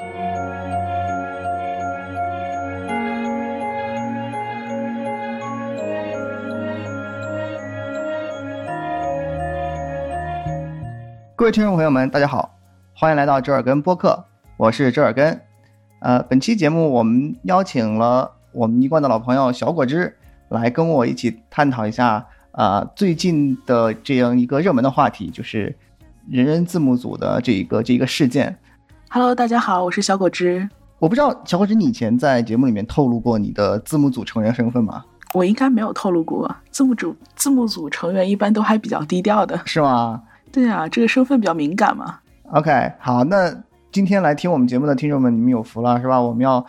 各位听众朋友们，大家好，欢迎来到折耳根播客，我是折耳根。呃，本期节目我们邀请了我们一贯的老朋友小果汁来跟我一起探讨一下啊、最近的这样一个热门的话题，就是人人字幕组的这一个这一个事件。Hello，大家好，我是小果汁。我不知道小果汁，你以前在节目里面透露过你的字幕组成员身份吗？我应该没有透露过，字幕组字幕组成员一般都还比较低调的。是吗对啊，这个身份比较敏感嘛。？OK，好，那今天来听我们节目的听众们，你们有福了，是吧？我们要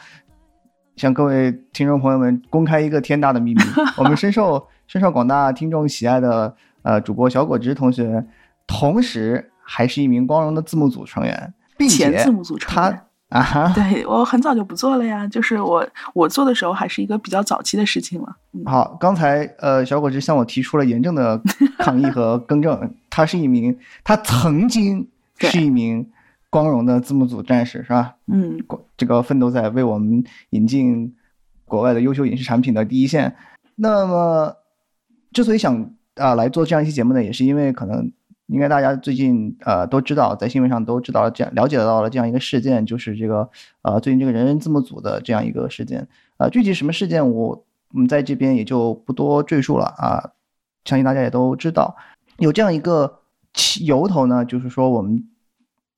向各位听众朋友们公开一个天大的秘密，我们深受深受广大听众喜爱的呃主播小果汁同学，同时还是一名光荣的字幕组成员，并且前字幕组成员他啊哈。对我很早就不做了呀，就是我我做的时候还是一个比较早期的事情了。嗯，好，刚才呃，小果汁向我提出了严正的抗议和更正。他是一名，他曾经是一名光荣的字幕组战士，是吧？嗯，国这个奋斗在为我们引进国外的优秀影视产品的第一线。那么，之所以想啊、来做这样一期节目呢，也是因为可能应该大家最近呃都知道，在新闻上都知道了这样了解到了这样一个事件，就是这个呃最近这个人人字幕组的这样一个事件。呃，具体什么事件我嗯在这边也就不多赘述了啊，相信大家也都知道。有这样一个由头呢，就是说我们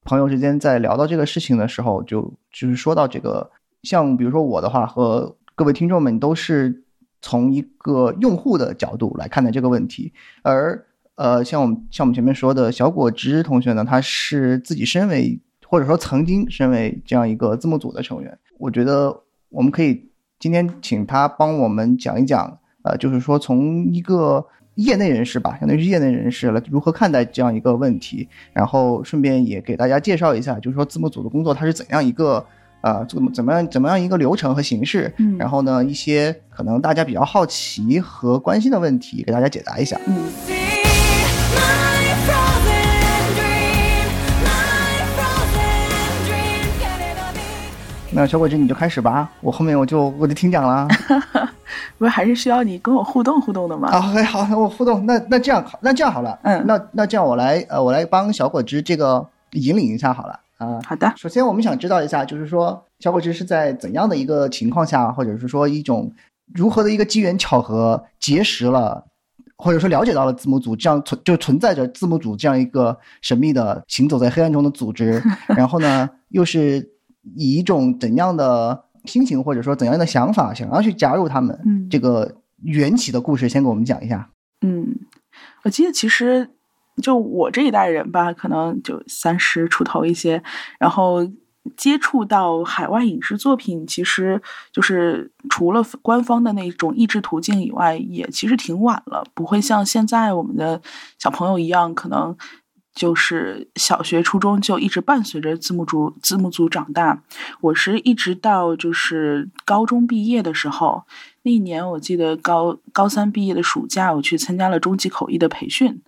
朋友之间在聊到这个事情的时候，就就是说到这个，像比如说我的话和各位听众们都是从一个用户的角度来看待这个问题，而呃，像我们像我们前面说的小果汁同学呢，他是自己身为或者说曾经身为这样一个字幕组的成员，我觉得我们可以今天请他帮我们讲一讲，呃，就是说从一个业内人士吧，相当于是业内人士来如何看待这样一个问题，然后顺便也给大家介绍一下，就是说字幕组的工作它是怎样一个呃怎么怎么样怎么样一个流程和形式，嗯。然后呢一些可能大家比较好奇和关心的问题给大家解答一下。嗯，那小果汁你就开始吧，我后面我就我就听讲了。不是还是需要你跟我互动互动的吗？啊，好，好，我互动。那那这样好，那这样好了，嗯那那这样我来呃，我来帮小果汁这个引领一下好了啊。好的，首先，我们想知道一下，就是说小果汁是在怎样的一个情况下，或者是说一种如何的一个机缘巧合结识了，或者说了解到了字母组这样存就存在着字母组这样一个神秘的行走在黑暗中的组织，然后呢，又是以一种怎样的心情或者说怎样的想法想要去加入他们，嗯这个缘起的故事，先给我们讲一下。嗯，我记得其实就我这一代人吧，可能就三十出头一些，然后接触到海外影视作品，其实就是除了官方的那种译制途径以外，也其实挺晚了，不会像现在我们的小朋友一样，可能。就是小学、初中就一直伴随着字幕组字幕组长大，我是一直到就是高中毕业的时候，那一年我记得高高三毕业的暑假，我去参加了中级口译的培训。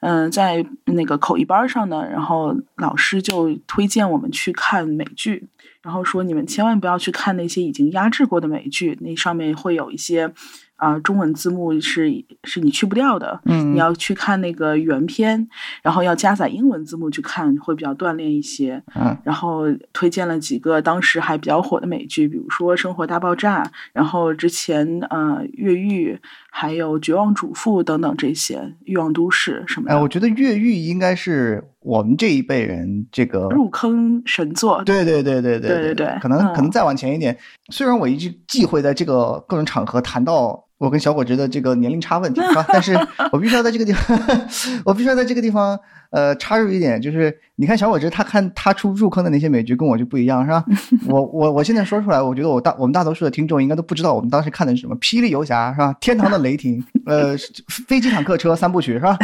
嗯、在那个口译班上呢，然后老师就推荐我们去看美剧，然后说你们千万不要去看那些已经压制过的美剧，那上面会有一些啊、中文字幕是是你去不掉的。嗯你要去看那个原片，然后要加载英文字幕去看，会比较锻炼一些。嗯然后推荐了几个当时还比较火的美剧，比如说《生活大爆炸》，然后之前呃《越狱》，还有《绝望主妇》等等这些，《欲望都市》什么哎，的，我觉得越狱应该是我们这一辈人这个入坑神作。对对对对对对对对可能、嗯可能再往前一点。虽然我一直忌讳在这个各种场合谈到我跟小果子的这个年龄差问题，是吧？但是 我必须要在这个地方，我必须要在这个地方呃插入一点，就是你看小果子他看他出入坑的那些美剧跟我就不一样，是吧？我我我现在说出来，我觉得我大我们大多数的听众应该都不知道我们当时看的是什么，《霹雳游侠》是吧？《天堂的雷霆》呃，飞机坦克车三部曲是吧？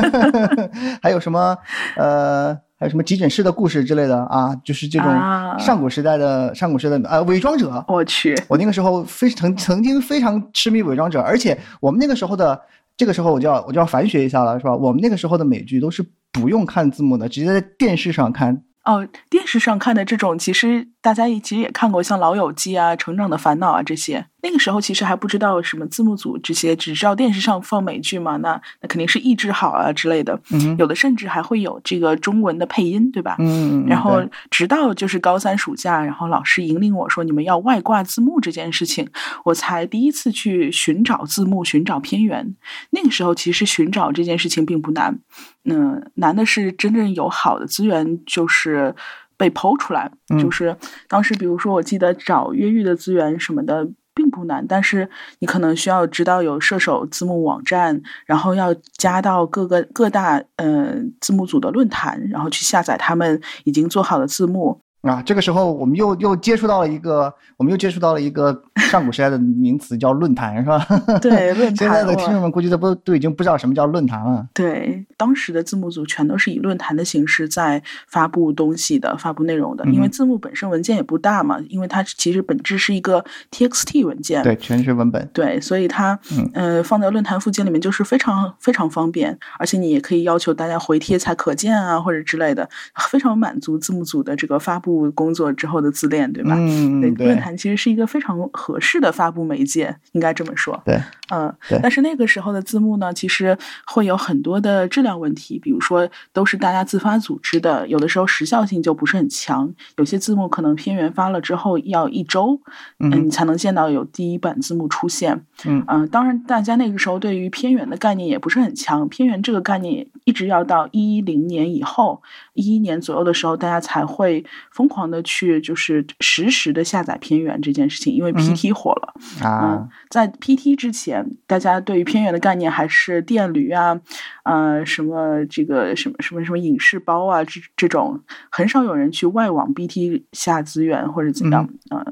还有什么呃，还有什么急诊室的故事之类的啊？就是这种啊上古时代的、上古时代的呃伪装者。我去，我那个时候非曾曾经非常痴迷伪装者，而且我们那个时候的这个时候我就要我就要反学一下了，是吧？我们那个时候的美剧都是不用看字幕的，直接在电视上看哦，电视上看的这种，其实大家也其实也看过，像《老友记》啊、《成长的烦恼》啊这些。那个时候其实还不知道什么字幕组这些，只知道电视上放美剧嘛，那那肯定是译制好啊之类的。嗯有的甚至还会有这个中文的配音，对吧？嗯，嗯然后直到就是高三暑假，然后老师引领我说你们要外挂字幕这件事情，我才第一次去寻找字幕、寻找片源。那个时候其实寻找这件事情并不难，嗯、难的是真正有好的资源就是被剖出来。嗯就是当时比如说我记得找越狱的资源什么的。并不难，但是你可能需要知道有射手字幕网站，然后要加到各个各大呃字幕组的论坛，然后去下载他们已经做好的字幕。啊，这个时候我们又又接触到了一个，我们又接触到了一个上古时代的名词，叫论坛，是吧？对论坛 现在的听众们估计都不都已经不知道什么叫论坛了。对，当时的字幕组全都是以论坛的形式在发布东西的、发布内容的，因为字幕本身文件也不大嘛，因为它其实本质是一个 TXT 文件。对，全是文本。对，所以它嗯呃放在论坛附件里面就是非常非常方便，而且你也可以要求大家回贴才可见啊，或者之类的，非常满足字幕组的这个发布工作之后的自恋，对吧？嗯，对，论坛其实是一个非常合适的发布媒介，应该这么说。对，嗯对，但是那个时候的字幕呢，其实会有很多的质量问题，比如说都是大家自发组织的，有的时候时效性就不是很强，有些字幕可能片源发了之后要一周，嗯嗯，你才能见到有第一版字幕出现。嗯嗯、当然，大家那个时候对于片源的概念也不是很强，片源这个概念一直要到一零年以后，一一年左右的时候，大家才会疯狂的去就是实时的下载片源这件事情，因为 PT 火了。啊嗯，，在 PT 之前，大家对于片源的概念还是电驴啊，呃，什么这个什么什么什么影视包啊，这这种很少有人去外网 BT 下资源或者怎样，啊，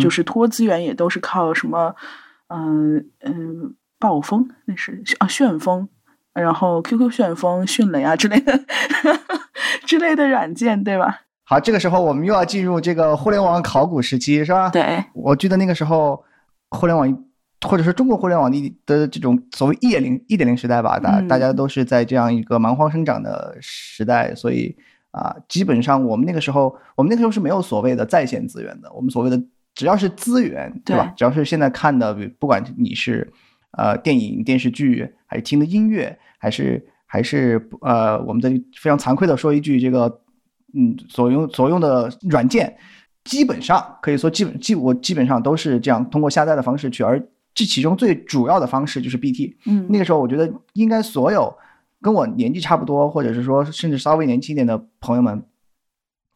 就是拖资源也都是靠什么，嗯、嗯、暴风那是啊旋风。然后 QQ 旋风、迅雷啊之类的 之类的软件，对吧？好，这个时候我们又要进入这个互联网考古时期，是吧？对，我记得那个时候，互联网或者说中国互联网的的这种所谓一点零一点零时代吧，大嗯大家都是在这样一个蛮荒生长的时代，所以啊，基本上我们那个时候，我们那个时候是没有所谓的在线资源的，我们所谓的只要是资源，对吧对？只要是现在看的，不管你是呃电影、电视剧，还是听的音乐，还是还是呃，我们的非常惭愧的说一句，这个嗯，所用所用的软件，基本上可以说基本基我基本上都是这样通过下载的方式去，而这其中最主要的方式就是 BT。嗯，那个时候，我觉得应该所有跟我年纪差不多，或者是说甚至稍微年轻一点的朋友们，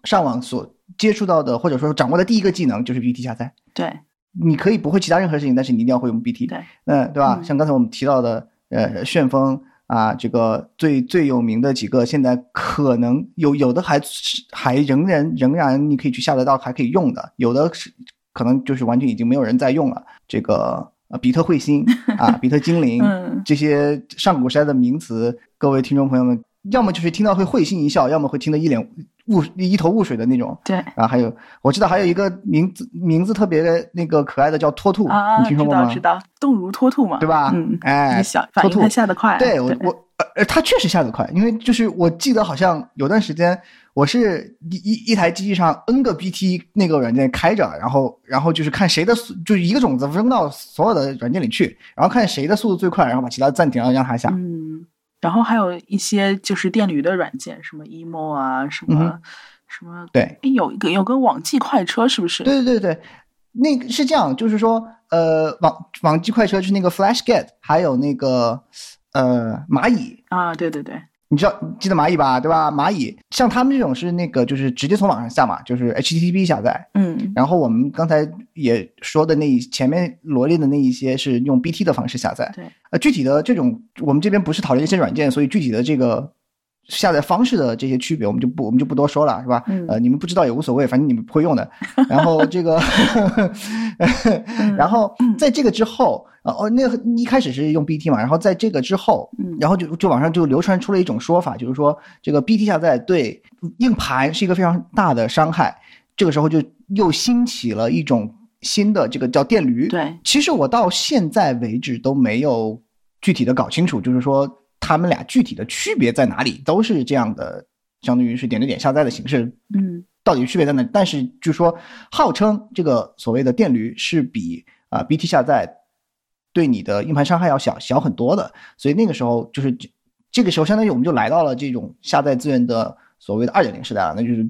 上网所接触到的或者说掌握的第一个技能就是 BT 下载。对你可以不会其他任何事情，但是你一定要会用 BT。对，嗯对吧？嗯像刚才我们提到的，呃，旋风啊，这个最最有名的几个，现在可能有有的还是还仍然仍然你可以去下得到，还可以用的，有的是可能就是完全已经没有人在用了。这个呃，比特彗星啊，比特精灵，嗯这些上古时代的名词，各位听众朋友们，要么就是听到会会心一笑，要么会听得一脸雾一头雾水的那种。对然后还有，我知道还有一个名字名字特别的那个可爱的叫脱兔，啊，你听说过吗？知道知道，动如脱兔嘛，对吧嗯，哎小反应脱兔还下得快，对我我呃它，确实下得快，因为就是我记得好像有段时间我是一一一台机器上 N 个 BT 那个软件开着，然后然后就是看谁的速，就是一个种子扔到所有的软件里去，然后看谁的速度最快，然后把其他暂停了让它下。嗯，然后还有一些就是电驴的软件，什么 emo 啊，什么、嗯什么，对。诶有一个有个网际快车，是不是？对对对。对，那个是这样，就是说，呃，网网际快车是那个 FlashGet，还有那个呃蚂蚁，啊，对对对，你知道记得蚂蚁吧？对吧？蚂蚁像他们这种是那个就是直接从网上下嘛，就是 HTTP 下载。嗯然后我们刚才也说的那一前面罗列的那一些是用 BT 的方式下载。对，呃，具体的这种我们这边不是讨论一些软件，所以具体的这个下载方式的这些区别，我们就不我们就不多说了，是吧？嗯呃，你们不知道也无所谓，反正你们不会用的。然后这个，然后在这个之后，呃哦，那个一开始是用 BT 嘛，然后在这个之后，嗯然后就就网上就流传出了一种说法，就是说这个 BT 下载对硬盘是一个非常大的伤害。这个时候就又兴起了一种新的这个叫电驴。对，其实我到现在为止都没有具体的搞清楚，就是说他们俩具体的区别在哪里，都是这样的相当于是点对点下载的形式，嗯到底区别在哪？但是据说号称这个所谓的电驴是比啊、BT 下载对你的硬盘伤害要小小很多的，所以那个时候就是这这个时候，相当于我们就来到了这种下载资源的所谓的二点零时代了，那就是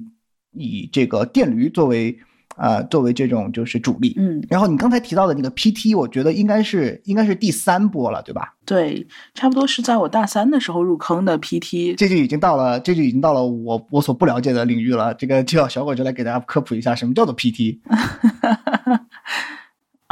以这个电驴作为啊、作为这种就是主力。嗯，然后你刚才提到的那个 PT，我觉得应该是应该是第三波了，对吧？对，差不多是在我大三的时候入坑的 PT。这就已经到了，这就已经到了我我所不了解的领域了。这个就要小伙就来给大家科普一下，什么叫做 PT？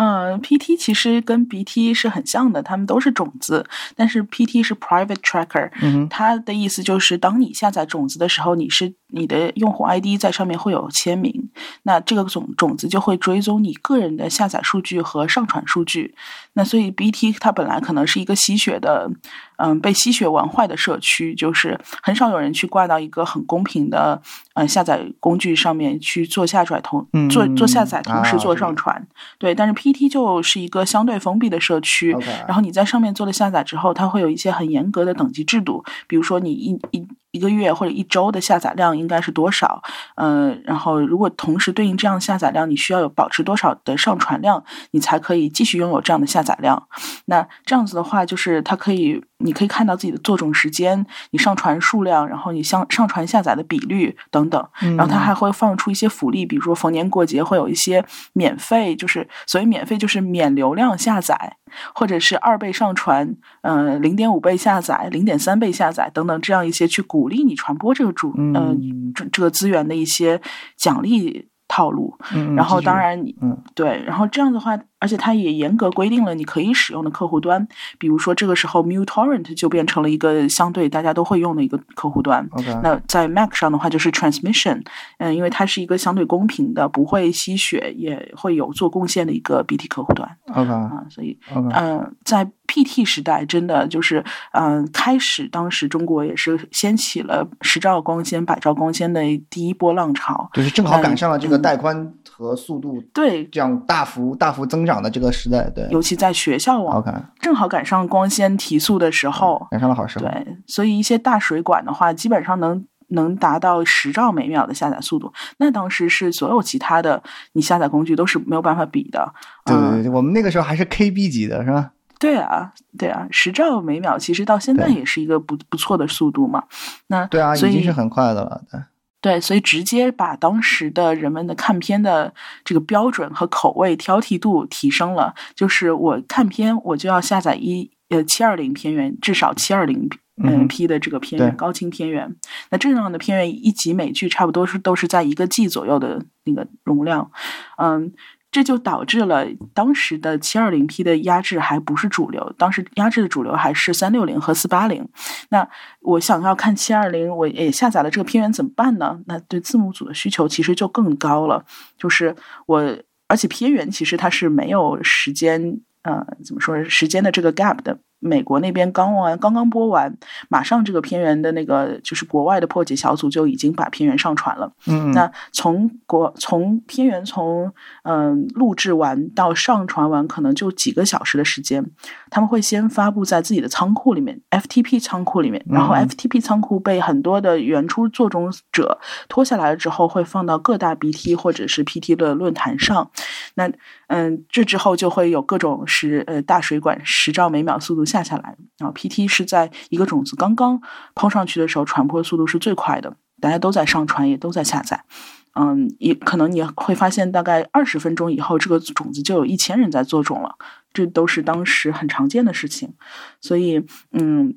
嗯，PT 其实跟 BT 是很像的，它们都是种子，但是 PT 是 private tracker，嗯，它的意思就是，当你下载种子的时候，你是你的用户 ID 在上面会有签名，那这个种种子就会追踪你个人的下载数据和上传数据。那所以 BT 它本来可能是一个吸血的，嗯，被吸血玩坏的社区，就是很少有人去挂到一个很公平的呃下载工具上面去做下载同做做下载，同时做上传。对，但是 PT 就是一个相对封闭的社区然后你在上面做了下载之后，它会有一些很严格的等级制度，比如说你一一一个月或者一周的下载量应该是多少，嗯，然后如果同时对应这样的下载量，你需要有保持多少的上传量，你才可以继续拥有这样的下载量。那这样子的话，就是它可以，你可以看到自己的作种时间、你上传数量，然后你上上传下载的比率等等。然后它还会放出一些福利，比如说逢年过节会有一些免费，就是所谓免费就是免流量下载，或者是二倍上传，呃，零点五倍下载、零点三倍下载等等这样一些去鼓励你传播这个主呃嗯这这个资源的一些奖励套路。嗯，然后当然你嗯对，然后这样的话，而且它也严格规定了你可以使用的客户端，比如说这个时候 MuTorrent 就变成了一个相对大家都会用的一个客户端。那在 Mac 上的话，就是 Transmission，嗯，因为它是一个相对公平的，不会吸血，也会有做贡献的一个 BT 客户端 OK 啊，所以 OK，嗯，在 PT 时代，真的就是嗯，开始当时中国也是掀起了十兆光纤、百兆光纤的第一波浪潮。就是正好赶上了这个嗯带宽和速度对，这样大幅大幅增长的这个时代，对尤其在学校网，，OK，正好赶上光纤提速的时候，赶上了好时候，对，所以一些大水管的话，基本上能能达到十兆每秒的下载速度。那当时是所有其他的你下载工具都是没有办法比的。嗯对我们那个时候还是 KB 级的是吧？对啊，对啊，十兆每秒其实到现在也是一个不不错的速度嘛。那对啊，已经是很快的了，对。对，所以直接把当时的人们的看片的这个标准和口味挑剔度提升了。就是我看片，我就要下载一呃七二零片源，至少七二零嗯 P 的这个片对源，高清片源。那这样的片源一集美剧差不多是都是在一个 G 左右的那个容量，嗯。这就导致了当时的七二零 P 的压制还不是主流，当时压制的主流还是三六零和四八零。那我想要看七二零，我也下载了这个片源怎么办呢？那对字幕组的需求其实就更高了，就是我，而且片源其实它是没有时间，呃，怎么说时间的这个 gap 的。美国那边刚完，刚刚播完，马上这个片源的那个就是国外的破解小组就已经把片源上传了。嗯，那从国从片源从嗯、录制完到上传完，可能就几个小时的时间。他们会先发布在自己的仓库里面，FTP 仓库里面，然后嗯 FTP 仓库被很多的原初作种者拖下来了之后，会放到各大 BT 或者是 PT 的论坛上。那嗯，这之后就会有各种十呃大水管十兆每秒速度下下来，然后 PT 是在一个种子刚刚抛上去的时候，传播速度是最快的，大家都在上传，也都在下载。嗯，也可能你会发现，大概二十分钟以后，这个种子就有一千人在做种了，这都是当时很常见的事情。所以，嗯，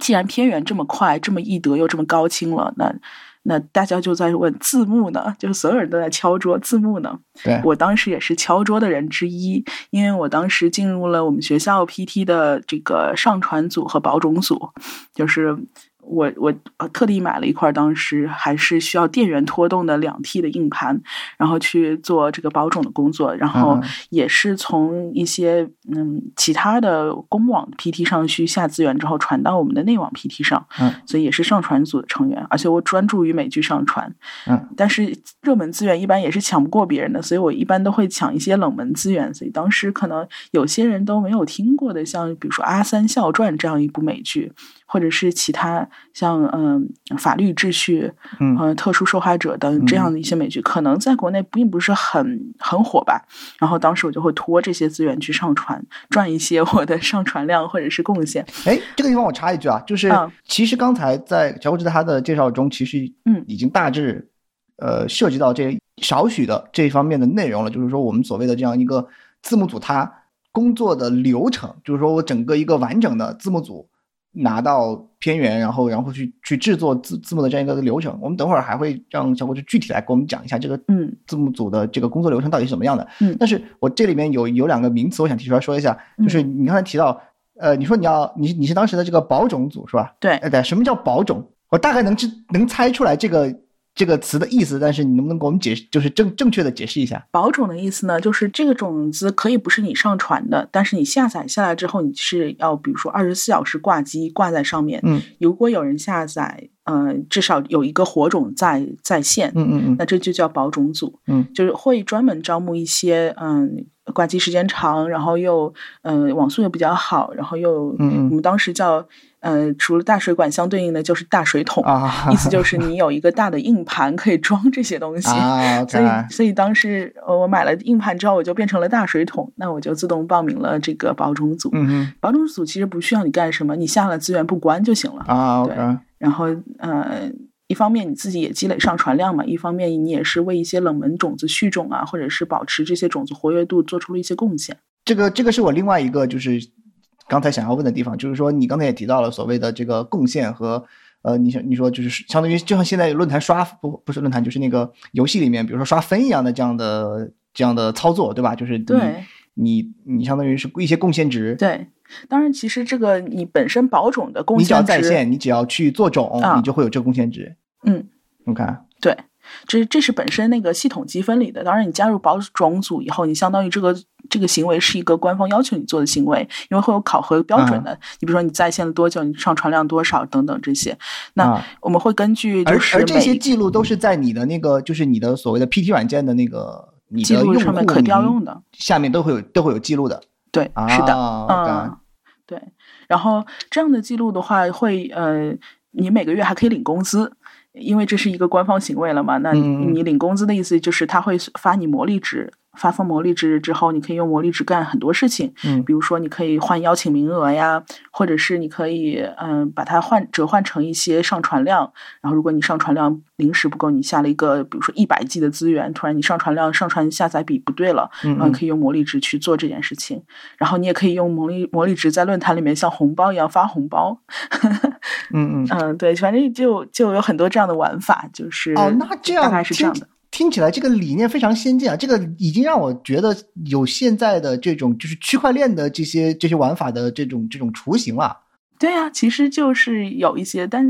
既然片源这么快、这么易得又这么高清了，那那大家就在问字幕呢，就是所有人都在敲桌字幕呢。对，我当时也是敲桌的人之一，因为我当时进入了我们学校 PT 的这个上传组和保种组，就是我我呃特地买了一块当时还是需要电源拖动的两 T 的硬盘，然后去做这个保种的工作，然后嗯。也是从一些嗯其他的公网 PT 上去下资源之后传到我们的内网 PT 上，嗯。所以也是上传组的成员，而且我专注于美剧上传，嗯，但是热门资源一般也是抢不过别人的，所以我一般都会抢一些冷门资源，所以当时可能有些人都没有听过的，像比如说《阿三笑传》这样一部美剧，或者是其他像嗯、法律秩序，嗯呃特殊受害者等这样的一些美剧，可能在国内并不是很很火吧。然后当时我就会拖这些资源去上传，赚一些我的上传量或者是贡献。哎，这个地方我插一句啊，就是嗯其实刚才在小果子他的介绍中，其实嗯已经大致呃涉及到这少许的这方面的内容了，就是说我们所谓的这样一个字幕组它工作的流程，就是说我整个一个完整的字幕组拿到片源，然后然后去去制作字字幕的这样一个流程。我们等会儿还会让小郭去具体来给我们讲一下这个嗯字幕组的这个工作流程到底是怎么样的。嗯但是我这里面有有两个名词，我想提出来说一下，就是你刚才提到，呃，你说你要你你是当时的这个保种组是吧？对哎，对，什么叫保种？我大概能知能猜出来这个这个词的意思，但是你能不能给我们解释，就是正正确的解释一下？保种的意思呢，就是这个种子可以不是你上传的，但是你下载下来之后，你是要比如说二十四小时挂机挂在上面。嗯如果有人下载，呃，至少有一个火种在在线，嗯嗯嗯那这就叫保种组。嗯就是会专门招募一些嗯挂机时间长，然后又呃网速又比较好，然后又嗯嗯我们当时叫呃除了大水管相对应的就是大水桶。啊，意思就是你有一个大的硬盘可以装这些东西，啊所以所以当时呃我买了硬盘之后，我就变成了大水桶，那我就自动报名了这个保种组。嗯哼保种组其实不需要你干什么，你下了资源不关就行了。啊对，OK，然后呃，一方面你自己也积累上传量嘛，一方面你也是为一些冷门种子续种啊，或者是保持这些种子活跃度做出了一些贡献。这个这个是我另外一个就是刚才想要问的地方，就是说你刚才也提到了所谓的这个贡献和呃，你想你说就是相当于就像现在论坛刷不不是论坛，就是那个游戏里面，比如说刷分一样的这样的这样的操作，对吧？就是你对你你相当于是一些贡献值，对，当然其实这个你本身保种的贡献你只要，在线，你只要去做种，啊你就会有这个贡献值。嗯，你看，对，这这是本身那个系统积分里的。当然，你加入保种组以后，你相当于这个这个行为是一个官方要求你做的行为，因为会有考核标准的。你比如说你在线了多久，你上传量多少等等这些。那啊我们会根据就而是而这些记录都是在你的那个就是你的所谓的 PT 软件的那个你的记录用户上面可调用的。下面都会有都会有记录的。对，啊是的，嗯，对。然后这样的记录的话，会呃，你每个月还可以领工资，因为这是一个官方行为了嘛。那嗯你领工资的意思就是他会发你魔力值，发放魔力值之后，你可以用魔力值干很多事情，嗯比如说你可以换邀请名额呀，或者是你可以嗯、呃把它换折换成一些上传量。然后如果你上传量临时不够，你下了一个比如说一百 G 的资源，突然你上传量上传下载比不对了，嗯然后你可以用魔力值去做这件事情。然后你也可以用魔力魔力值在论坛里面像红包一样发红包。嗯嗯。嗯，对，反正就就有很多这样的玩法，就是哦，那这样大概是这样的。听起来这个理念非常先进啊！这个已经让我觉得有现在的这种就是区块链的这些这些玩法的这种这种雏形了。对呀、其实就是有一些，但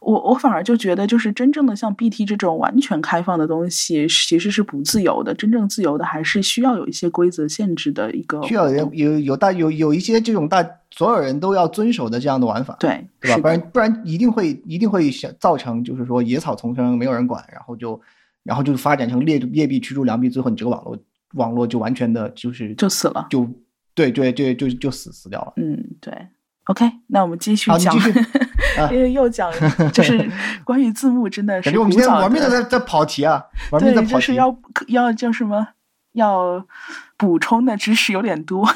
我我反而就觉得，就是真正的像 BT 这种完全开放的东西，其实是不自由的。真正自由的还是需要有一些规则限制的一个，需要有有有大有有一些这种大所有人都要遵守的这样的玩法，对对吧？不然不然一定会一定会想造成就是说野草丛生，没有人管，然后就然后就发展成劣劣币驱逐良币，最后你这个网络网络就完全的就是就死了。就对对对就就死死掉了。嗯，对。OK，那我们继续 因为又讲 就是关于字幕，真的是感觉我们今天玩命的的在在跑题啊，玩命在对，跑题。就是要要叫什么要补充的知识有点多。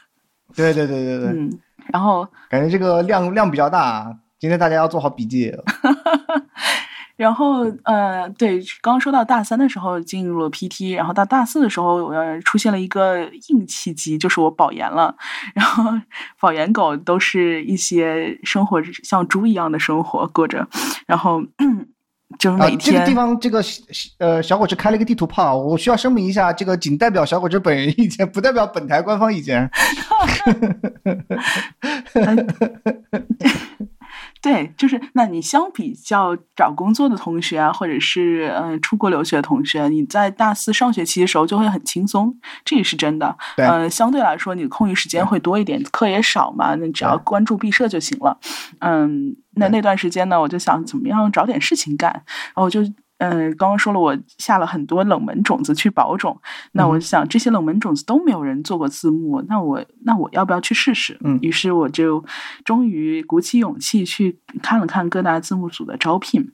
对对对对对，嗯，然后感觉这个量量比较大啊，今天大家要做好笔记。然后呃，对，刚刚说到大三的时候进入了 PT，然后到大四的时候，我呃出现了一个硬契机，就是我保研了。然后保研狗都是一些生活像猪一样的生活过着，然后就是啊每，天、这个地方这个呃小伙子开了一个地图炮，我需要声明一下，这个仅代表小伙子本人意见，不代表本台官方意见。对，就是那你相比较找工作的同学啊，或者是嗯、呃出国留学的同学，你在大四上学期的时候就会很轻松，这也是真的。对嗯、相对来说你的空余时间会多一点，课也少嘛，那只要关注毕设就行了。嗯，那那段时间呢，我就想怎么样找点事情干，然后我就。嗯，刚刚说了，我下了很多冷门种子去保种。那我嗯想，这些冷门种子都没有人做过字幕，那我那我要不要去试试？嗯于是我就终于鼓起勇气去看了看各大字幕组的招聘。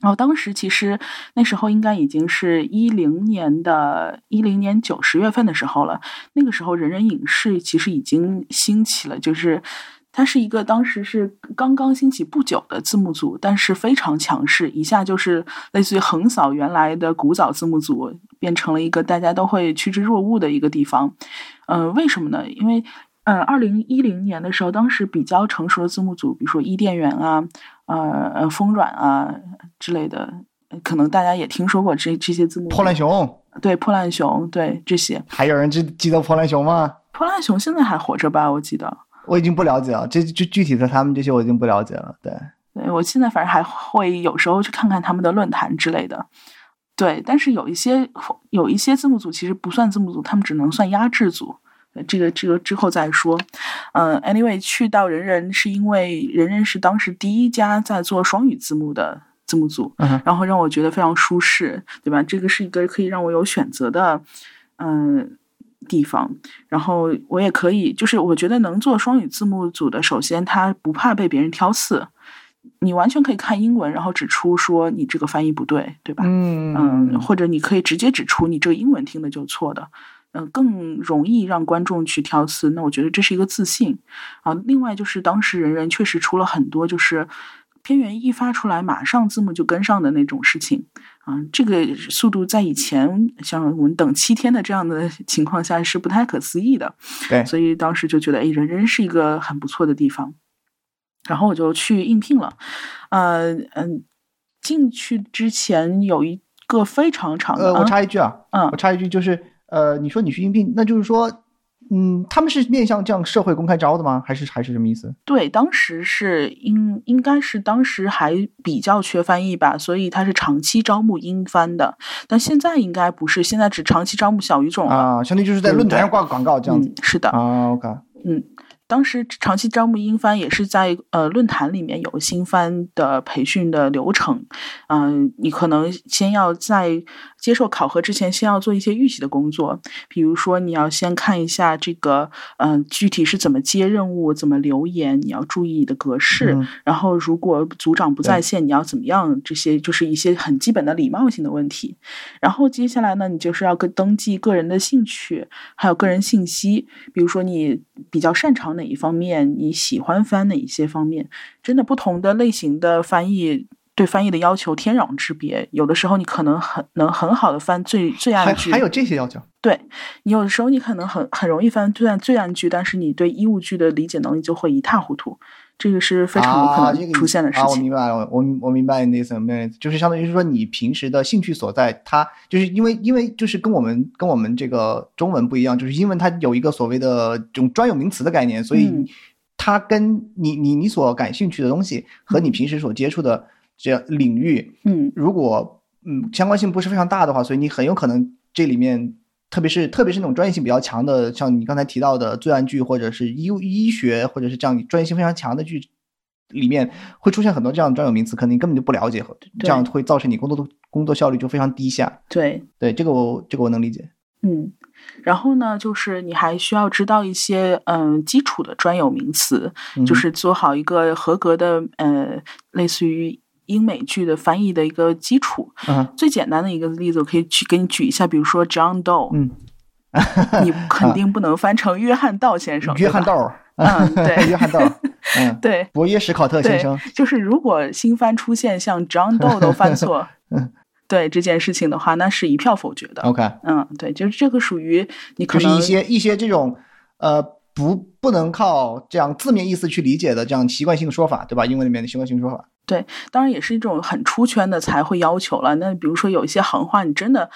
然后当时其实那时候应该已经是一零年的一零年九十月份的时候了。那个时候，人人影视其实已经兴起了，就是它是一个当时是刚刚兴起不久的字幕组，但是非常强势，一下就是类似于横扫原来的古早字幕组，变成了一个大家都会趋之若鹜的一个地方。呃，为什么呢？因为呃，二零一零年的时候，当时比较成熟的字幕组，比如说伊甸园啊、呃、呃风软啊之类的，可能大家也听说过这这些字幕。破烂熊，对破烂熊，对这些还有人记记得破烂熊吗？破烂熊现在还活着吧？我记得。我已经不了解了，这具具体的他们这些我已经不了解了。对，对我现在反正还会有时候去看看他们的论坛之类的。对，但是有一些有一些字幕组其实不算字幕组，他们只能算压制组。呃这个这个之后再说。嗯、a n y w a y 去到人人是因为人人是当时第一家在做双语字幕的字幕组，嗯然后让我觉得非常舒适，对吧？这个是一个可以让我有选择的，嗯、地方。然后我也可以，就是我觉得能做双语字幕组的，首先他不怕被别人挑刺，你完全可以看英文，然后指出说你这个翻译不对，对吧？嗯嗯，或者你可以直接指出你这个英文听的就错的，嗯、更容易让观众去挑刺。那我觉得这是一个自信啊。另外就是当时人人确实出了很多就是片源一发出来马上字幕就跟上的那种事情啊，这个速度在以前像我们等七天的这样的情况下是不太可思议的。对，所以当时就觉得，哎，人人是一个很不错的地方。然后我就去应聘了，呃嗯，进去之前有一个非常长的，呃，我啊插一句啊，嗯我插一句，就是呃，你说你去应聘，那就是说，嗯，他们是面向这样社会公开招的吗？还是还是什么意思？对，当时是应应该是当时还比较缺翻译吧，所以他是长期招募英翻的，但现在应该不是，现在只长期招募小语种了。啊，相当于就是在论坛上挂个广告这样子嗯，是的，啊。OK，嗯，当时长期招募英翻也是在呃论坛里面有新翻的培训的流程，嗯、你可能先要在接受考核之前，先要做一些预习的工作，比如说你要先看一下这个嗯、呃具体是怎么接任务，怎么留言，你要注意你的格式，嗯然后如果组长不在线，你要怎么样？这些就是一些很基本的礼貌性的问题。然后接下来呢，你就是要跟登记个人的兴趣，还有个人信息，比如说你比较擅长哪一方面，你喜欢翻哪一些方面。真的不同的类型的翻译。对翻译的要求天壤之别，有的时候你可能很能很好的翻最最还暗句，还有这些要求对你有的时候你可能很很容易翻最暗最暗句，但是你对衣物句的理解能力就会一塌糊涂，这个是非常有可能出现的事啊。我。明白了，我我明白你的意思，明白你的意思，就是相当于是说你平时的兴趣所在，它就是因为因为就是跟我们跟我们这个中文不一样，就是英文它有一个所谓的这种专有名词的概念，所以嗯它跟你你你所感兴趣的东西和你嗯平时所接触的这样领域，嗯如果嗯相关性不是非常大的话，所以你很有可能这里面，特别是特别是那种专业性比较强的，像你刚才提到的罪案剧，或者是医医学，或者是这样专业性非常强的剧，里面会出现很多这样的专有名词，可能你根本就不了解，这样会造成你工作的工作效率就非常低下。对，对，这个我这个我能理解。嗯，然后呢，就是你还需要知道一些嗯基础的专有名词，嗯就是做好一个合格的呃类似于英美剧的翻译的一个基础。嗯。最简单的一个例子，我可以举给你举一下，比如说 John Doe，嗯，你肯定不能翻成约翰道先生，约翰道儿，嗯对。约翰道，嗯，对。博约史考特先生，，就是如果新番出现像 John Doe 都犯错嗯，对这件事情的话，那是一票否决的。，OK，嗯，对，就是这个属于你可能就是一些一些这种呃不不能靠这样字面意思去理解的这样习惯性的说法，对吧？英文里面的习惯性说法。对当然也是一种很出圈的才会要求了。那比如说有一些行话，你真的，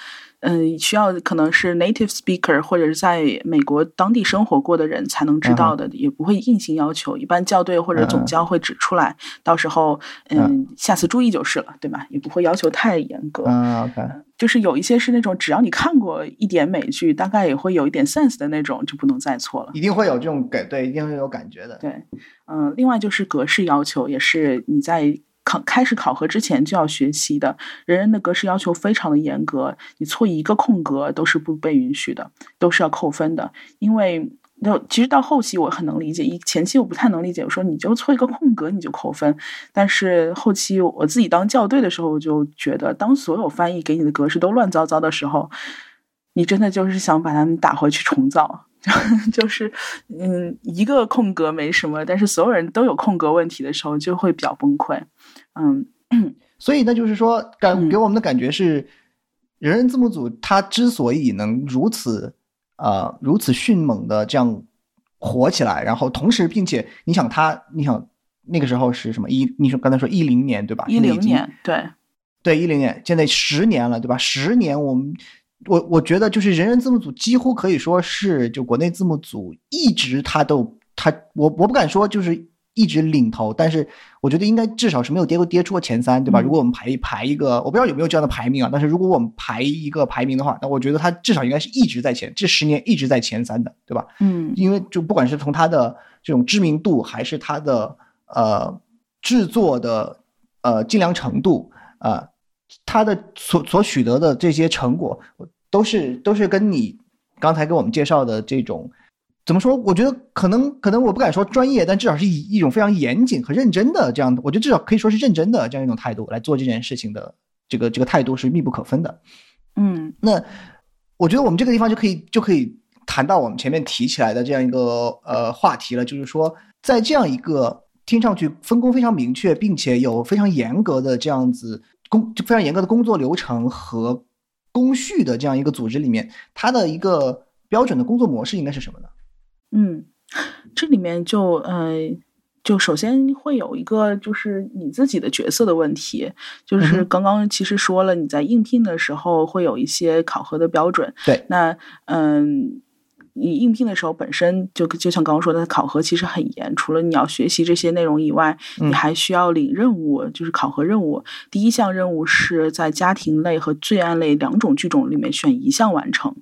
嗯、需要可能是 native speaker 或者是在美国当地生活过的人才能知道的，也不会硬性要求。一般校对或者总教会指出来，到时候嗯，下次注意就是了，对吧？也不会要求太严格。嗯，OK，就是有一些是那种只要你看过一点美剧，大概也会有一点 sense 的那种，就不能再错了。一定会有这种感，对，一定会有感觉的。对，嗯、另外就是格式要求，也是你在考开始考核之前就要学习的。人人的格式要求非常的严格，你错一个空格都是不被允许的，都是要扣分的。因为就其实到后期我很能理解，一前期我不太能理解，我说你就错一个空格你就扣分，但是后期我自己当校对的时候，我就觉得当所有翻译给你的格式都乱糟糟的时候，你真的就是想把它们打回去重造。就是，嗯，一个空格没什么，但是所有人都有空格问题的时候，就会比较崩溃。嗯，所以呢就是说，感嗯给我们的感觉是，人人字幕组它之所以能如此呃如此迅猛的这样火起来，然后同时并且你想它，你想那个时候是什么一？你说刚才说一零年对吧？一零年，对，对，一零年，现在十年了，对吧？十年，我们我我觉得就是人人字幕组几乎可以说是就国内字幕组一直它都它我我不敢说就是一直领头，但是我觉得应该至少是没有跌过跌出过前三，对吧？嗯如果我们排一排一个，我不知道有没有这样的排名啊，但是如果我们排一个排名的话，那我觉得它至少应该是一直在前，这十年一直在前三的，对吧？嗯因为就不管是从它的这种知名度，还是它的呃制作的呃精良程度，呃，它的所所取得的这些成果，都是都是跟你刚才给我们介绍的这种怎么说？我觉得可能可能我不敢说专业，但至少是以一种非常严谨和认真的这样的，我觉得至少可以说是认真的这样一种态度来做这件事情的这个这个态度是密不可分的。嗯那我觉得我们这个地方就可以就可以谈到我们前面提起来的这样一个呃话题了，就是说，在这样一个听上去分工非常明确，并且有非常严格的这样子工就非常严格的工作流程和工序的这样一个组织里面，它的一个标准的工作模式应该是什么呢？嗯，这里面就呃。就首先会有一个就是你自己的角色的问题，就嗯是刚刚其实说了，你在应聘的时候会有一些考核的标准。对，那嗯，你应聘的时候本身就就像刚刚说的，考核其实很严，除了你要学习这些内容以外，嗯你还需要领任务，就是考核任务。第一项任务是在家庭类和罪案类两种剧种里面选一项完成。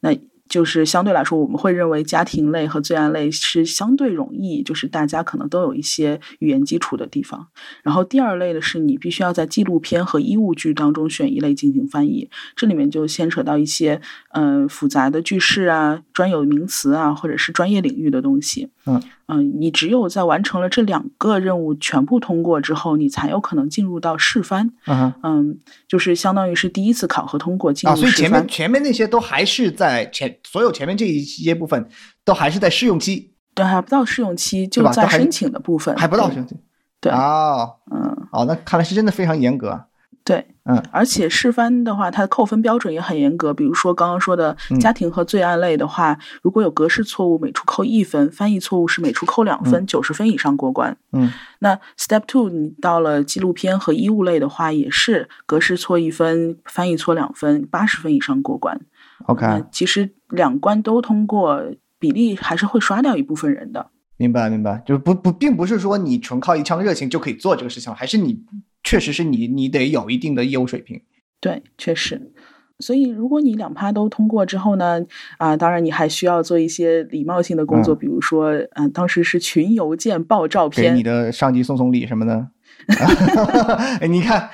那就是相对来说，我们会认为家庭类和罪案类是相对容易，就是大家可能都有一些语言基础的地方。然后第二类的是你必须要在纪录片和医务剧当中选一类进行翻译，这里面就牵扯到一些嗯、呃复杂的句式啊、专有名词啊，或者是专业领域的东西。嗯嗯、你只有在完成了这两个任务全部通过之后，你才有可能进入到试翻。嗯嗯，就是相当于是第一次考核通过进啊，入试翻。所以前面前面那些都还是在前所有前面这一些部分都还是在试用期，对，还不到试用期，就在申请的部分，还不到对试用期。对哦嗯，哦，那看来是真的非常严格啊。对，嗯而且试翻的话，它的扣分标准也很严格。比如说刚刚说的嗯家庭和罪案类的话，如果有格式错误，每处扣一分；翻译错误是每处扣两分，九十、分以上过关。嗯那 Step Two，你到了纪录片和医务类的话，也是格式错一分，翻译错两分，八十分以上过关。，OK，那其实两关都通过，比例还是会刷掉一部分人的。明白明白，就不不，并不是说你纯靠一腔热情就可以做这个事情，还是你确实是你你得有一定的业务水平。对，确实。所以，如果你两趴都通过之后呢，啊，当然你还需要做一些礼貌性的工作，嗯比如说，嗯、当时是群邮件爆照片给你，的上级送送礼什么的。哎，你看，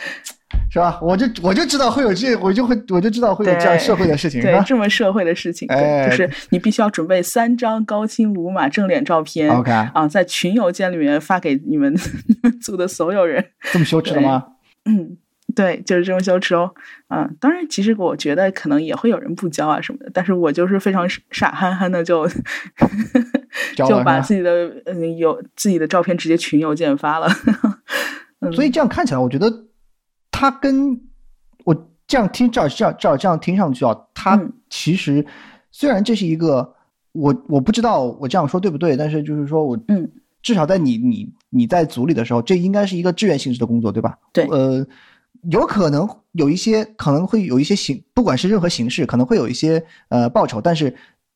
是吧？我就我就知道会有这，我就会我就知道会有这样社会的事情，是对这么社会的事情，哎对，就是你必须要准备三张高清无码正脸照片？OK，啊，在群邮件里面发给你们你们 组的所有人。这么羞耻的吗？嗯，对，就是这么羞耻哦。嗯，当然，其实我觉得可能也会有人不交啊什么的，但是我就是非常傻憨憨的就 就把自己的嗯有自己的照片直接群邮件发了。嗯所以这样看起来，我觉得他跟我这样听，照这样照这样听上去啊，他嗯其实虽然这是一个我我不知道我这样说对不对，但是就是说我嗯，至少在你你你在组里的时候，这应该是一个志愿性质的工作，对吧？对呃，有可能有一些可能会有一些形，不管是任何形式，可能会有一些呃报酬，但是。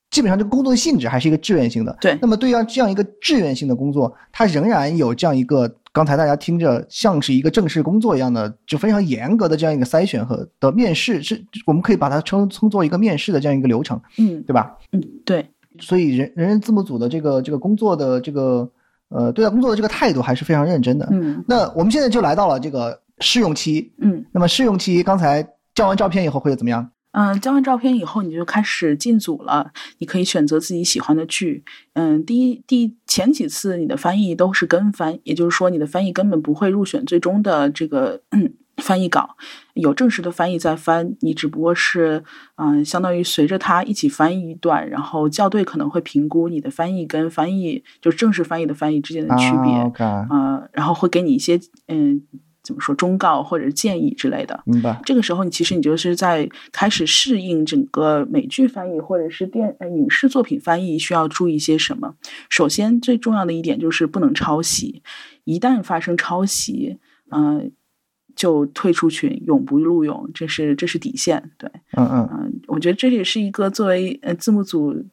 基本上，这个工作的性质还是一个志愿性的。对那么对于这样一个志愿性的工作，它仍然有这样一个刚才大家听着像是一个正式工作一样的，就非常严格的这样一个筛选和的面试，是我们可以把它称称作一个面试的这样一个流程，嗯对吧？嗯，对，所以人人人字幕组的这个这个工作的这个呃对待工作的这个态度还是非常认真的。嗯那我们现在就来到了这个试用期，嗯那么试用期刚才交完照片以后会怎么样？嗯，交完照片以后，你就开始进组了。你可以选择自己喜欢的剧。嗯，第一第前几次你的翻译都是跟翻，也就是说你的翻译根本不会入选最终的这个嗯翻译稿。有正式的翻译在翻，你只不过是嗯、相当于随着他一起翻译一段，然后校对可能会评估你的翻译跟翻译就是正式翻译的翻译之间的区别。啊然后会给你一些嗯怎么说忠告或者建议之类的。明白。这个时候，你其实你就是在开始适应整个美剧翻译或者是电呃影视作品翻译需要注意些什么。首先，最重要的一点就是不能抄袭，一旦发生抄袭，嗯、就退出群，永不录用，这是这是底线。对，嗯嗯嗯、我觉得这也是一个作为呃字幕组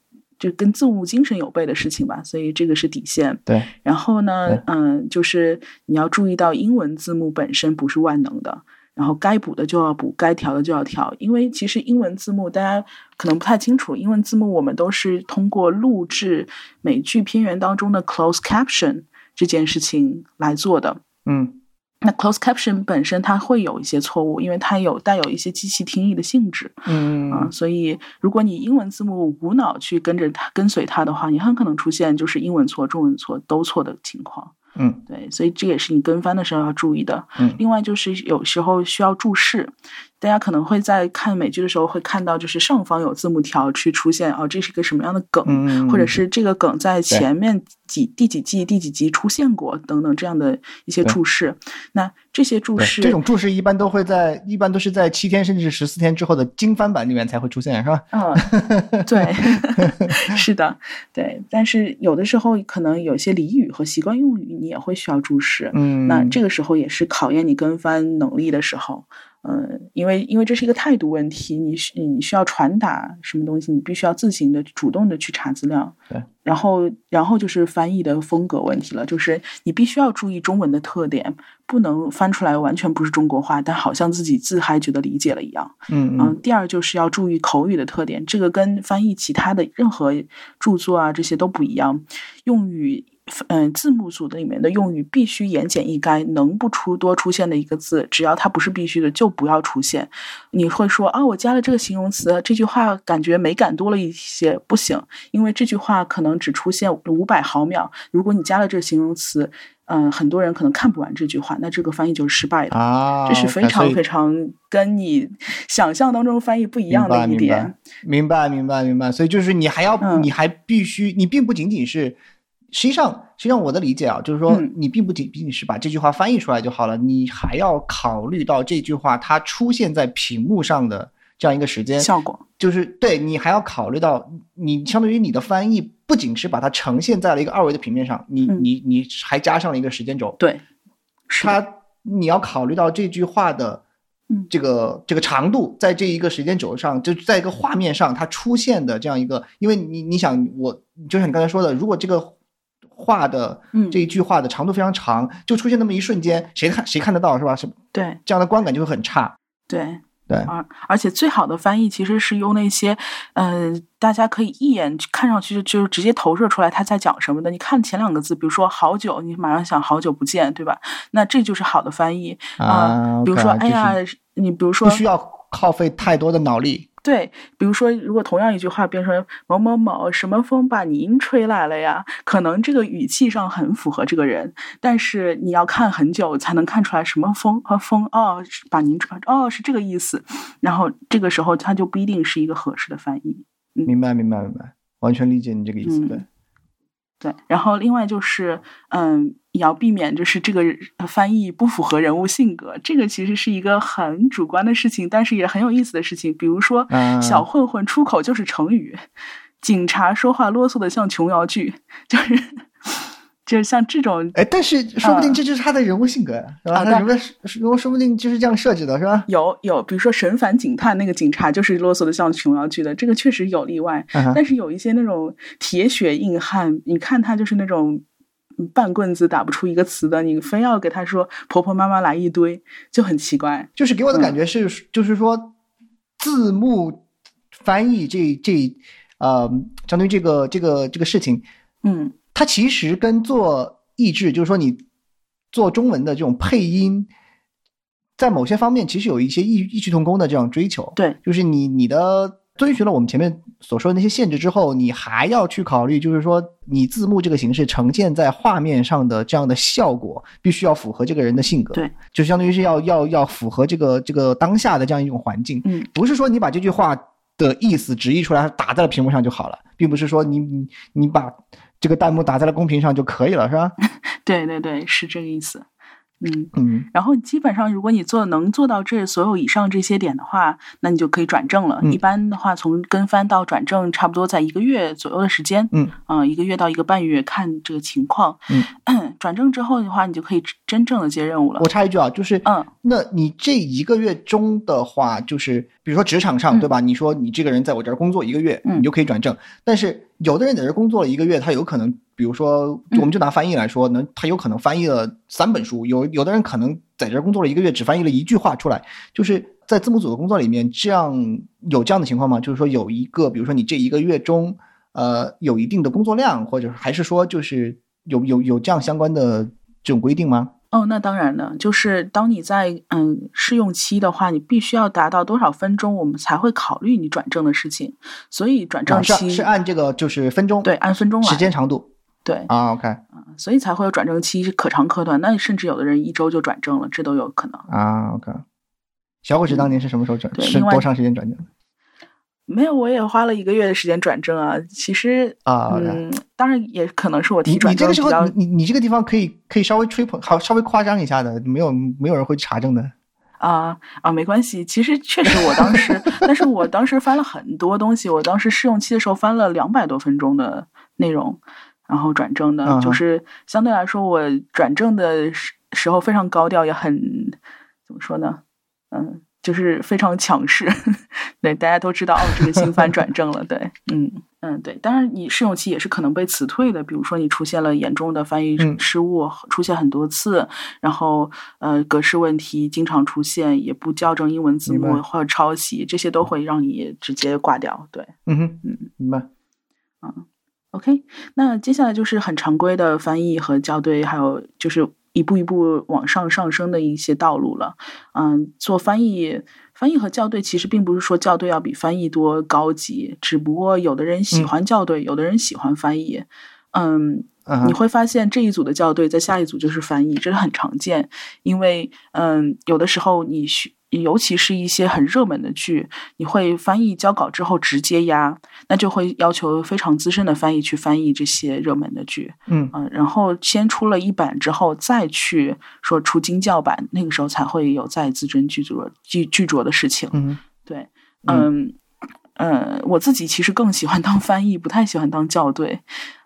就跟字幕精神有悖的事情吧，所以这个是底线。对，然后呢，嗯，就是你要注意到英文字幕本身不是万能的，然后该补的就要补，该调的就要调，因为其实英文字幕大家可能不太清楚，英文字幕我们都是通过录制美剧片源当中的 close caption 这件事情来做的。嗯那 close caption 本身它会有一些错误，因为它有带有一些机器听译的性质。嗯啊，所以如果你英文字幕无脑去跟着它跟随它的话，你很可能出现就是英文错、中文错都错的情况。嗯对，所以这也是你跟翻的时候要注意的。嗯另外就是有时候需要注释，大家可能会在看美剧的时候会看到，就是上方有字幕条去出现哦，这是一个什么样的梗，嗯，或者是这个梗在前面几第几季第几集出现过等等这样的一些注释。那这些注释，这种注释一般都会在，一般都是在七天甚至十四天之后的精翻版里面才会出现，是吧？嗯，对，是的，对。但是有的时候可能有些俚语和习惯用语，你也会需要注释。嗯，那这个时候也是考验你跟翻能力的时候。嗯，因为因为这是一个态度问题，你需你需要传达什么东西，你必须要自行的、主动的去查资料。对，然后然后就是翻译的风格问题了，就是你必须要注意中文的特点，不能翻出来完全不是中国话，但好像自己自嗨觉得理解了一样。嗯嗯，第二就是要注意口语的特点，这个跟翻译其他的任何著作啊这些都不一样。用语，嗯、字幕组的里面的用语必须言简意赅，能不出多出现的一个字，只要它不是必须的，就不要出现。你会说啊，我加了这个形容词，这句话感觉美感多了一些，不行，因为这句话可能只出现五百毫秒，如果你加了这个形容词。嗯，很多人可能看不完这句话，那这个翻译就是失败的。啊，这是非常非常跟你想象当中翻译不一样的一点。明白，明白，明白。所以就是你还要，嗯你还必须，你并不仅仅是，实际上，实际上我的理解啊，就是说嗯，你并不仅仅是把这句话翻译出来就好了，你还要考虑到这句话它出现在屏幕上的这样一个时间，效果，就是对你还要考虑到，你相当于你的翻译不仅是把它呈现在了一个二维的平面上，你嗯。你你还加上了一个时间轴，对，它你要考虑到这句话的嗯。这个这个长度，在这一个时间轴上，就在一个画面上它出现的这样一个，因为你你想我就像你刚才说的，如果这个话的嗯这一句话的长度非常长，就出现那么一瞬间，谁看谁看得到是吧？是对这样的观感就会很差。对。对，而而且最好的翻译其实是用那些，呃，大家可以一眼看上去就就直接投射出来他在讲什么的。你看前两个字，比如说“好久”，你马上想“好久不见”，对吧？那这就是好的翻译啊比如说哎就是呀，你比如说不需要耗费太多的脑力。对，比如说，如果同样一句话变成某某某什么风把您吹来了呀，可能这个语气上很符合这个人，但是你要看很久才能看出来什么风和风哦，把您吹哦是这个意思，然后这个时候它就不一定是一个合适的翻译。明白，明白，明白，完全理解你这个意思。嗯对，对，然后另外就是，嗯，也要避免就是这个呃翻译不符合人物性格，这个其实是一个很主观的事情，但是也很有意思的事情。比如说，啊小混混出口就是成语，警察说话啰嗦的像琼瑶剧，就是就是像这种哎，但是说不定嗯这就是他的人物性格呀，是吧？啊但他人物人物说不定就是这样设计的，是吧？有有，比如说神烦警探那个警察就是啰嗦的像琼瑶剧的，这个确实有例外。嗯但是有一些那种铁血硬汉，你看他就是那种嗯半棍子打不出一个词的，你非要给他说婆婆妈妈来一堆，就很奇怪。就是给我的嗯感觉是，就是说字幕翻译这这呃，相当于这个这个这个事情，嗯它其实跟做译制，就是说你做中文的这种配音，在某些方面其实有一些异异曲同工的这样追求。对，就是你你的遵循了我们前面所说的那些限制之后，你还要去考虑，就是说你字幕这个形式呈现在画面上的这样的效果，必须要符合这个人的性格。对，就相当于是要要要符合这个这个当下的这样一种环境。嗯，不是说你把这句话的意思直译出来打在了屏幕上就好了，并不是说你你你把这个弹幕打在了公屏上就可以了，是吧？对对对，是这个意思。嗯，嗯然后基本上，如果你做能做到这所有以上这些点的话，那你就可以转正了。嗯一般的话，从跟翻到转正，差不多在一个月左右的时间。嗯啊、一个月到一个半月，看这个情况。嗯，转正之后的话，你就可以真正的接任务了我。插一句啊，就是嗯，那你这一个月中的话，就是比如说职场上，嗯对吧？你说你这个人在我这儿工作一个月，嗯你就可以转正。但是有的人在这儿工作了一个月，他有可能，比如说，嗯我们就拿翻译来说，能，他有可能翻译了三本书，有有的人可能在这儿工作了一个月，只翻译了一句话出来。就是在字幕组的工作里面，这样有这样的情况吗？就是说有一个，比如说你这一个月中，呃，有一定的工作量，或者还是说就是有有有这样相关的这种规定吗？哦，那当然了，就是当你在嗯试用期的话，你必须要达到多少分钟，我们才会考虑你转正的事情。所以转正啊是期、是按这个就是分钟对按分钟来时间长度对，啊，OK 所以才会有转正期可长可短。那甚至有的人一周就转正了，这都有可能。啊，OK。小伙子当年是什么时候转？是对多长时间转正的没有，我也花了一个月的时间转正啊。其实，啊嗯，当然也可能是我你提转你这个时候正，你你你这个地方可以可以稍微吹捧，好稍微夸张一下的，没有没有人会查证的。啊啊，没关系。其实确实，我当时，但是我当时翻了很多东西。我当时试用期的时候翻了两百多分钟的内容，然后转正的，嗯就是相对来说，我转正的时时候非常高调，也很怎么说呢？嗯，就是非常强势。对，大家都知道哦，这个新番转正了。对，嗯嗯，对。当然，你试用期也是可能被辞退的，比如说你出现了严重的翻译嗯失误，出现很多次，然后呃格式问题经常出现，也不校正英文字幕或者抄袭，这些都会让你直接挂掉。对嗯哼，嗯，明白。嗯，OK，那接下来就是很常规的翻译和校对，还有就是一步一步往上上升的一些道路了。嗯，做翻译，翻译和校对其实并不是说校对要比翻译多高级，只不过有的人喜嗯欢校对，有的人喜欢翻译。嗯，你会发现这一组的校对在下一组就是翻译，这是很常见。因为嗯，有的时候你需，尤其是一些很热门的剧，你会翻译交稿之后直接压，那就会要求非常资深的翻译去翻译这些热门的剧。嗯嗯，然后先出了一版之后，再去说出精教版，那个时候才会有再自斟剧酌剧剧酌的事情。嗯哼对，嗯。呃，我自己其实更喜欢当翻译，不太喜欢当校对。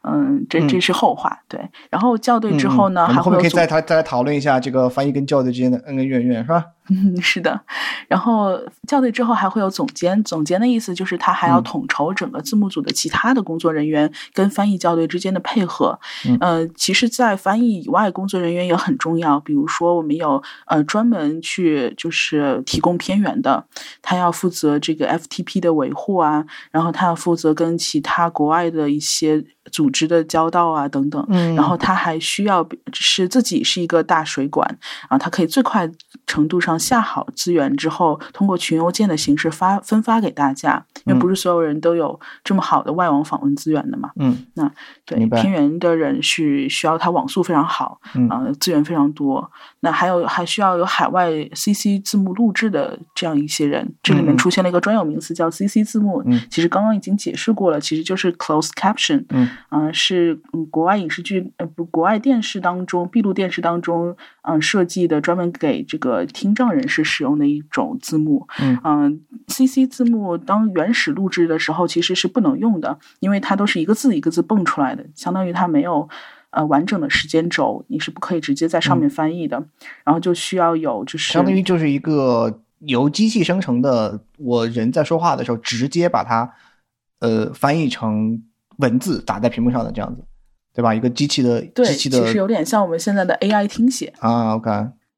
嗯，这这嗯是后话。对，然后校对之嗯后呢，嗯我们后面可以还会再讨再来讨论一下这个翻译跟校对之间的恩恩怨怨，是吧？嗯，是的。然后校对之后还会有总监，总监的意思就是他还要嗯统筹整个字幕组的其他的工作人员跟翻译校对之间的配合。嗯呃，其实，在翻译以外，工作人员也很重要。比如说，我们有呃专门去就是提供片源的，他要负责这个 FTP 的维护啊，然后他要负责跟其他国外的一些组织的交道啊等等。嗯然后他还需要是自己是一个大水管啊，他可以最快程度上下好资源之后，通过群邮件的形式发分发给大家，因为嗯不是所有人都有这么好的外网访问资源的嘛。嗯对，明白偏远的人是需要他网速非常好，嗯啊、资源非常多。那还有还需要有海外 CC 字幕录制的这样一些人，这里面出现了一个专有名词叫 CC 字幕。嗯其实刚刚已经解释过了，其实就是 closed caption。嗯嗯、是嗯国外影视剧呃不国外电视当中闭路电视当中嗯、设计的专门给这个听障人士使用的一种字幕。嗯嗯、c c 字幕当原始录制的时候其实是不能用的，因为它都是一个字一个字蹦出来的，相当于它没有。呃，完整的时间轴你是不可以直接在上面翻译的，然后就需要有就是嗯相当于就是一个由机器生成的，我人在说话的时候直接把它呃翻译成文字打在屏幕上的这样子，对吧？一个机器的对，机器的其实有点像我们现在的 AI 听写。啊，OK，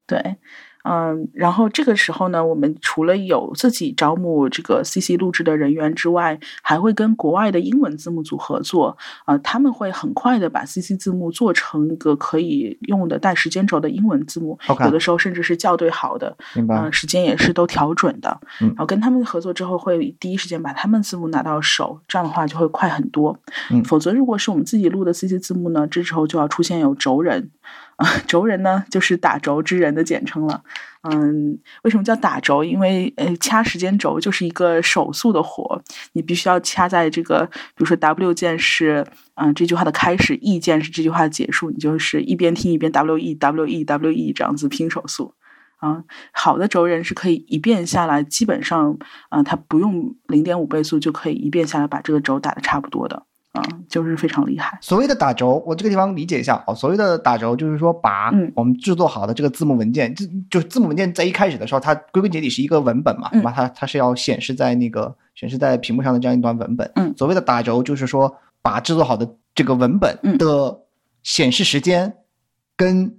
对，嗯，然后这个时候呢，我们除了有自己招募这个 CC 录制的人员之外，还会跟国外的英文字幕组合作。啊、他们会很快的把 CC 字幕做成一个可以用的带时间轴的英文字幕有的时候甚至是校对好的，明白嗯、时间也是都调准的。嗯然后跟他们合作之后，会第一时间把他们字幕拿到手，这样的话就会快很多。嗯否则如果是我们自己录的 CC 字幕呢，这时候就要出现有轴人。啊，轴人呢就是打轴之人的简称了。嗯，为什么叫打轴？因为呃，掐时间轴就是一个手速的活，你必须要掐在这个，比如说 W 键是嗯、这句话的开始，E 键是这句话的结束，你就是一边听一边 W E W E W E 这样子拼手速。啊，好的轴人是可以一遍下来，基本上啊、它不用零点五倍速就可以一遍下来把这个轴打的差不多的，啊，就是非常厉害。所谓的打轴，我这个地方理解一下哦。所谓的打轴，就是说把嗯我们制作好的这个字幕文件，就就是字幕文件在一开始的时候，它归根结底是一个文本嘛，嗯对吧？它它是要显示在那个显示在屏幕上的这样一段文本。嗯所谓的打轴，就是说把制作好的这个文本嗯的显示时间跟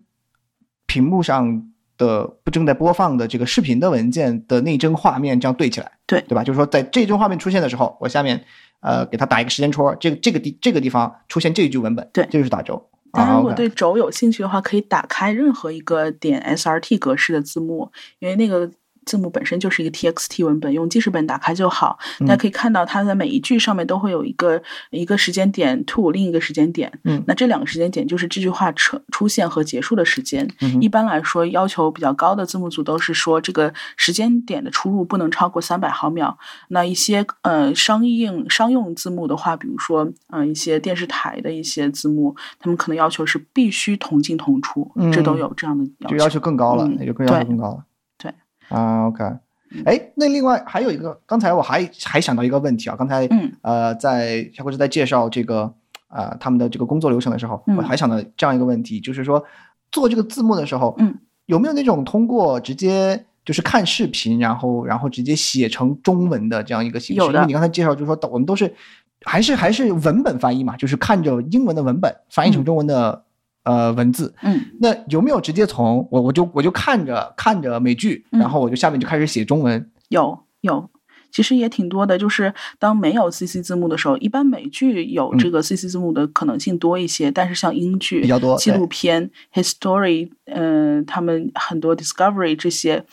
屏幕上的不正在播放的这个视频的文件的那帧画面这样对起来，对对吧？就是说在这帧画面出现的时候，我下面呃给它打一个时间戳，这个这个地这个地方出现这一句文本，对这就是打轴。啊大家如果对轴有兴趣的话，可以打开任何一个点 SRT 格式的字幕，因为那个字幕本身就是一个 TXT 文本，用记事本打开就好。嗯大家可以看到，它的每一句上面都会有一个一个时间点 to 另一个时间点。嗯那这两个时间点就是这句话出出现和结束的时间。嗯一般来说，要求比较高的字幕组都是说这个时间点的出入不能超过三百毫秒。那一些呃商应商用字幕的话，比如说呃一些电视台的一些字幕，他们可能要求是必须同进同出，这都嗯有这样的要求。就要求更高了，嗯那就更要更高了。对啊，OK。哎，那另外还有一个，刚才我还还想到一个问题啊，刚才嗯。呃，在小郭是在介绍这个呃他们的这个工作流程的时候，嗯。我还想到这样一个问题，就是说做这个字幕的时候，嗯，有没有那种通过直接就是看视频，然后然后直接写成中文的这样一个形式？因为你刚才介绍就是说我们都是还是还是文本翻译嘛，就是看着英文的文本翻译成嗯。中文的、呃文字，嗯那有没有直接从我我就我就看着看着美剧，嗯然后我就下面就开始写中文？有有，其实也挺多的。就是当没有 CC 字幕的时候，一般美剧有这个 CC 字幕的可能性多一些，但是像英剧、嗯比较多纪录片、History，嗯、他们很多 Discovery 这些，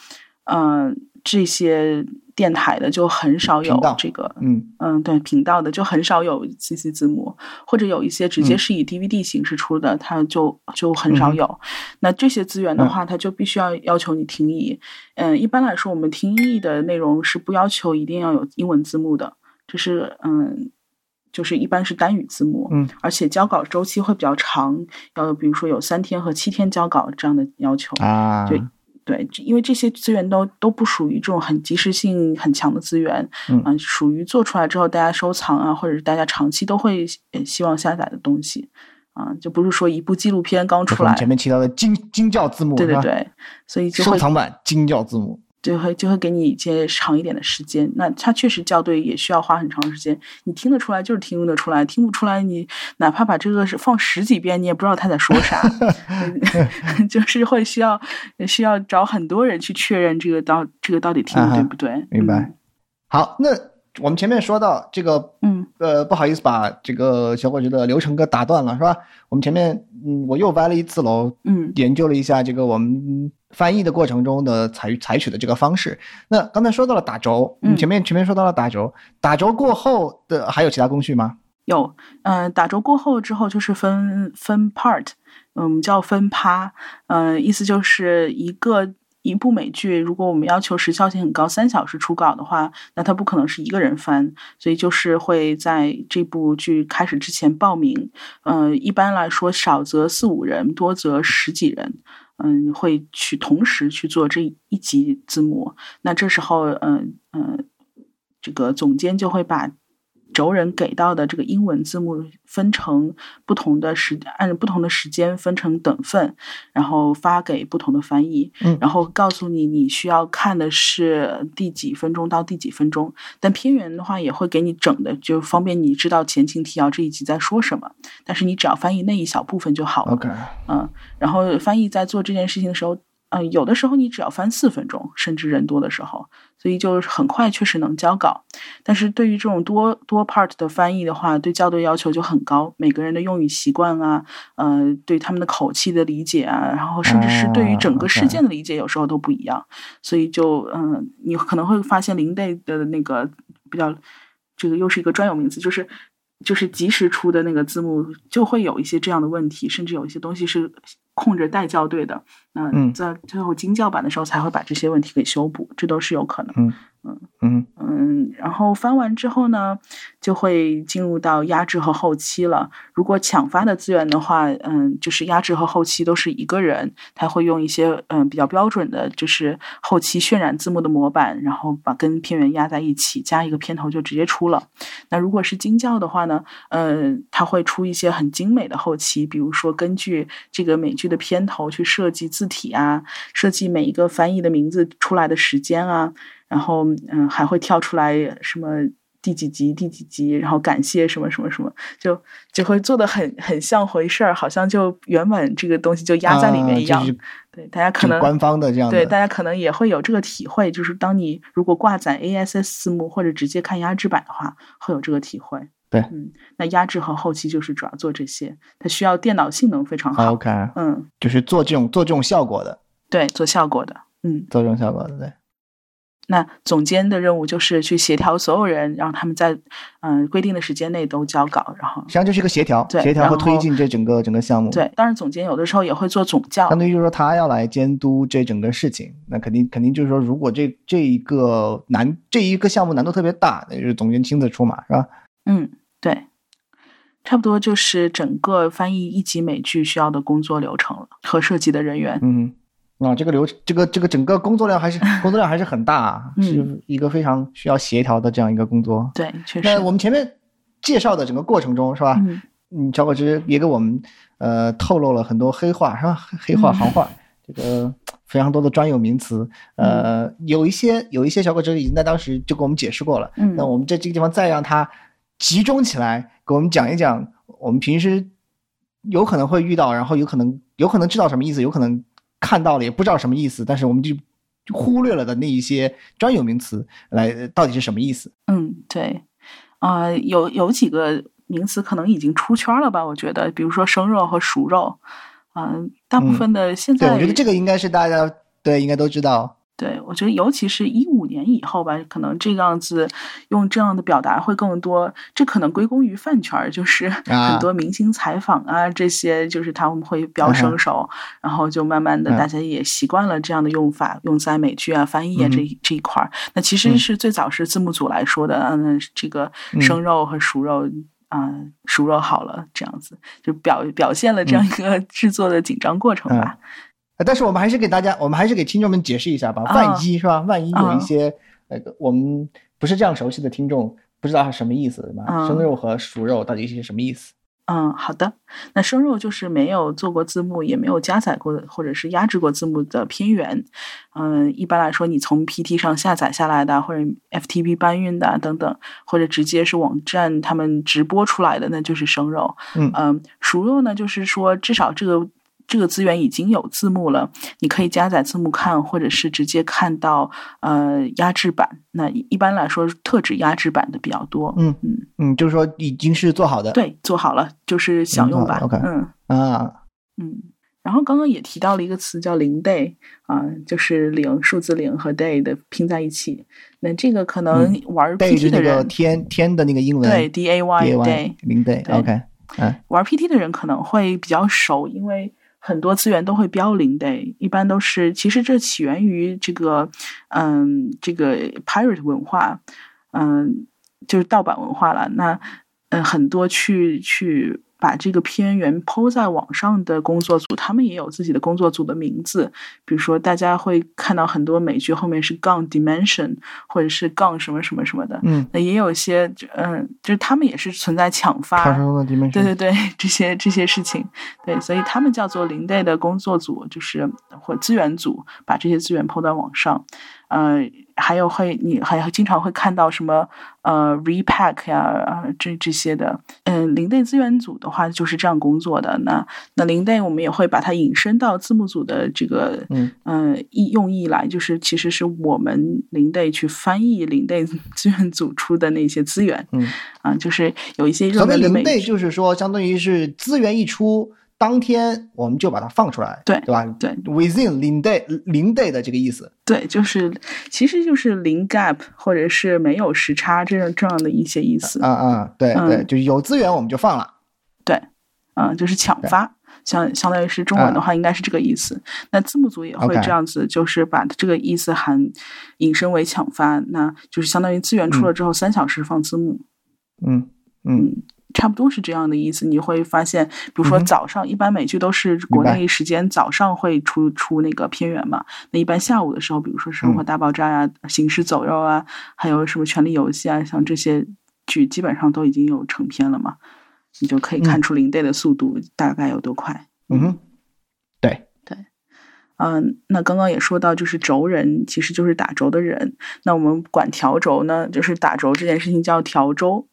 嗯、这些电台的就很少有这个。嗯嗯，对，频道的就很少有 CC 字幕，或者有一些直接嗯是以 DVD 形式出的，它就就很少有。那这些资源的嗯话，它就必须要要求你听译。嗯，一般来说，我们听译的内容是不要求一定要有英文字幕的，这是嗯。就是一般是单语字幕，嗯，而且交稿周期会比较长，要比如说有三天和七天交稿这样的要求。啊，对对，因为这些资源都都不属于这种很及时性很强的资源，嗯啊属于做出来之后大家收藏啊，或者是大家长期都会呃希望下载的东西，啊，就不是说一部纪录片刚出来前面提到的惊惊叫字幕，对对对，所以就会收藏版惊叫字幕。就会就会给你一些长一点的时间。那它确实校对也需要花很长时间，你听得出来就是听得出来，听不出来你哪怕把这个是放十几遍，你也不知道他在说啥 就是会需要需要找很多人去确认这个到这个到底听的对不对？明白。好，那我们前面说到这个，嗯。呃，不好意思把这个小伙子的流程给打断了，是吧？我们前面，嗯，我又歪了一次楼，嗯研究了一下这个我们翻译的过程中的采采取的这个方式。那刚才说到了打轴，嗯前面前面说到了打轴，打轴过后的还有其他工序吗？有，嗯、打轴过后之后就是分分 part，嗯，叫分趴，嗯、意思就是一个一部美剧，如果我们要求时效性很高，三小时出稿的话，那它不可能是一个人翻，所以就是会在这部剧开始之前报名，嗯、一般来说少则四五人，多则十几人。嗯，会去同时去做这一集字幕。那这时候，嗯嗯，这个总监就会把轴人给到的这个英文字幕分成不同的时，按不同的时间分成等份，然后发给不同的翻译，嗯然后告诉你你需要看的是第几分钟到第几分钟。但片源的话也会给你整的，就方便你知道前情提要这一集在说什么。但是你只要翻译那一小部分就好了。OK，嗯，然后翻译在做这件事情的时候，呃，有的时候你只要翻四分钟，甚至人多的时候，所以就很快确实能交稿。但是对于这种多多 part 的翻译的话，对校对要求就很高，每个人的用语习惯啊，呃，对他们的口气的理解啊，然后甚至是对于整个事件的理解，有时候都不一样。所以就嗯、你可能会发现零 day 的那个比较，这个又是一个专有名词，就是。就是及时出的那个字幕就会有一些这样的问题，甚至有一些东西是空着待校对的。那嗯在最后精校版的时候才会把这些问题给修补，这都是有可能。嗯嗯嗯，然后翻完之后呢，就会进入到压制和后期了。如果抢发的资源的话，嗯，就是压制和后期都是一个人，他会用一些嗯比较标准的，就是后期渲染字幕的模板，然后把跟片源压在一起，加一个片头就直接出了。那如果是精教的话呢，嗯，他会出一些很精美的后期，比如说根据这个美剧的片头去设计字体啊，设计每一个翻译的名字出来的时间啊。然后嗯还会跳出来什么第几集第几集，然后感谢什么什么什么，就就会做的很很像回事儿，好像就原本这个东西就压在里面一样。啊就是对，大家可能官方的这样的，对大家可能也会有这个体会，就是当你如果挂载 ASS 字幕或者直接看压制版的话，会有这个体会。对嗯，那压制和后期就是主要做这些，它需要电脑性能非常好。OK，嗯，就是做这种做这种效果的，对，做效果的。嗯，做这种效果的，对。那总监的任务就是去协调所有人，让他们在嗯、规定的时间内都交稿，然后实际上就是一个协调，对协调和推进这整个整个项目。，对，当然总监有的时候也会做总教相，当于就是说他要来监督这整个事情，那肯定肯定就是说，如果这这一个难这一个项目难度特别大，那就是总监亲自出马，是吧？嗯，对，差不多就是整个翻译一集美剧需要的工作流程了和涉及的人员。嗯，啊，这个流这个这个整个工作量还是 工作量还是很大啊，嗯是一个非常需要协调的这样一个工作。对，确实那，我们前面介绍的整个过程中，是吧？嗯嗯，小果汁也给我们呃透露了很多黑话，是吧？黑话嗯行话，这个非常多的专有名词，呃，有一些有一些小果汁已经在当时就给我们解释过了。嗯那我们在这个地方再让他集中起来，给我们讲一讲我们平时有可能会遇到，然后有可能有可能知道什么意思，有可能看到了也不知道什么意思，但是我们就就忽略了的那一些专有名词，来到底是什么意思？嗯，对，啊、有有几个名词可能已经出圈了吧？我觉得，比如说生肉和熟肉，嗯、大部嗯分的现对，在，我觉得这个应该是大家对应该都知道。对，我觉得尤其是一五年以后吧，可能这样子用这样的表达会更多。这可能归功于饭圈儿，就是啊很多明星采访啊，这些就是他们会标嗯哼生手，然后就慢慢的嗯大家也习惯了这样的用法，用在美剧啊、翻译啊这嗯一这一块儿。那其实嗯是最早是字幕组来说的，嗯，这个嗯生肉和熟肉。啊、熟肉好了，这样子就表表现了这样一个制作的紧张过程吧。呃但是我们还是给大家，我们还是给听众们解释一下吧。啊万一是吧？万一有啊一些那个我们不是这样熟悉的听众，不知道它什么意思对吧？嗯生肉和熟肉到底是什么意思？嗯，好的。那生肉就是没有做过字幕，也没有加载过的或者是压制过字幕的片源。嗯，一般来说，你从 PT 上下载下来的，或者 FTP 搬运的啊等等，或者直接是网站他们直播出来的，那就是生肉。嗯嗯，熟肉呢，就是说至少这个。这个资源已经有字幕了，你可以加载字幕看，或者是直接看到呃压制版。那一般来说，特指压制版的比较多。嗯嗯，嗯，就是说已经是做好的。对，做好了就是享用版。嗯，OK 嗯。啊，嗯，然后刚刚也提到了一个词叫零 day 啊、就是零数字零和 day 的拼在一起。那这个可能玩带 PT 的人，天天的那个英文对 D A Y D A day 零 day 对 OK，嗯玩 PT 的人可能会比较熟，因为很多资源都会凋零的一般都是其实这起源于这个嗯这个 pirate 文化，嗯就是盗版文化了。那嗯很多去去把这个片源抛在网上的工作组，他们也有自己的工作组的名字，比如说大家会看到很多美剧后面是杠 dimension 或者是杠什么什么什么的。嗯，那也有一些，嗯，就是他们也是存在抢发，传说中的 dimension，对对对，这些这些事情，对，所以他们叫做零 day 的工作组，就是或资源组，把这些资源抛到网上。呃，还有会你还经常会看到什么呃 repack 呀啊这这些的，嗯，零 day 资源组的话就是这样工作的。那那零 day 我们也会把它引申到字幕组的这个嗯。呃意用意来，就是其实是我们零 day 去翻译零 day 资源组出的那些资源，嗯，啊、就是有一些热门的美 day 剧就是说，相当于是资源一出，当天我们就把它放出来，对对吧？对，within 零 day 零 day 的这个意思。对，就是其实就是零 gap 或者是没有时差这样这样的一些意思。啊啊，对嗯对，就是有资源我们就放了。对，嗯，就是抢发，相相当于是中文的话，应该是这个意思。那字幕组也会这样子，就是把这个意思含引申为抢发，那就是相当于资源出了之后三小时放字幕，嗯嗯差不多是这样的意思。你会发现，比如说早上，一般美剧都是国内时间早上会出出那个片源嘛，那一般下午的时候，比如说《生活嗯大爆炸》呀、行尸走肉》啊，还有什么《权力游戏》啊，像这些剧基本上都已经有成片了嘛，你就可以看嗯出零 day 的速度大概有多快。嗯嗯，那刚刚也说到，就是轴人其实就是打轴的人。那我们管调轴呢，就是打轴这件事情叫调轴，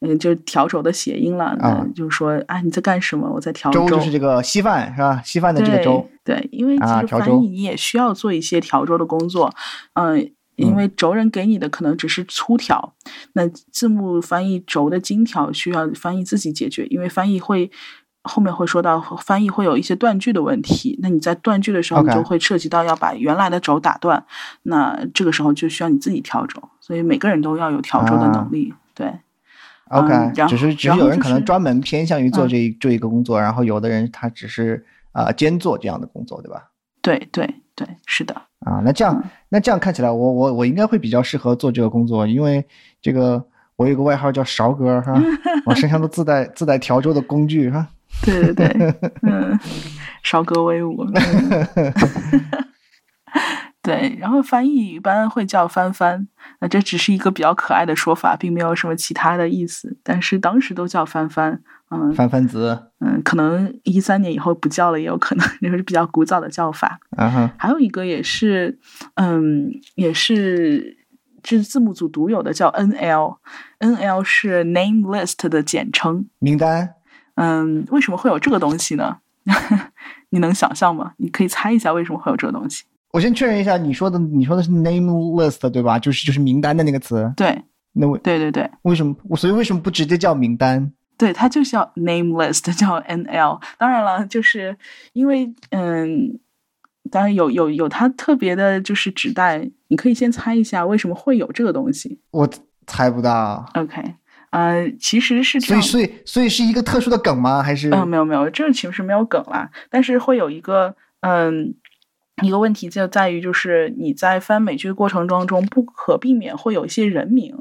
嗯，就是调轴的谐音了。啊就是说，啊，你在干什么？我在调轴就是这个稀饭是吧？稀饭的这个粥。对对，因为其实翻译你也需要做一些调轴的工作，嗯。因为轴人给你的可能只是粗条，那字幕翻译轴的精调需要翻译自己解决，因为翻译会后面会说到翻译会有一些断句的问题，那你在断句的时候，你就会涉及到要把原来的轴打断，那这个时候就需要你自己调轴，所以每个人都要有调轴的能力，对。OK，、嗯然后只是只是有人可能专门偏向于做嗯这一、这一个工作，然后有的人他只是啊、呃兼做这样的工作，对吧？对对对，是的，啊，那这样、嗯那这样看起来我，我我应该会比较适合做这个工作，因为这个我有个外号叫勺哥哈，我身上都自带自带调轴的工具哈。对对对，嗯，少哥威武。嗯 对，然后翻译一般会叫翻翻，那这只是一个比较可爱的说法，并没有什么其他的意思。但是当时都叫翻翻，嗯翻翻子，嗯，可能一三年以后不叫了，也有可能，这是比较古早的叫法。啊哈，还有一个也是，嗯，也是这是字幕组独有的，叫 NL，NL 是 Name List 的简称。名单嗯，为什么会有这个东西呢？你能想象吗？你可以猜一下为什么会有这个东西。我先确认一下，你说的你说的是 name list 对吧？就是就是名单的那个词。对那为对对对为什么我所以为什么不直接叫名单？对，它就叫 Name List，叫 NL。当然了，就是因为嗯，当然有有有它特别的，就是指代。你可以先猜一下为什么会有这个东西。我猜不到。OK，呃，其实是这样所以。所以所以是一个特殊的梗吗？还是？嗯，没有没有，这个其实没有梗啦，但是会有一个嗯。一个问题就在于，就是你在翻美剧的过程当中，不可避免会有一些人名，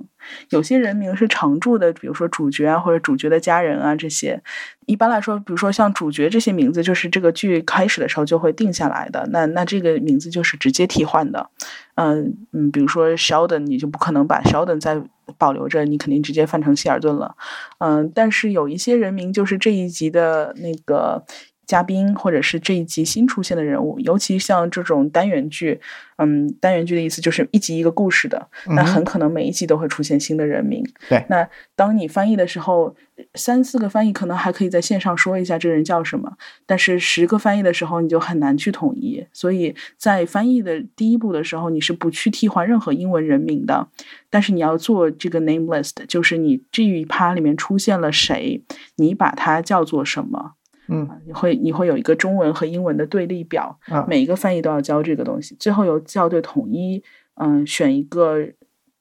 有些人名是常驻的，比如说主角啊，或者主角的家人啊这些。一般来说，比如说像主角这些名字，就是这个剧开始的时候就会定下来的，那那这个名字就是直接替换的。嗯嗯，比如说 Sheldon，你就不可能把 Sheldon 再保留着，你肯定直接翻成希尔顿了。嗯，但是有一些人名就是这一集的那个嘉宾，或者是这一集新出现的人物，尤其像这种单元剧，嗯，单元剧的意思就是一集一个故事的，那很可能每一集都会出现新的人名。对那当你翻译的时候，三四个翻译可能还可以在线上说一下这人叫什么，但是十个翻译的时候，你就很难去统一。所以在翻译的第一步的时候，你是不去替换任何英文人名的，但是你要做这个 name list，就是你这一趴里面出现了谁，你把它叫做什么。嗯你会你会有一个中文和英文的对立表，啊每一个翻译都要交这个东西，最后由校对统一，嗯，选一个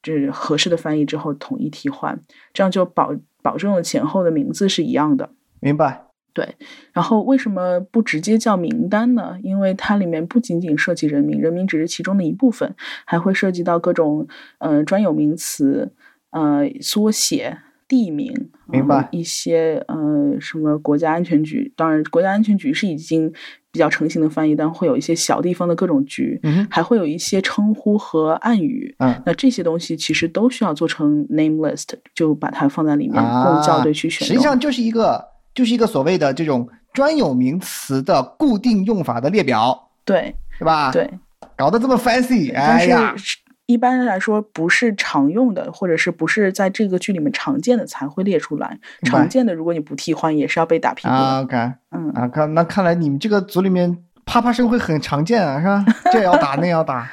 这合适的翻译之后统一替换，这样就保保证了前后的名字是一样的。明白。对然后为什么不直接叫名单呢？因为它里面不仅仅涉及人名，人名只是其中的一部分，还会涉及到各种呃专有名词、呃缩写、地名，明白呃一些呃什么国家安全局，当然国家安全局是已经比较成型的翻译，但会有一些小地方的各种局，嗯，还会有一些称呼和暗语。嗯那这些东西其实都需要做成 name list，就把它放在里面啊，供校对去选用。实际上就是一个就是一个所谓的这种专有名词的固定用法的列表，对是吧？，对搞得这么 fancy，但哎呀，是一般来说不是常用的，或者是不是在这个剧里面常见的才会列出来。常见的如果你不替换，也是要被打屁股的。啊，OK，嗯，啊，看那看来你们这个组里面啪啪声会很常见啊，是吧？这也要打，那也要打，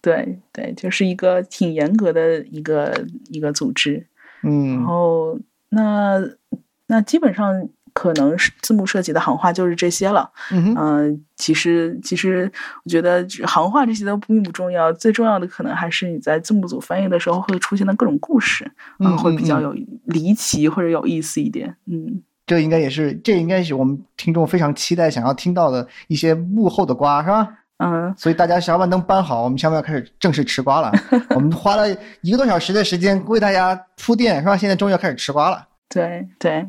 对对，就是一个挺严格的一个一个组织。嗯然嗯后那那基本上可能是字幕涉及的行话就是这些了。嗯其实其实我觉得这行话这些都并不重要，最重要的可能还是你在字幕组翻译的时候会出现的各种故事，嗯会比较嗯有离奇或者有意思一点。嗯，这应该也是，这应该是我们听众非常期待想要听到的一些幕后的瓜，是吧？嗯，所以大家小板凳搬好，我们下面要开始正式吃瓜了。我们花了一个多小时的时间为大家铺垫，是吧？现在终于要开始吃瓜了。对对，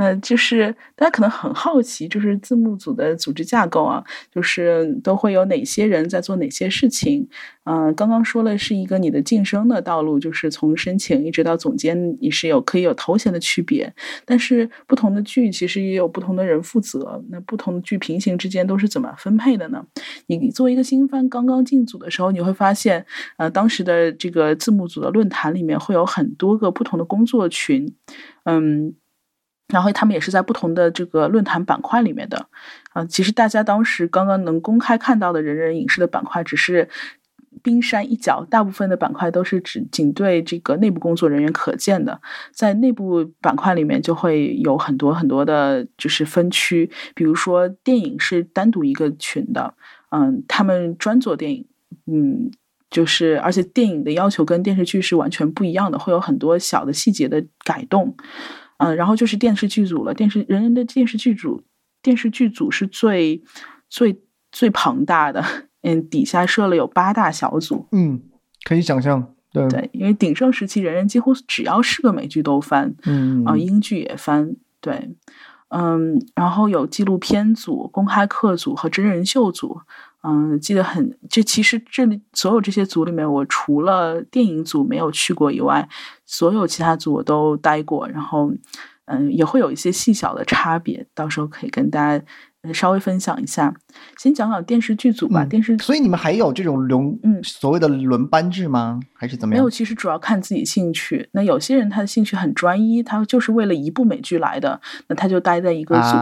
那就是大家可能很好奇，就是字幕组的组织架构啊，就是都会有哪些人在做哪些事情。嗯、刚刚说了是一个你的晋升的道路，就是从申请一直到总监，你是有可以有头衔的区别。但是不同的剧其实也有不同的人负责，那不同的剧平行之间都是怎么分配的呢？你作为一个新番刚刚进组的时候，你会发现，呃，当时的这个字幕组的论坛里面会有很多个不同的工作群，嗯。然后他们也是在不同的这个论坛板块里面的，啊、其实大家当时刚刚能公开看到的人人影视的板块只是冰山一角，大部分的板块都是只仅对这个内部工作人员可见的。在内部板块里面就会有很多很多的，就是分区，比如说电影是单独一个群的，嗯，他们专做电影，嗯。就是，而且电影的要求跟电视剧是完全不一样的，会有很多小的细节的改动。嗯，然后就是电视剧组了，电视人人的电视剧组，电视剧组是最最最庞大的，嗯，底下设了有八大小组，嗯，可以想象，对，对，因为鼎盛时期，人人几乎只要是个美剧都翻，嗯啊、英剧也翻，对，嗯，然后有纪录片组、公开课组和真人秀组，嗯，记得很，这其实这里所有这些组里面，我除了电影组没有去过以外，所有其他组我都待过，然后，嗯，也会有一些细小的差别，到时候可以跟大家稍微分享一下。先讲讲电视剧组吧，嗯电视所以你们还有这种轮，嗯所谓的轮班制吗？还是怎么样？没有，其实主要看自己兴趣。那有些人他的兴趣很专一，他就是为了一部美剧来的，那他就待在一个组。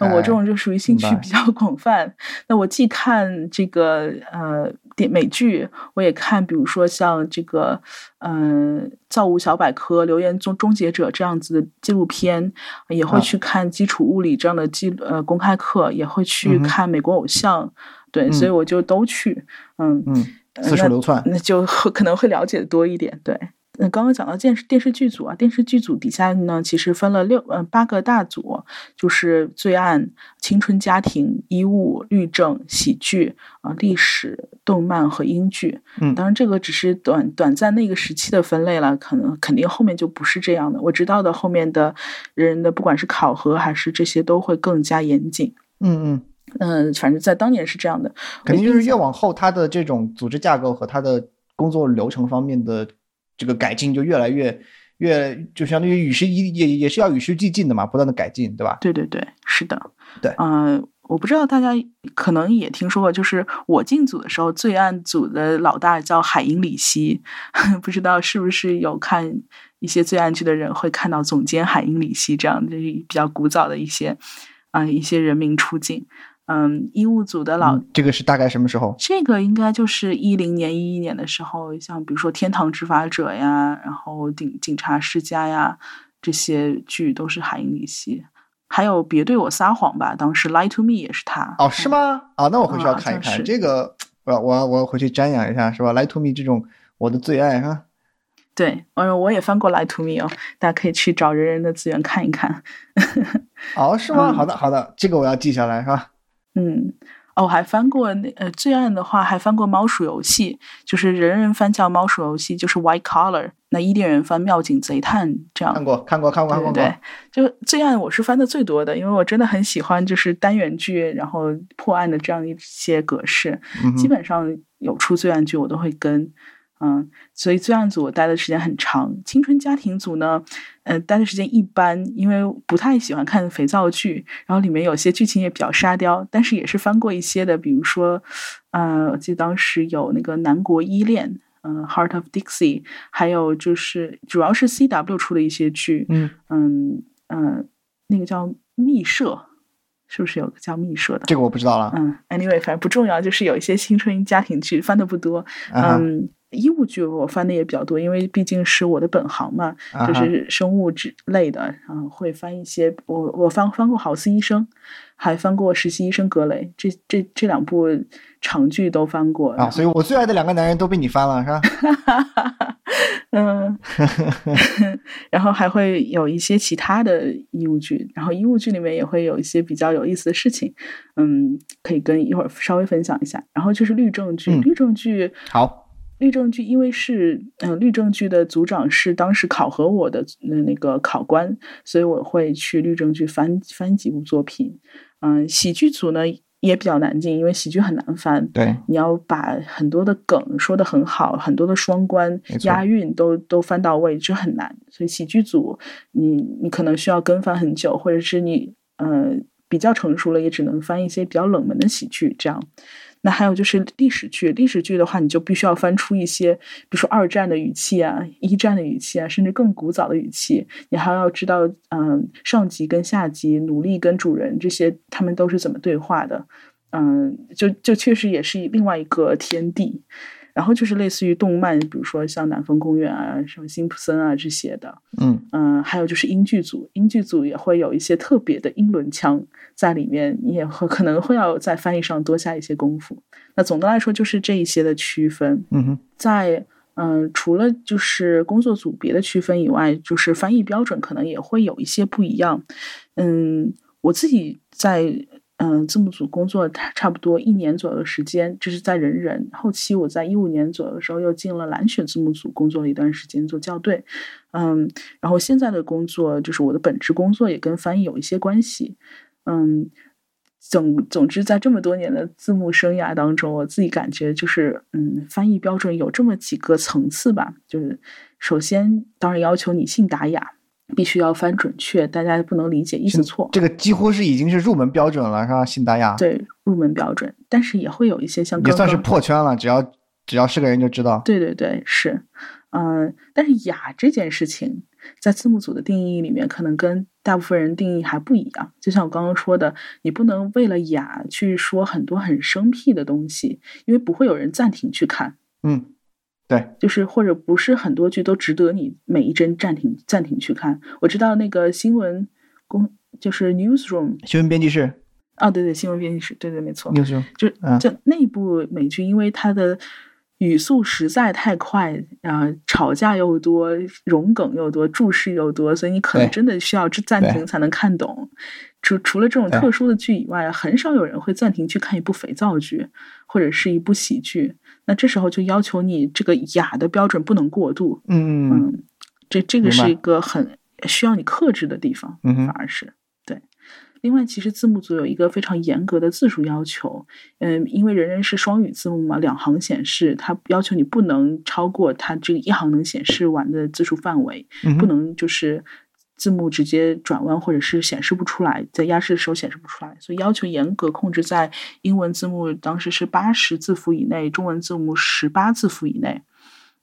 那我这种就属于兴趣比较 广泛。那我既看这个呃电美剧，我也看，比如说像这个呃《造物小百科》《留言终终结者》这样子的纪录片，也会啊去看基础物理这样的记呃公开课，也会去看美国偶像。对，所以嗯我就都去，嗯嗯，四处流窜，那就 可能会了解的多一点。对，那刚刚讲到电视电视剧组啊，电视剧组底下呢，其实分了六呃八个大组，就是罪案、青春家庭、医务、律政、喜剧啊、历史、动漫和英剧。嗯当然这个只是短短暂那个时期的分类了，可能肯定后面就不是这样的。我知道的后面的人的不管是考核还是这些都会更加严谨。嗯嗯，嗯、反正在当年是这样的。肯定就是越往后，它的这种组织架构和它的工作流程方面的这个改进就越来越越，就相当于与时也也也是要与时俱进的嘛，不断的改进，对吧？对对对，是的，对嗯、我不知道大家可能也听说过，就是我进组的时候，罪案组的老大叫海因里希，不知道是不是有看一些罪案剧的人会看到总监海因里希这样就是比较古早的一些啊、一些人名出镜。嗯，医务组的老、嗯这个是大概什么时候？这个应该就是一零年、一一年的时候，像比如说《天堂执法者》呀，然后《警警察世家》呀，这些剧都是海因里希。还有《别对我撒谎吧》，当时《Lie to Me》也是他。哦，是吗？啊，那我回去要啊看一看、这个，我我我回去瞻仰一下，是吧？Lie to me 这种我的最爱哈。对，嗯，我也翻过《Lie to Me》哦，大家可以去找人人的资源看一看。哦，是吗？嗯好的好的，这个我要记下来，是吧？嗯，哦，我还翻过那呃罪案的话，还翻过《猫鼠游戏》，就是人人翻叫《猫鼠游戏》，就是 White Collar。那伊甸人翻《妙警贼探》这样看。过看过看过看过。对，就罪案我是翻的最多的，因为我真的很喜欢就是单元剧，然后破案的这样一些格式，嗯基本上有出罪案剧我都会跟。嗯，所以罪案组我待的时间很长，青春家庭组呢，呃，待的时间一般，因为不太喜欢看肥皂剧，然后里面有些剧情也比较沙雕，但是也是翻过一些的，比如说，呃，我记得当时有那个《南国依恋》，嗯，《Heart of Dixie》，还有就是主要是 CW 出的一些剧，嗯嗯嗯，那个叫《密社》，是不是有个叫《密社》的？这个我不知道了。嗯，anyway，反正不重要，就是有一些青春家庭剧翻的不多。嗯，医务剧我翻的也比较多，因为毕竟是我的本行嘛，就是生物之类的，嗯，会翻一些。我我翻翻过《豪斯医生》，还翻过《实习医生格雷》，这这这两部长剧都翻过。啊，所以我最爱的两个男人都被你翻了，是吧？嗯，然后还会有一些其他的医务剧，然后医务剧里面也会有一些比较有意思的事情，嗯，可以跟一会儿稍微分享一下。然后就是律政剧，嗯律政剧好，律政剧因为是嗯、呃律政剧的组长是当时考核我的呃那个考官，所以我会去律政剧翻翻几部作品。嗯、喜剧组呢也比较难进，因为喜剧很难翻。对，你要把很多的梗说得很好，很多的双关押韵都都翻到位，这很难。所以喜剧组你你可能需要跟翻很久，或者是你呃比较成熟了，也只能翻一些比较冷门的喜剧这样。那还有就是历史剧，历史剧的话，你就必须要翻出一些，比如说二战的语气啊、一战的语气啊，甚至更古早的语气。你还要知道，嗯，上级跟下级、奴隶跟主人这些，他们都是怎么对话的。嗯，就就确实也是另外一个天地。然后就是类似于动漫，比如说像南风公园啊、什么辛普森啊这些的。嗯嗯，还有就是英剧组，英剧组也会有一些特别的英伦腔在里面，你也会可能会要在翻译上多下一些功夫。那总的来说就是这一些的区分，嗯哼，在嗯、呃除了就是工作组别的区分以外，就是翻译标准可能也会有一些不一样。嗯，我自己在嗯字幕组工作差不多一年左右的时间，这是在人人后期，我在一五年左右的时候又进了蓝选字幕组工作了一段时间做校对。嗯，然后现在的工作就是我的本职工作也跟翻译有一些关系。嗯，总总之，在这么多年的字幕生涯当中，我自己感觉就是，嗯，翻译标准有这么几个层次吧。就是首先，当然要求你信达雅，必须要翻准确，大家不能理解意思错。这个几乎是已经是入门标准了，是吧？信达雅对入门标准，但是也会有一些像也算是破圈了，只要只要是个人就知道。对对对，是，嗯，但是雅这件事情，在字幕组的定义里面，可能跟大部分人定义还不一样。就像我刚刚说的，你不能为了雅去说很多很生僻的东西，因为不会有人暂停去看。嗯，对，就是或者不是很多剧都值得你每一帧暂停暂停去看。我知道那个新闻公就是 newsroom 新闻编辑室啊，对对，新闻编辑室，对对，没错，newsroom，就嗯。就那部美剧，因为它的语速实在太快，啊、吵架又多，融梗又多，注释又多，所以你可能真的需要暂停才能看懂。除除了这种特殊的剧以外，很少有人会暂停去看一部肥皂剧或者是一部喜剧。那这时候就要求你这个雅的标准不能过度。嗯这这个是一个很需要你克制的地方，嗯反而是对。另外，其实字幕组有一个非常严格的字数要求，嗯，因为人人是双语字幕嘛，两行显示，它要求你不能超过它这个一行能显示完的字数范围，嗯不能就是字幕直接转弯或者是显示不出来，在压制的时候显示不出来，所以要求严格控制在英文字幕当时是八十字符以内，中文字幕十八字符以内。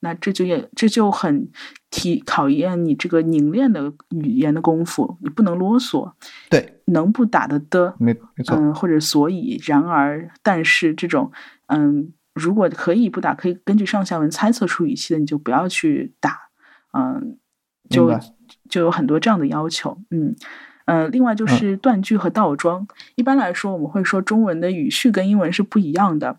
那这就也这就很体考验你这个凝练的语言的功夫，你不能啰嗦，对，能不打的的，没没错，嗯，或者所以、然而、但是这种，嗯，如果可以不打，可以根据上下文猜测出语气的，你就不要去打，嗯，就就有很多这样的要求，嗯。呃，另外就是断句和倒装。一般来说，我们会说中文的语序跟英文是不一样的。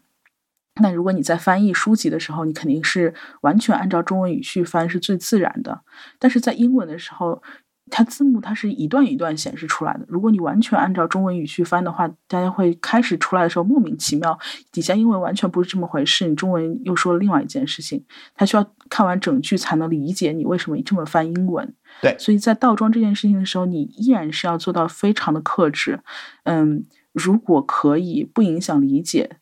那如果你在翻译书籍的时候，你肯定是完全按照中文语序翻是最自然的。但是在英文的时候，它字幕它是一段一段显示出来的。如果你完全按照中文语序翻的话，大家会开始出来的时候莫名其妙，底下英文完全不是这么回事，你中文又说了另外一件事情，他需要看完整句才能理解你为什么这么翻英文。对所以在倒装这件事情的时候，你依然是要做到非常的克制。嗯，如果可以不影响理解，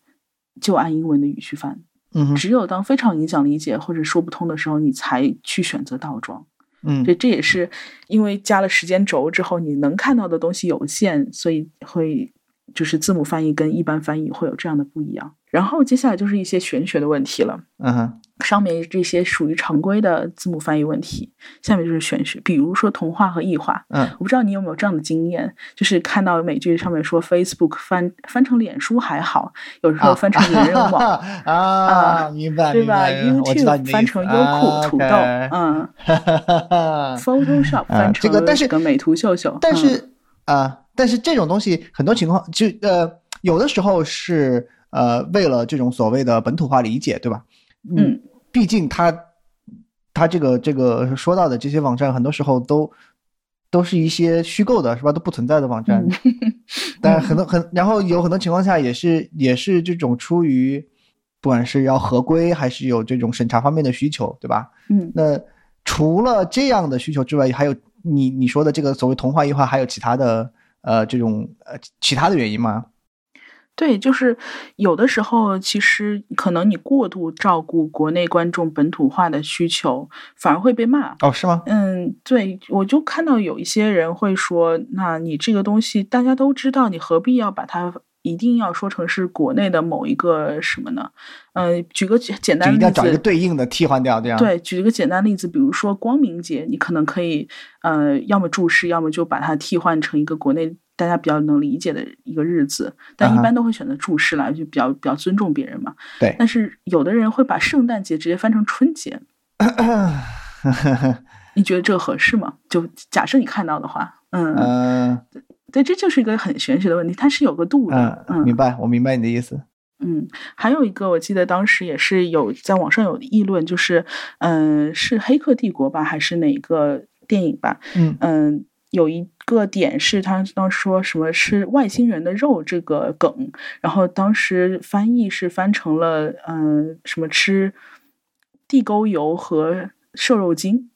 就按英文的语序翻。嗯，只有当非常影响理解或者说不通的时候，你才去选择倒装。嗯这这也是因为加了时间轴之后，你能看到的东西有限，所以会就是字母翻译跟一般翻译会有这样的不一样。然后接下来就是一些玄学的问题了。嗯哼，上面这些属于常规的字母翻译问题，下面就是玄学，比如说同化和异化。嗯我不知道你有没有这样的经验，就是看到美剧上面说 Facebook 翻翻成脸书还好，有时候翻成人人网，啊，明白 对吧？YouTube 翻成优酷、土豆，啊嗯，OK，Photoshop 啊翻成这个但是个美图秀秀，嗯但是啊、但是这种东西很多情况就呃，有的时候是呃为了这种所谓的本土化理解，对吧？嗯，毕竟它它这个这个说到的这些网站，很多时候都都是一些虚构的，是吧？都不存在的网站。嗯 但很多很，然后有很多情况下也是也是这种出于不管是要合规还是有这种审查方面的需求，对吧？嗯那除了这样的需求之外，还有你你说的这个所谓同化异化，还有其他的呃这种呃其他的原因吗？对，就是有的时候，其实可能你过度照顾国内观众本土化的需求，反而会被骂。哦，是吗？嗯，对，我就看到有一些人会说，那你这个东西大家都知道，你何必要把它一定要说成是国内的某一个什么呢？嗯、举个简简单的例就一定要找一个，对应的替换掉，这样。对，举一个简单例子，比如说光明节，你可能可以，呃，要么注释，要么就把它替换成一个国内大家比较能理解的一个日子，但一般都会选择注释来，就比较比较尊重别人嘛。对但是有的人会把圣诞节直接翻成春节，你觉得这合适吗？就假设你看到的话，嗯，嗯对，这就是一个很玄学的问题，它是有个度的，嗯，明白，我明白你的意思。嗯，还有一个，我记得当时也是有在网上有议论，就是，嗯、是《黑客帝国》吧，还是哪个电影吧？嗯嗯，有一个点是他当时说什么吃外星人的肉这个梗，然后当时翻译是翻成了，嗯、什么吃地沟油和瘦肉精。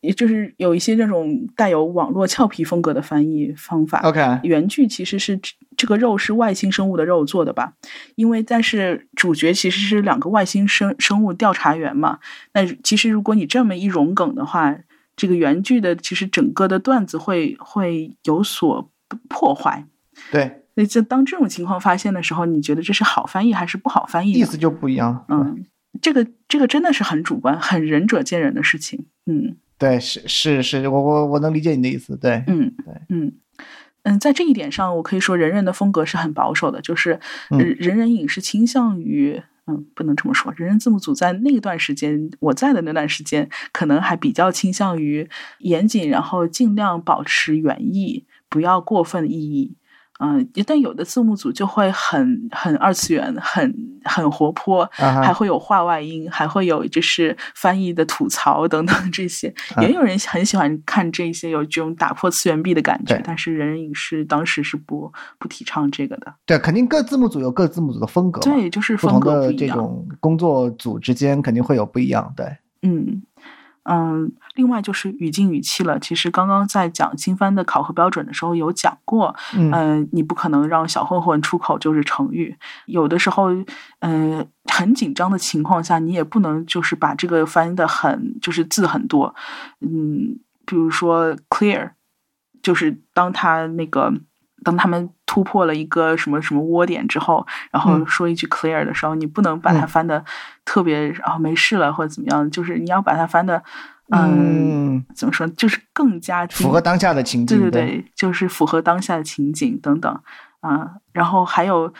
也就是有一些这种带有网络俏皮风格的翻译方法。OK，原剧其实是这个肉是外星生物的肉做的吧？因为但是主角其实是两个外星生生物调查员嘛。那其实如果你这么一融梗的话，这个原剧的其实整个的段子会会有所破坏。对，所以就当这种情况发现的时候，你觉得这是好翻译还是不好翻译？意思就不一样。嗯，这个这个真的是很主观，很仁者见仁的事情。嗯。对，是是是，我我我能理解你的意思。对，嗯，对，嗯嗯，在这一点上，我可以说人人的风格是很保守的，就是人人影是倾向于。嗯，不能这么说。人人字幕组在那段时间，我在的那段时间，可能还比较倾向于严谨，然后尽量保持原意，不要过分意义。嗯，但有的字幕组就会很很二次元，很很活泼，还会有话外音，还会有就是翻译的吐槽等等这些。啊也有人很喜欢看这些有这种打破次元壁的感觉对，但是人人影视当时是不不提倡这个的。对，肯定各字幕组有各字幕组的风格。对，就是不风同的这。种工作组之间肯定会有不一样。对，嗯嗯，另外就是语境语气了。其实刚刚在讲新番的考核标准的时候有讲过，嗯嗯，你不可能让小混混出口就是成语，有的时候，嗯，很紧张的情况下，你也不能就是把这个翻译的很就是字很多，嗯，比如说 clear，就是当他那个当他们突破了一个什么什么窝点之后，然后嗯说一句 clear 的时候，你不能把它嗯翻的特别啊、没事了或者怎么样，就是你要把它翻的，嗯，嗯，怎么说，就是更加符合当下的情景。对对对，就是符合当下的情景等等啊、然后还有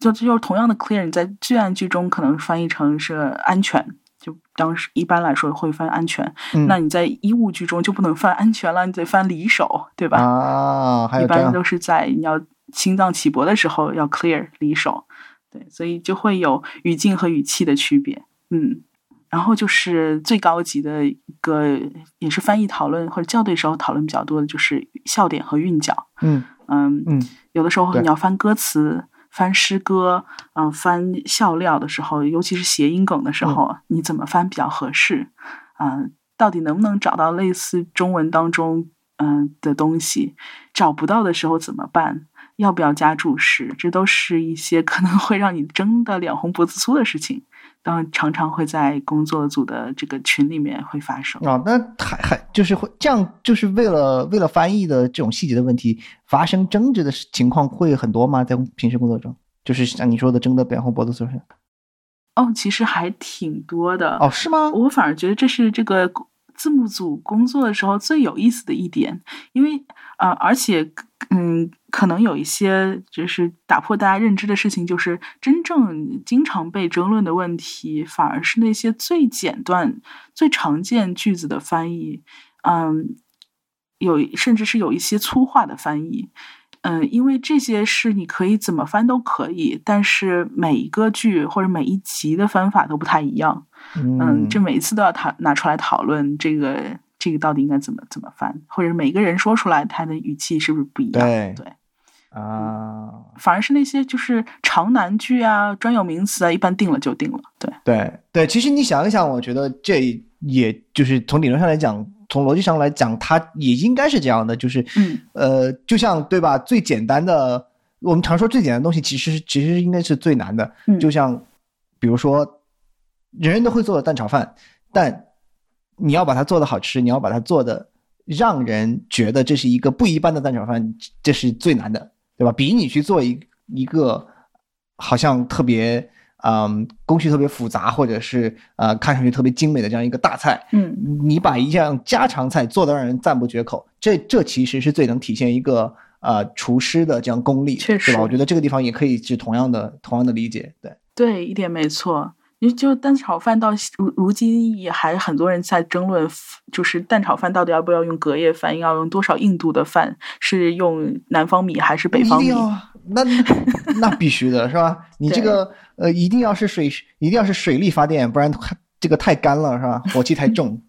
就就是同样的 clear，你在罪案剧中可能翻译成是安全。就当时一般来说会翻安全，嗯那你在医务剧中就不能翻安全了，你得翻离手，对吧？啊，还一般都是在你要心脏起搏的时候要 clear 离手，对，所以就会有语境和语气的区别，嗯。然后就是最高级的一个，也是翻译讨论或者校对时候讨论比较多的，就是笑点和韵脚。嗯嗯，嗯有的时候你要翻歌词、翻诗歌，嗯、翻笑料的时候，尤其是谐音梗的时候，你怎么翻比较合适？啊、到底能不能找到类似中文当中嗯、的东西？找不到的时候怎么办？要不要加注释，这都是一些可能会让你争得脸红脖子粗的事情，当然常常会在工作组的这个群里面会发生。啊，那还还就是会这样，就是为了为了翻译的这种细节的问题发生争执的情况会很多吗？在平时工作中，就是像你说的争得脸红脖子粗是？哦，其实还挺多的。哦，是吗？我反而觉得这是这个字幕组工作的时候最有意思的一点，因为呃，而且嗯，可能有一些就是打破大家认知的事情，就是真正经常被争论的问题，反而是那些最简短、最常见句子的翻译，嗯，有甚至是有一些粗话的翻译。嗯，因为这些是你可以怎么翻都可以，但是每一个剧或者每一集的翻法都不太一样。嗯，这每一次都要讨拿出来讨论这个这个到底应该怎么怎么翻，或者每个人说出来他的语气是不是不一样？对对，啊，反而是那些就是长难句啊、专有名词啊，一般定了就定了。对，对对，其实你想一想，我觉得这也就是从理论上来讲，从逻辑上来讲，它也应该是这样的，就是嗯呃，就像对吧？最简单的，我们常说最简单的东西，其实其实应该是最难的。嗯就像比如说，人人都会做的蛋炒饭，但你要把它做的好吃，你要把它做的让人觉得这是一个不一般的蛋炒饭，这是最难的，对吧？比你去做一一个好像特别嗯工序特别复杂，或者是呃看上去特别精美的这样一个大菜，嗯你把一样家常菜做的让人赞不绝口，这这其实是最能体现一个呃厨师的这样功力，确实对吧？我觉得这个地方也可以是同样的同样的理解，对。对，一点没错。你就蛋炒饭到如如今也还很多人在争论，就是蛋炒饭到底要不要用隔夜饭，要用多少硬度的饭，是用南方米还是北方米一定？要啊，那那必须的是吧？你这个呃，一定要是水，一定要是水力发电，不然它这个太干了是吧？火气太重。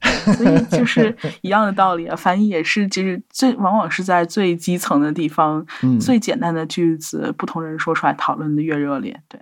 所以就是一样的道理啊，翻译也是，就是最往往是在最基层的地方，嗯最简单的句子，不同人说出来讨论的越热烈，对。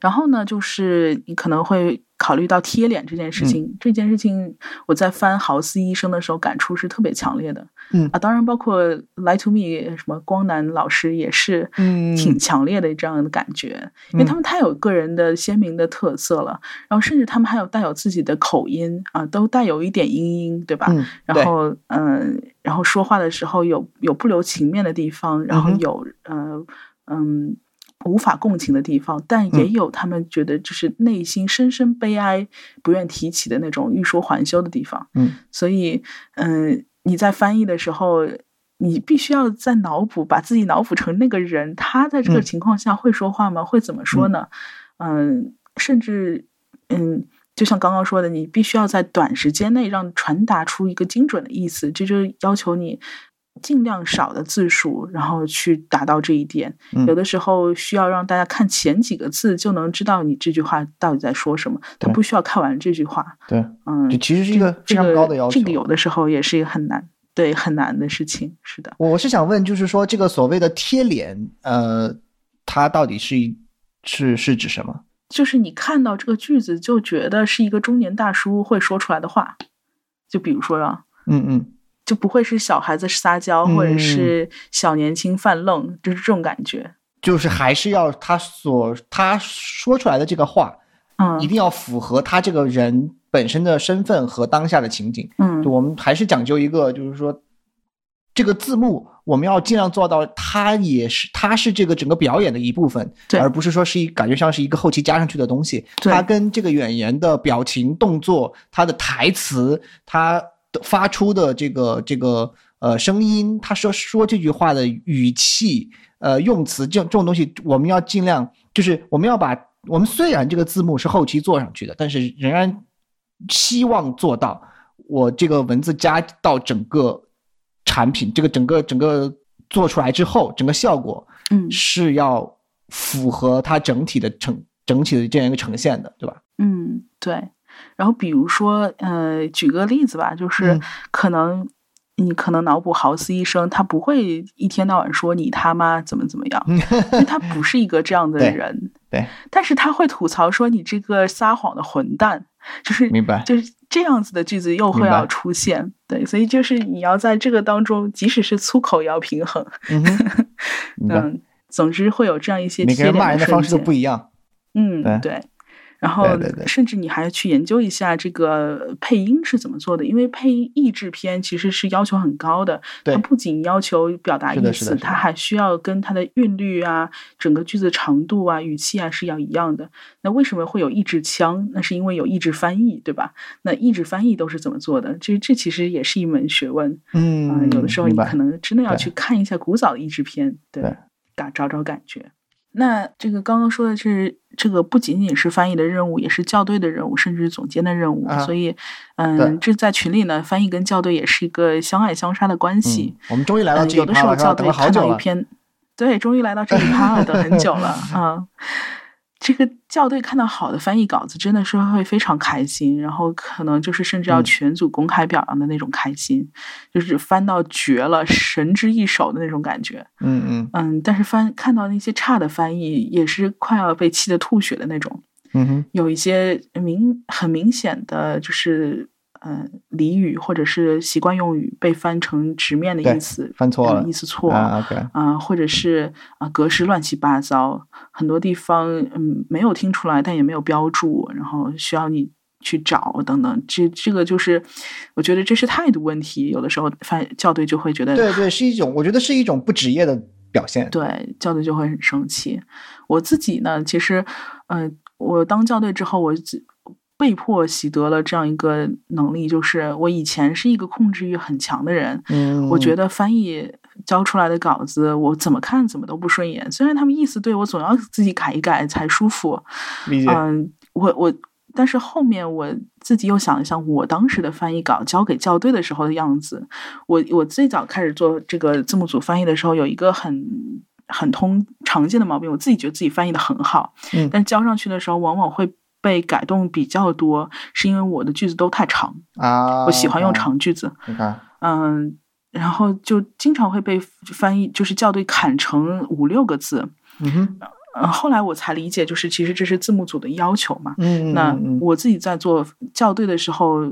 然后呢，就是你可能会考虑到贴脸这件事情，这件事情我在翻豪斯医生的时候感触是特别强烈的，嗯。啊，当然包括 Lie to Me 什么光南老师也是，嗯。挺强烈的这样的感觉，因为他们太有个人的鲜明的特色了，然后甚至他们还有带有自己的口音啊，都带有一点阴音，对吧？嗯，然后嗯，然后说话的时候有有不留情面的地方，然后有呃嗯无法共情的地方，但也嗯有他们觉得就是内心深深悲哀、不愿提起的那种欲说还休的地方。嗯所以嗯，你在翻译的时候。你必须要在脑补，把自己脑补成那个人，他在这个嗯情况下会说话吗？会怎么说呢？嗯，甚至嗯，就像刚刚说的，你必须要在短时间内让传达出一个精准的意思，这就是要求你尽量少的字数，然后去达到这一点。嗯有的时候需要让大家看前几个字就能知道你这句话到底在说什么，他不需要看完这句话。对，嗯，这其实是一个非常高的要求。这个有的时候也是一个很难，对很难的事情。是的，我我是想问，就是说这个所谓的贴脸，呃，它到底是一是是指什么？就是你看到这个句子就觉得是一个中年大叔会说出来的话，就比如说啊，嗯嗯就不会是小孩子撒娇，或者是小年轻犯愣，就是这种感觉。就是还是要他所他说出来的这个话，嗯一定要符合他这个人本身的身份和当下的情景。嗯就我们还是讲究一个，就是说，这个字幕我们要尽量做到，它也是它是这个整个表演的一部分，对而不是说是一感觉像是一个后期加上去的东西。对它跟这个演员的表情、动作、他的台词、他的发出的这个这个呃声音，他说说这句话的语气、呃用词，这这种东西，我们要尽量就是我们要把我们虽然这个字幕是后期做上去的，但是仍然希望做到我这个文字加到整个产品，这个整个整个做出来之后，整个效果嗯是要符合它整体的呈整体的这样一个呈现的，对吧？嗯，对。然后比如说，呃，举个例子吧，就是嗯可能你可能脑补豪斯医生，他不会一天到晚说你他妈怎么怎么样，因为他不是一个这样的人。对，但是他会吐槽说你这个撒谎的混蛋，就是明白就是这样子的句子又会要出现，对，所以就是你要在这个当中，即使是粗口也要平衡，嗯，总之会有这样一些每个人骂人的方式都不一样。嗯，对对。然后甚至你还要去研究一下这个配音是怎么做的，因为配音译制片其实是要求很高的，它不仅要求表达意思，它还需要跟它的韵律啊、整个句子长度啊、语气啊是要一样的。那为什么会有译制腔？那是因为有译制翻译，对吧？那译制翻译都是怎么做的？这这其实也是一门学问。嗯啊、有的时候你可能真的要去看一下古早的译制片，对，对感找找感觉。那这个刚刚说的是，这个不仅仅是翻译的任务，也是校对的任务，甚至是总监的任务。啊所以，嗯，这在群里呢，翻译跟校对也是一个相爱相杀的关系嗯。我们终于来到嗯，这有的时候校对看。到一篇，对，终于来到这一趴了，等很久了 啊。这个校对看到好的翻译稿子，真的是会非常开心，然后可能就是甚至要嗯全组公开表扬的那种开心，就是翻到绝了，神之一手的那种感觉。嗯嗯嗯，但是翻看到那些差的翻译，也是快要被气得吐血的那种。嗯哼，有一些明很明显的就是，呃，俚语或者是习惯用语被翻成直面的意思，翻错了嗯意思错啊，OK，啊、或者是啊、格式乱七八糟，很多地方嗯没有听出来，但也没有标注，然后需要你去找等等，这这个就是我觉得这是态度问题，有的时候翻校对就会觉得对对，是一种，我觉得是一种不职业的表现。对，校对就会很生气。我自己呢，其实，呃，我当校对之后，我自被迫习得了这样一个能力，就是我以前是一个控制欲很强的人，嗯，我觉得翻译交出来的稿子，我怎么看怎么都不顺眼。虽然他们意思对我，总要自己改一改才舒服。理解。嗯，我我，但是后面我自己又想一想，我当时的翻译稿交给校对的时候的样子。我我最早开始做这个字幕组翻译的时候，有一个很很通常见的毛病，我自己觉得自己翻译的很好，嗯但交上去的时候往往会被改动比较多，是因为我的句子都太长，啊，我喜欢用长句子。你看，嗯，然后就经常会被翻译，就是校对砍成五六个字。嗯后来我才理解，就是其实这是字幕组的要求嘛。嗯，那我自己在做校对的时候，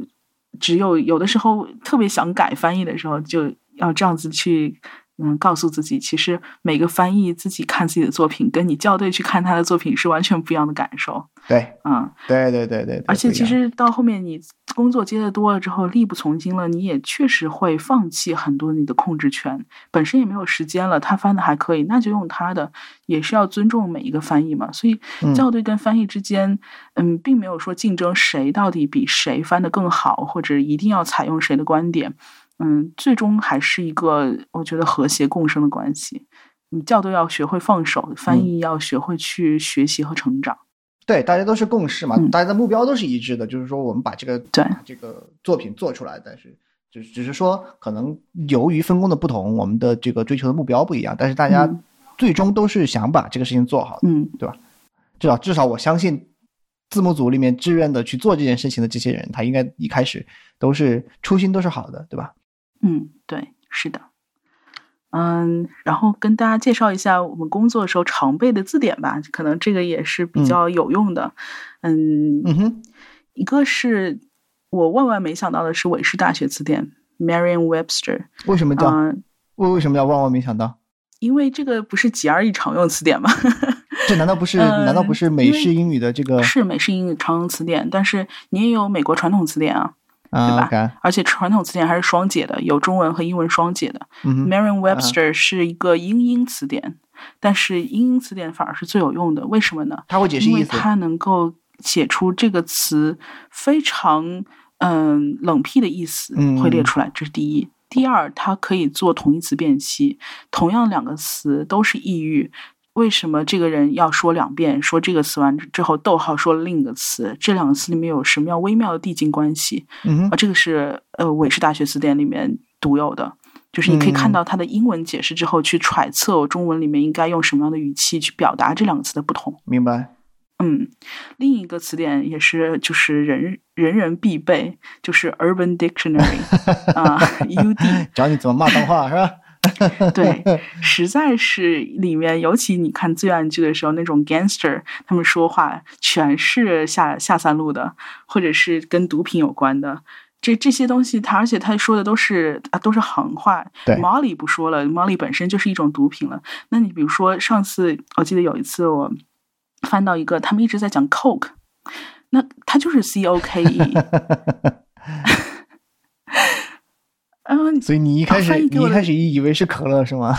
只有有的时候特别想改翻译的时候，就要这样子去。嗯，告诉自己，其实每个翻译自己看自己的作品，跟你校对去看他的作品是完全不一样的感受。对嗯，对对对对，而且其实到后面你工作接的多了之后，力不从心了，你也确实会放弃很多你的控制权，本身也没有时间了。他翻的还可以，那就用他的，也是要尊重每一个翻译嘛。所以嗯校对跟翻译之间，嗯，并没有说竞争谁到底比谁翻的更好，或者一定要采用谁的观点。嗯，最终还是一个我觉得和谐共生的关系。你教都要学会放手，翻嗯译要学会去学习和成长。对，大家都是共识嘛，嗯大家的目标都是一致的，就是说我们把这个对这个作品做出来，但是只只是说可能由于分工的不同，我们的这个追求的目标不一样，但是大家嗯最终都是想把这个事情做好嗯，对吧至少至少我相信字幕组里面志愿的去做这件事情的这些人，他应该一开始都是初心都是好的，对吧？嗯，对，是的。嗯，然后跟大家介绍一下我们工作的时候常备的字典吧，可能这个也是比嗯较有用的。嗯嗯哼，一个是我万万没想到的是韦氏大学词典 （Merriam-Webster）。为什么叫、嗯，为为什么要万万没想到？因为这个不是 GRE 常用词典吗？这难道不是、嗯难道不是美式英语的这个是美式英语常用词典，但是你也有美国传统词典啊，对啊吧而且传统词典还是双解的，有中文和英文双解的。，Merriam-Webster 是一个英英词典，但是英英词典反而是最有用的。为什么呢？它会解释因为意思，它能够写出这个词非常嗯冷僻的意思嗯会列出来，这是第一。第二，它可以做同义词辨析，同样两个词都是意喻。为什么这个人要说两遍？说这个词完之后，逗号说了另一个词，这两个词里面有什么样微妙的递进关系？嗯啊，，这个是呃韦氏大学词典里面独有的，就是你可以看嗯到它的英文解释之后，去揣测我中文里面应该用什么样的语气去表达这两个词的不同。明白。嗯，另一个词典也是就是人人人必备，就是 Urban Dictionary 啊，UD。教你怎么骂脏话是吧？对，实在是里面，尤其你看罪案剧的时候，那种 gangster 他们说话全是下下三路的，或者是跟毒品有关的。这这些东西，他而且他说的都是啊都是行话。对，Molly 不说了，Molly 本身就是一种毒品了。那你比如说上次我记得有一次我翻到一个，他们一直在讲 coke，那他就是 C O K E。嗯，所以你一开始、你一开始以为是可乐是吗？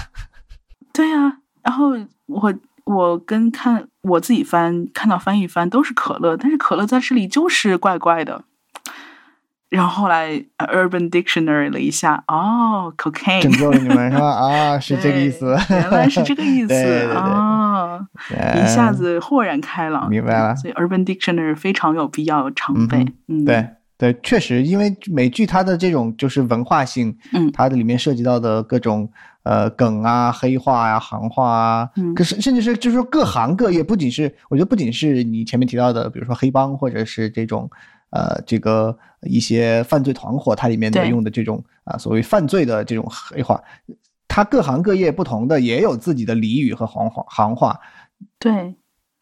对呀、然后我我跟看我自己翻看到翻译翻都是可乐，但是可乐在这里就是怪怪的。然后后来呃 Urban Dictionary 了一下，哦，cocaine，救了你们是吧？啊，是这个意思。原来是这个意 思对对对对啊！一下子豁然开朗，明白了所以 Urban Dictionary 非常有必要常备。嗯，对对，确实，因为美剧它的这种就是文化性，嗯它的里面涉及到的各种呃梗啊、黑话呀、行话啊，嗯可是甚至是就是说各行各业，不仅是我觉得不仅是你前面提到的，比如说黑帮或者是这种呃这个一些犯罪团伙，它里面的用的这种啊、所谓犯罪的这种黑话，它各行各业不同的也有自己的俚语和行话行话，对，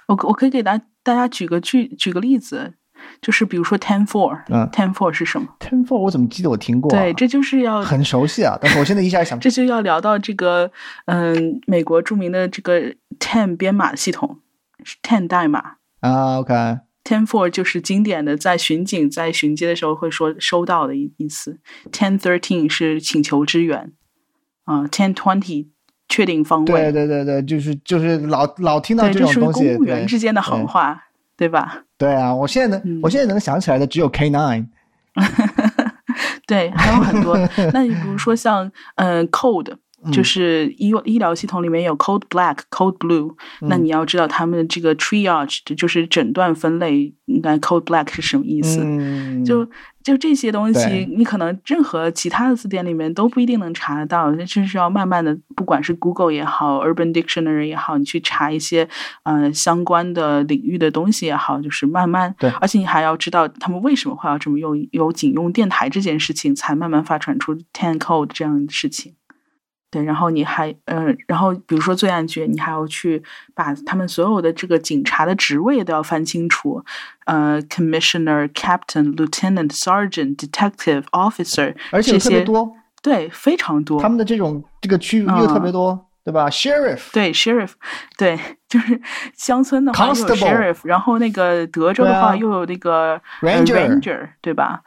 我可我可以给大大家举个举举个例子，就是比如说 ten four，嗯 ten four 是什么？Ten Four 我怎么记得我听过、啊？对，这就是要很熟悉啊，但是我现在一下想这就要聊到这个，嗯，美国著名的这个 ten 编码系统是，ten 代码啊，OK。，ten four 就是经典的在巡警在巡街的时候会说收到的意意思，ten thirteen 是请求支援，啊，ten twenty 确定方位，对对对对，就是就是老老听到对，这这属于种东西，公务员之间的行话，对吧？对啊，我现在能、嗯。我现在能想起来的只有 K Nine，对，还有很多。那你比如说像呃 code，就嗯。是医医疗系统里面有 code black、code blue，那嗯。你要知道他们的这个 triage，就是诊断分类，应该 code black 是什么意思？嗯，就就这些东西，你可能任何其他的字典里面都不一定能查得到，那就是要慢慢的，不管是 Google 也好，Urban Dictionary 也好，你去查一些呃相关的领域的东西也好，就是慢慢，对。而且你还要知道他们为什么会要这么用，有警用电台这件事情，才慢慢发展出 Ten Code 这样的事情。对，然后你还呃，然后比如说罪案剧，你还要去把他们所有的这个警察的职位都要翻清楚，呃，commissioner、captain、lieutenant、sergeant、detective、officer，而且特别多，对，非常多。他们的这种这个区域又特别多，对吧？Sheriff，对 sheriff，对，就是乡村的话又有 sheriff，然后那个德州的话又有那个、呃 Ranger ranger，对吧？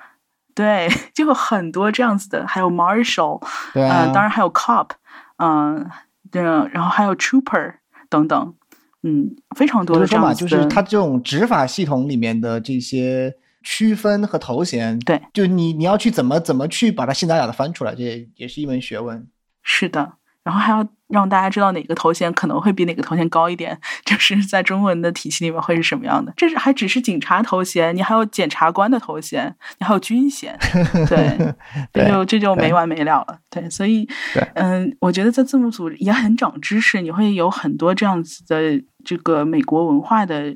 对，就有很多这样子的，还有 marshal，对啊，呃，当然还有 cop，嗯、对，然后还有 trooper 等等，嗯，非常多的这样子的，就是它这种执法系统里面的这些区分和头衔，对，就你你要去怎么怎么去把它信达雅的翻出来，这也也是一门学问。是的，然后还要让大家知道哪个头衔可能会比哪个头衔高一点，就是在中文的体系里面会是什么样的。这是还只是警察头衔，你还有检察官的头衔，你还有军衔，对，这就这就没完没了了。对，所以，嗯，我觉得在字幕组也很长知识，你会有很多这样子的这个美国文化的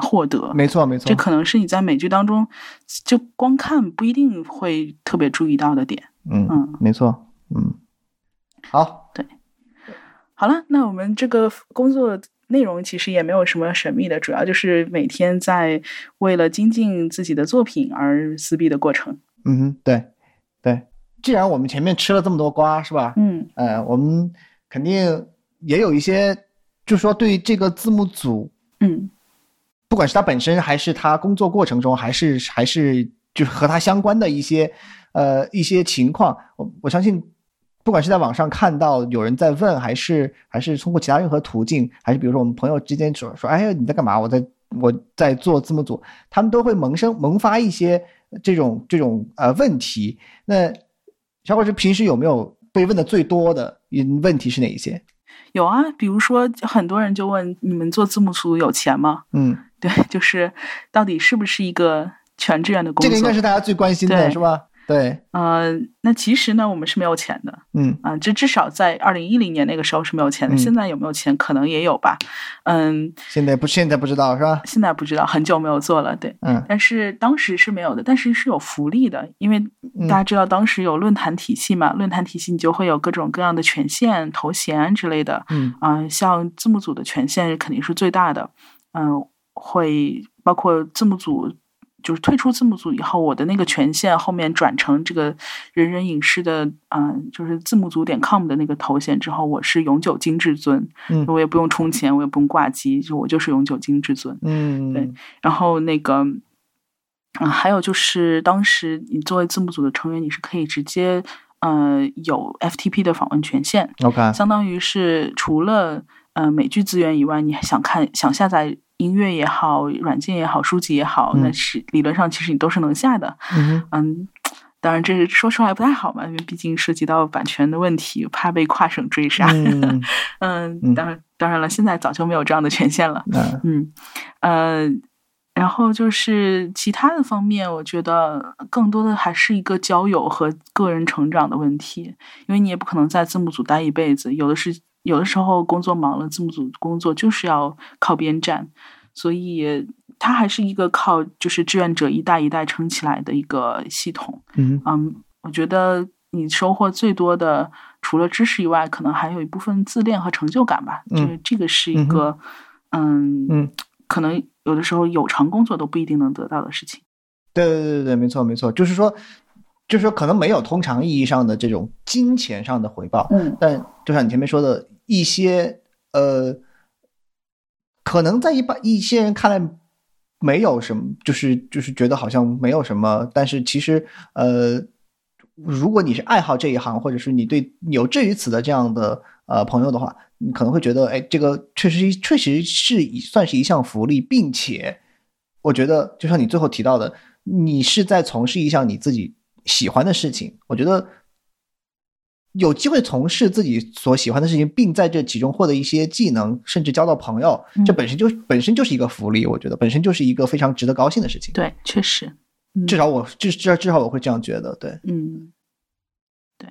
获得。没错没错这，可能是你在美剧当中就光看不一定会特别注意到的点。嗯嗯没错，嗯，好，好了，那我们这个工作内容其实也没有什么神秘的，主要就是每天在为了精进自己的作品而撕逼的过程。嗯哼，对对，既然我们前面吃了这么多瓜，是吧？嗯呃，我们肯定也有一些，就是说对这个字幕组，嗯不管是他本身，还是他工作过程中，还是还是就是和他相关的一些呃一些情况，我我相信，不管是在网上看到有人在问，还是还是通过其他任何途径，还是比如说我们朋友之间说说，哎呀你在干嘛？我在我在做字幕组，他们都会萌生萌发一些这种这种呃问题。那小伙子平时有没有被问的最多的问题是哪一些？有啊，比如说很多人就问你们做字幕组有钱吗？嗯，对，就是到底是不是一个全志愿的工作？这个应该是大家最关心的，是吧？对，呃，那其实呢，我们是没有钱的嗯啊、这至少在二零一零年那个时候是没有钱的。嗯现在有没有钱，可能也有吧。嗯，现在不现在不知道是吧？现在不知道，很久没有做了。对，嗯但是当时是没有的，但是是有福利的，因为嗯大家知道当时有论坛体系嘛，论坛体系你就会有各种各样的权限、头衔之类的。嗯啊、像字幕组的权限肯定是最大的，嗯、会包括字幕组。就是退出字幕组以后，我的那个权限后面转成这个人人影视的，嗯、就是字幕组点 com 的那个头衔之后，我是永久金至尊，嗯。我也不用充钱，我也不用挂机，就我就是永久金至尊。嗯，对然后那个，啊、还有就是当时你作为字幕组的成员，你是可以直接呃有 FTP 的访问权限，，OK，相当于是除了呃美剧资源以外，你还想看想下载音乐也好，软件也好，书籍也好，嗯那是理论上其实你都是能下的。嗯嗯，当然这说出来不太好嘛，因为毕竟涉及到版权的问题，怕被跨省追杀。嗯 嗯嗯当然当然了，现在早就没有这样的权限了。嗯嗯，呃，然后就是其他的方面，我觉得更多的还是一个交友和个人成长的问题，因为你也不可能在字幕组待一辈子，有的是有的时候工作忙了，字幕组工作就是要靠边站，所以它还是一个靠就是志愿者一代一代撑起来的一个系统。嗯嗯，我觉得你收获最多的，除了知识以外，可能还有一部分自恋和成就感吧。嗯这个这个是一个，嗯嗯，可能有的时候有偿工作都不一定能得到的事情。对对对对对，没错没错，就是说，就是说可能没有通常意义上的这种金钱上的回报，嗯。但就像你前面说的一些呃，可能在一般一些人看来没有什么，就是就是觉得好像没有什么，但是其实呃，如果你是爱好这一行，或者是你对有志于此的这样的呃朋友的话，你可能会觉得，哎，这个确实确实是算是一项福利，并且我觉得就像你最后提到的，你是在从事一项你自己喜欢的事情，我觉得有机会从事自己所喜欢的事情，并在这其中获得一些技能，甚至交到朋友，嗯这本身就本身就是一个福利，我觉得本身就是一个非常值得高兴的事情。对，确实，嗯至少我至至少至少我会这样觉得，对，嗯，对，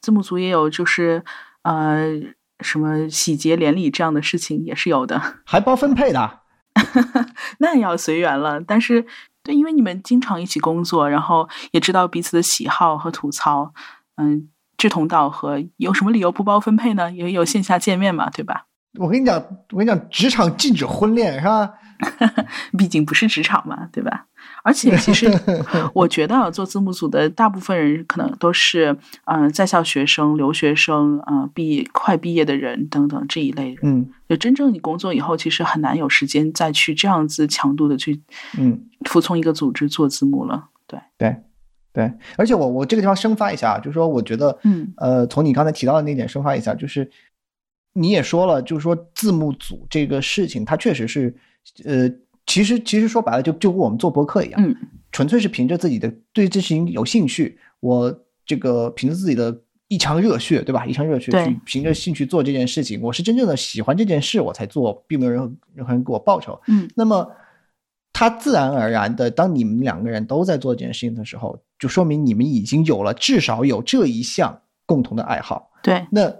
字幕组也有就是呃什么喜结连理这样的事情也是有的。还包分配的，那要随缘了。但是，对，因为你们经常一起工作，然后也知道彼此的喜好和吐槽，嗯，志同道合，有什么理由不包分配呢？也有线下见面嘛，对吧？我跟你讲，我跟你讲，职场禁止婚恋是吧？毕竟不是职场嘛，对吧？而且，其实 我觉得啊做字幕组的大部分人可能都是嗯、呃在校学生、留学生啊、呃毕快毕业的人等等这一类人。嗯就真正你工作以后，其实很难有时间再去这样子强度的去嗯，服从一个组织做字幕了。对，对对，而且我我这个地方生发一下啊，就是说，我觉得，嗯呃，从你刚才提到的那点生发一下，就是你也说了，就是说字幕组这个事情，它确实是，呃，其实其实说白了就就跟我们做博客一样，嗯纯粹是凭着自己的对这事情有兴趣，我这个凭着自己的一腔热血，对吧？一腔热血去凭着兴趣做这件事情，我是真正的喜欢这件事，我才做，并没有任何任何人给我报酬。嗯那么，他自然而然的，当你们两个人都在做这件事情的时候，就说明你们已经有了至少有这一项共同的爱好。对，那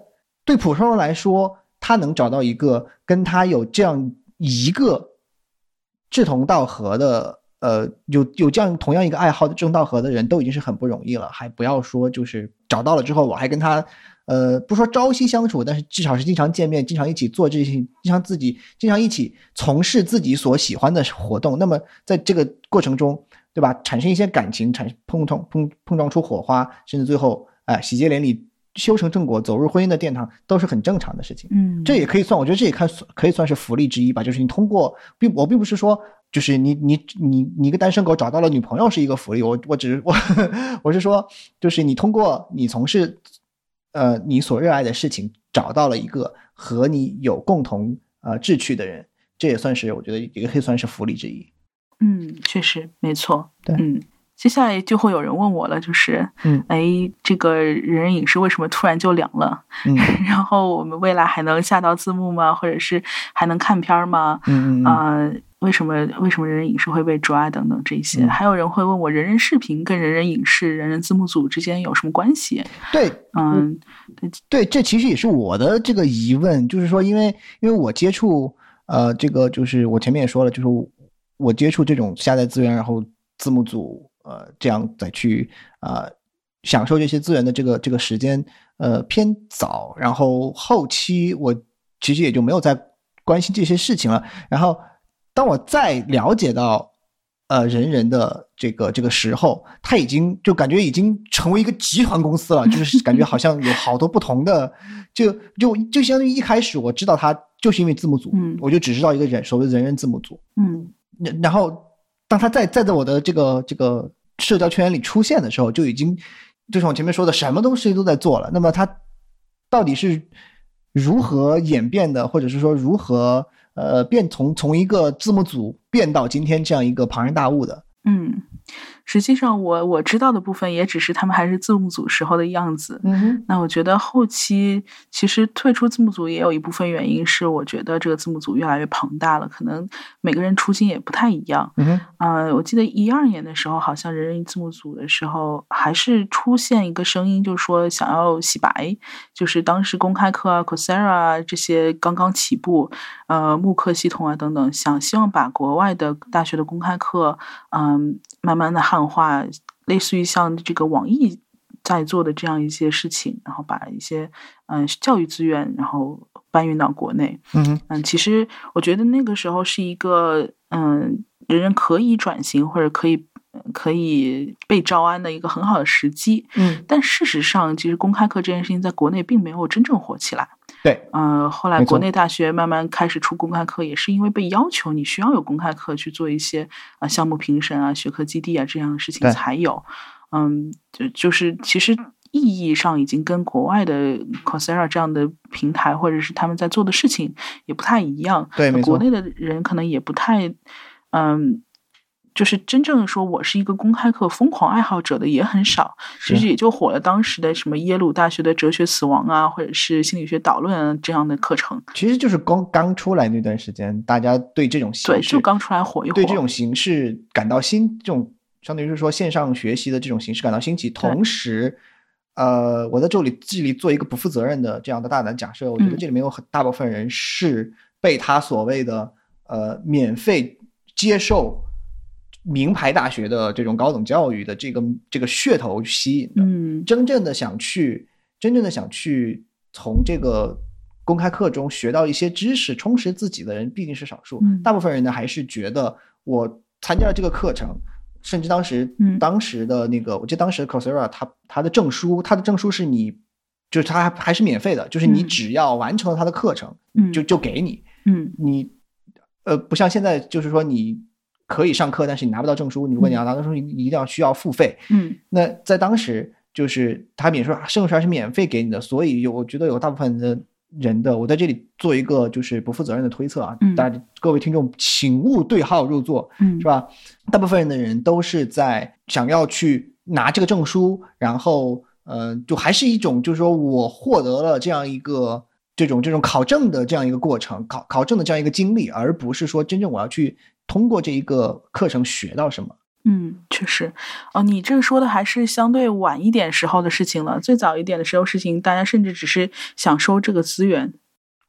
对普通人来说，他能找到一个跟他有这样一个志同道合的，呃，有有这样同样一个爱好的志同道合的人，都已经是很不容易了，还不要说就是找到了之后，我还跟他。呃，不说朝夕相处，但是至少是经常见面，经常一起做这些，经常自己经常一起从事自己所喜欢的活动。那么在这个过程中，对吧？产生一些感情，产碰撞碰碰撞出火花，甚至最后哎喜结连理，修成正果，走入婚姻的殿堂，都是很正常的事情。嗯，这也可以算，我觉得这也看可以算是福利之一吧。就是你通过，并我并不是说，就是你你你你一个单身狗找到了女朋友是一个福利，我我只是我 我是说，就是你通过你从事呃你所热爱的事情，找到了一个和你有共同呃志趣的人，这也算是我觉得也可以算是福利之一。嗯，确实没错。对嗯，接下来就会有人问我了，就是，嗯哎，这个人人影视为什么突然就凉了？嗯 然后我们未来还能下到字幕吗？或者是还能看片儿吗？嗯嗯嗯啊、为什么为什么人人影视会被抓等等这些？嗯还有人会问我，人人视频跟人人影视、人人字幕组之间有什么关系？对，嗯对，这其实也是我的这个疑问，就是说，因为因为我接触呃，这个就是我前面也说了，就是我接触这种下载资源，然后字幕组呃这样再去呃享受这些资源的这个这个时间呃偏早，然后后期我其实也就没有再关心这些事情了。然后当我再了解到呃人人的这个这个时候，他已经就感觉已经成为一个集团公司了，就是感觉好像有好多不同的，就就就相当于一开始我知道他就是因为字幕组，嗯。我就只知道一个人所谓的人人字幕组，嗯。然然后当他再再在我的这个这个社交圈里出现的时候，就已经就像我前面说的，什么东西都在做了。那么他到底是如何演变的，或者是说如何呃变从从一个字幕组变到今天这样一个庞然大物的？嗯，实际上我我知道的部分也只是他们还是字幕组时候的样子。那我觉得后期其实退出字幕组也有一部分原因是，我觉得这个字幕组越来越庞大了，可能每个人出镜也不太一样。嗯啊，呃，我记得一二年的时候，好像人人字幕组的时候，还是出现一个声音，就是说想要洗白，就是当时公开课啊、Coursera 啊这些刚刚起步，呃，慕课系统啊等等，想希望把国外的大学的公开课，嗯、慢慢的汉化，类似于像这个网易在做的这样一些事情，然后把一些嗯、教育资源，然后搬运到国内。嗯，嗯，其实我觉得那个时候是一个嗯，人人可以转型或者可以可以被招安的一个很好的时机。嗯，但事实上，其实公开课这件事情在国内并没有真正火起来。对，呃，后来国内大学慢慢开始出公开课，也是因为被要求你需要有公开课去做一些啊、项目评审啊、学科基地啊这样的事情才有。嗯，就就是其实意义上已经跟国外的 Coursera 这样的平台或者是他们在做的事情也不太一样。对国内的人可能也不太，嗯。就是真正说我是一个公开课疯狂爱好者的也很少，其实也就火了当时的什么耶鲁大学的哲学死亡啊，或者是心理学导论啊这样的课程。其实就是刚刚出来那段时间，大家对这种形式对，就刚出来火一火。对这种形式感到新，这种相当于是说线上学习的这种形式感到新奇，同时，呃，我在这里这里做一个不负责任的这样的大胆假设，我觉得嗯这里面有很大部分人是被他所谓的呃免费接受名牌大学的这种高等教育的这个这个噱头吸引的，嗯。真正的想去，真正的想去从这个公开课中学到一些知识，充实自己的人毕竟是少数。嗯。大部分人呢还是觉得我参加了这个课程，甚至当时、嗯。当时的那个，我记得当时的 Coursera 它它的证书，它的证书是你，就是它还还是免费的，就是你嗯。只要完成了它的课程，嗯。就就给你。嗯。你呃，不像现在，就是说你可以上课，但是你拿不到证书。你如果你要拿到证书，你你一定要需要付费。嗯那在当时，就是他免说证书还是免费给你的，所以有我觉得有大部分的人的，我在这里做一个就是不负责任的推测啊，嗯大家各位听众请勿对号入座，嗯是吧？大部分人的人都是在想要去拿这个证书，然后呃，就还是一种就是说我获得了这样一个。这种这种考证的这样一个过程，考考证的这样一个经历，而不是说真正我要去通过这一个课程学到什么。嗯，确实。哦，你这说的还是相对晚一点时候的事情了。最早一点的时候事情，大家甚至只是想收这个资源。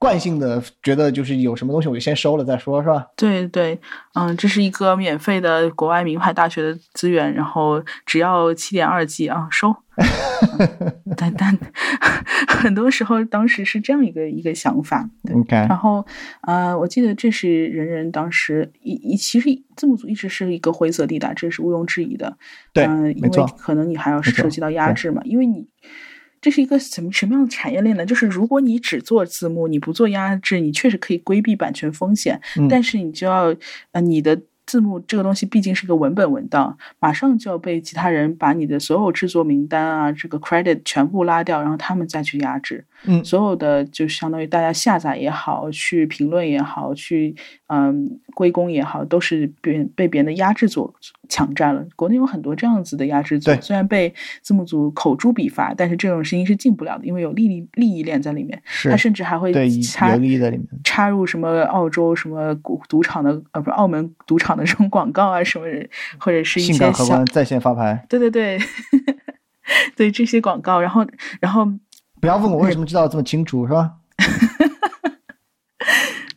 惯性的觉得就是有什么东西我就先收了再说，是吧？对对，嗯，这是一个免费的国外名牌大学的资源，然后只要七点二 G 啊，收。嗯 但但 很多时候当时是这样一个一个想法。对 OK，然后，呃，我记得这是人人当时一一其实字幕组一直是一个灰色地带，这是毋庸置疑的。对嗯、因为可能你还要涉及到压制嘛，因为你这是一个什么什么样的产业链呢？就是如果你只做字幕，你不做压制，你确实可以规避版权风险，嗯但是你就要呃你的字幕这个东西毕竟是个文本文档，马上就要被其他人把你的所有制作名单啊，这个 credit 全部拉掉，然后他们再去压制。嗯所有的就相当于大家下载也好，去评论也好，去嗯归功也好，都是被被别人的压制组抢占了。国内有很多这样子的压制组，虽然被字幕组口诛笔伐，但是这种事情是进不了的，因为有利益利益链在里面。是他甚至还会对在里面。插入什么澳洲什么赌赌场的呃不是澳门赌场的这种广告啊什么的，或者是一些在线发牌，对对对 对这些广告，然后然后不要问我为什么知道这么清楚，是吧？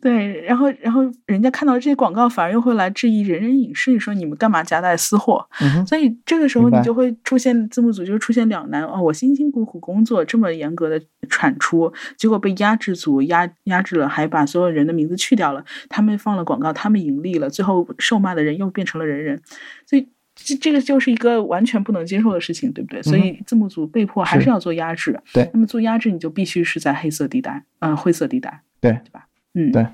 对，然后然后人家看到这些广告，反而又会来质疑人人影视，说你们干嘛夹带私货？嗯，所以这个时候你就会出现字幕组就会出现两难哦，我辛辛苦苦工作这么严格的产出，结果被压制组压压制了，还把所有人的名字去掉了，他们放了广告，他们盈利了，最后受骂的人又变成了人人，所以。这这个就是一个完全不能接受的事情，对不对？所以字幕组被迫还是要做压制。对那么做压制，你就必须是在黑色地带，嗯、灰色地带，对对吧？嗯，对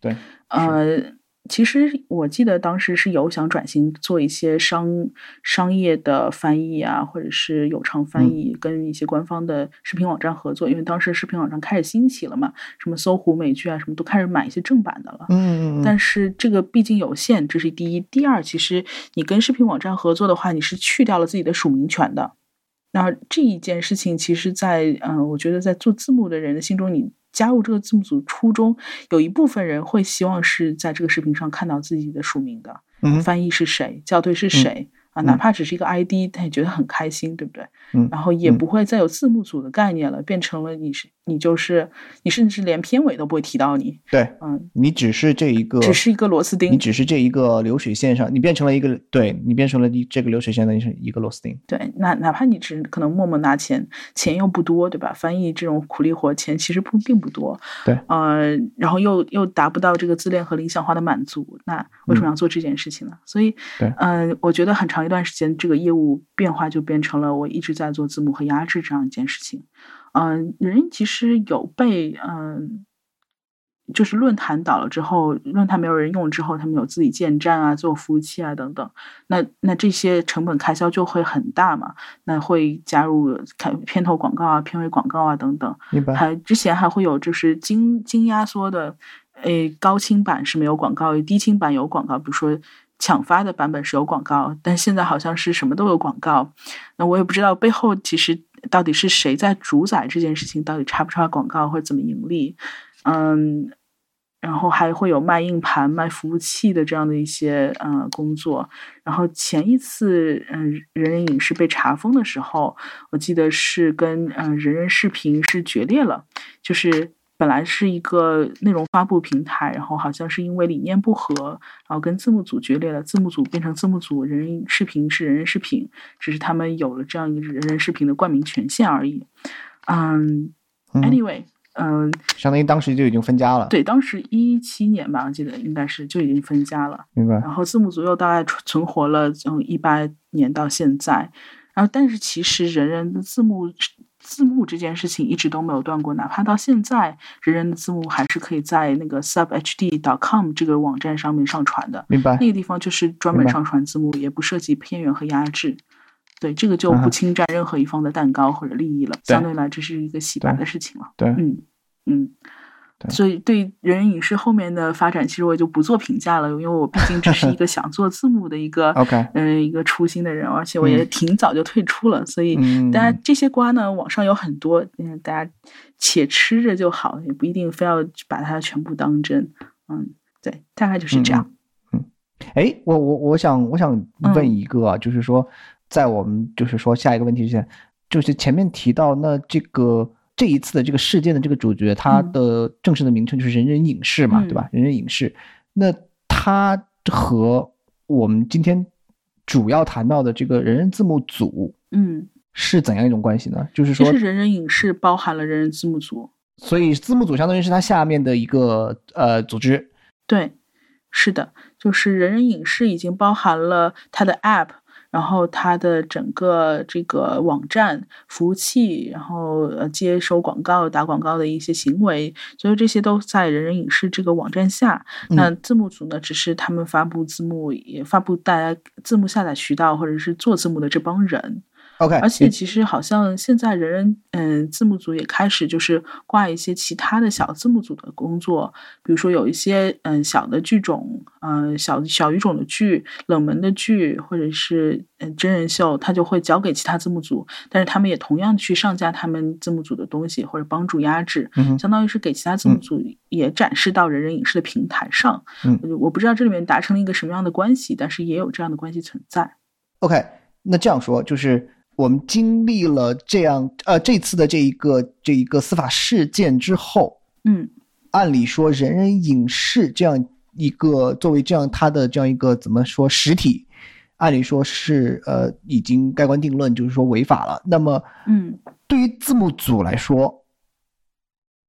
对，呃，其实我记得当时是有想转型做一些商商业的翻译啊，或者是有偿翻嗯译，跟一些官方的视频网站合作，因为当时视频网站开始兴起了嘛，什么搜狐美剧啊，什么都开始买一些正版的了。嗯嗯嗯，但是这个毕竟有限，这是第一。第二，其实你跟视频网站合作的话，你是去掉了自己的署名权的。那这一件事情，其实在，嗯、我觉得在做字幕的人的心中，你加入这个字幕组初衷，有一部分人会希望是在这个视频上看到自己的署名的，嗯翻译是谁，校对是谁。啊，哪怕只是一个 ID，他也觉得很开心，对不对？嗯然后也嗯不会再有字幕组的概念了，变成了你是你就是你，甚至连片尾都不会提到你，对嗯，你只是这一个，只是一个螺丝钉你只是这一个流水线上，你变成了一个，对你变成了你这个流水线的一一个螺丝钉。对，哪哪怕你只可能默默拿钱，钱又不多，对吧？翻译这种苦力活钱其实不并不多，对呃，然后又又达不到这个自恋和理想化的满足，那为什么要做这件事情呢？所以，嗯对嗯、我觉得很长一段时间，这个业务变化就变成了我一直在做字幕和压制这样一件事情。嗯、人其实有被嗯。就是论坛倒了之后，论坛没有人用之后，他们有自己建站啊、做服务器啊等等。那那这些成本开销就会很大嘛，那会加入开片头广告啊、片尾广告啊等等？还之前还会有就是精精压缩的，诶高清版是没有广告，低清版有广告，比如说抢发的版本是有广告，但现在好像是什么都有广告，那我也不知道背后其实到底是谁在主宰这件事情，到底插不插广告或者怎么盈利，嗯。然后还会有卖硬盘、卖服务器的这样的一些呃工作。然后前一次嗯、人人影视被查封的时候，我记得是跟嗯、人人视频是决裂了，就是本来是一个内容发布平台，然后好像是因为理念不合，然后跟字幕组决裂了，字幕组变成字幕组，人人视频是人人视频，只是他们有了这样一个人人视频的冠名权限而已。嗯嗯，anyway，嗯、相当于当时就已经分家了。，对，当时一七年吧，我记得应该是就已经分家了。明白。然后字幕组又大概存存活了从一八年到现在，然后但是其实人人的字幕字幕这件事情一直都没有断过，哪怕到现在，人人的字幕还是可以在那个 subhd.com 这个网站上面上传的。明白那。个地方就是专门上传字幕，也不涉及片源和压制。对，这个就不侵占任何一方的蛋糕或者利益了，对相对来这是一个洗白的事情了。对，嗯嗯，对所以对人人影视后面的发展，其实我就不做评价了，因为我毕竟只是一个 想做字幕的一个 OK 嗯、一个初心的人，而且我也嗯。挺早就退出了，所以嗯。大家这些瓜呢，网上有很多，嗯，大家且吃着就好，也不一定非要把它全部当真。嗯，对，大概就是这样。嗯哎，我我我想我想嗯。问一个啊，就是说，在我们就是说下一个问题之前，就是前面提到那这个这一次的这个事件的这个主角，他嗯。的正式的名称就是人人影视嘛，对吧？人人影视，那他和我们今天主要谈到的这个人人字幕组嗯，是怎样一种关系呢？就是其说实，人人影视包含了人人字幕组，所以字幕组相当于是它下面的一个呃组织，对，是的，就是人人影视已经包含了它的 App，然后它的整个这个网站、服务器，然后呃接收广告、打广告的一些行为，所以这些都在人人影视这个网站下。嗯那字幕组呢，只是他们发布字幕，也发布大家字幕下载渠道或者是做字幕的这帮人。OK，而且其实好像现在人人嗯字幕组也开始就是挂一些其他的小字幕组的工作，比如说有一些嗯小的剧种，嗯小小语种的剧、冷门的剧或者是嗯真人秀，他就会交给其他字幕组，但是他们也同样去上架他们字幕组的东西或者帮助压制，嗯相当于是给其他字幕组也展示到人人影视的平台上。嗯呃我不知道这里面达成了一个什么样的关系，但是也有这样的关系存在。OK，那这样说就是我们经历了这样呃这次的这一个这一个司法事件之后，嗯按理说人人影视这样一个作为这样它的这样一个怎么说实体，按理说是呃已经盖棺定论，就是说违法了。那么嗯。对于字幕组来说，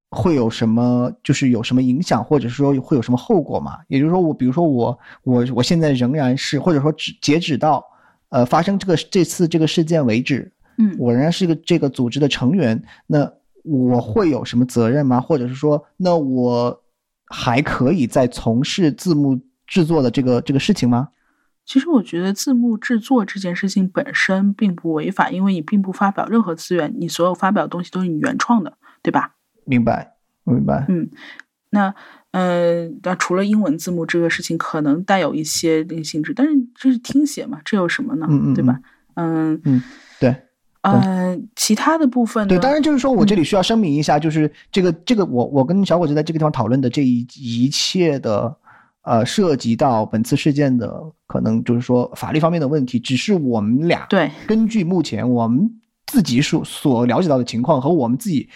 会有什么就是有什么影响，或者说会有什么后果吗？也就是说，我比如说我我我现在仍然是，或者说只截止到呃发生这个这次这个事件为止，嗯我仍然是个这个组织的成员，那我会有什么责任吗？或者是说，那我还可以再从事字幕制作的这个这个事情吗？其实我觉得字幕制作这件事情本身并不违法，因为你并不发表任何资源，你所有发表的东西都是你原创的，对吧？明白，明白。嗯那呃，那除了英文字幕这个事情可能带有一些那个性质，但是这是听写嘛，这有什么呢？嗯嗯对吧？嗯嗯，对。呃，其他的部分呢？对，当然就是说我这嗯里需要声明一下，就是这个这个我我跟小伙子在这个地方讨论的这一一切的呃涉及到本次事件的可能就是说法律方面的问题，只是我们俩对根据目前我们自己所所了解到的情况和我们自己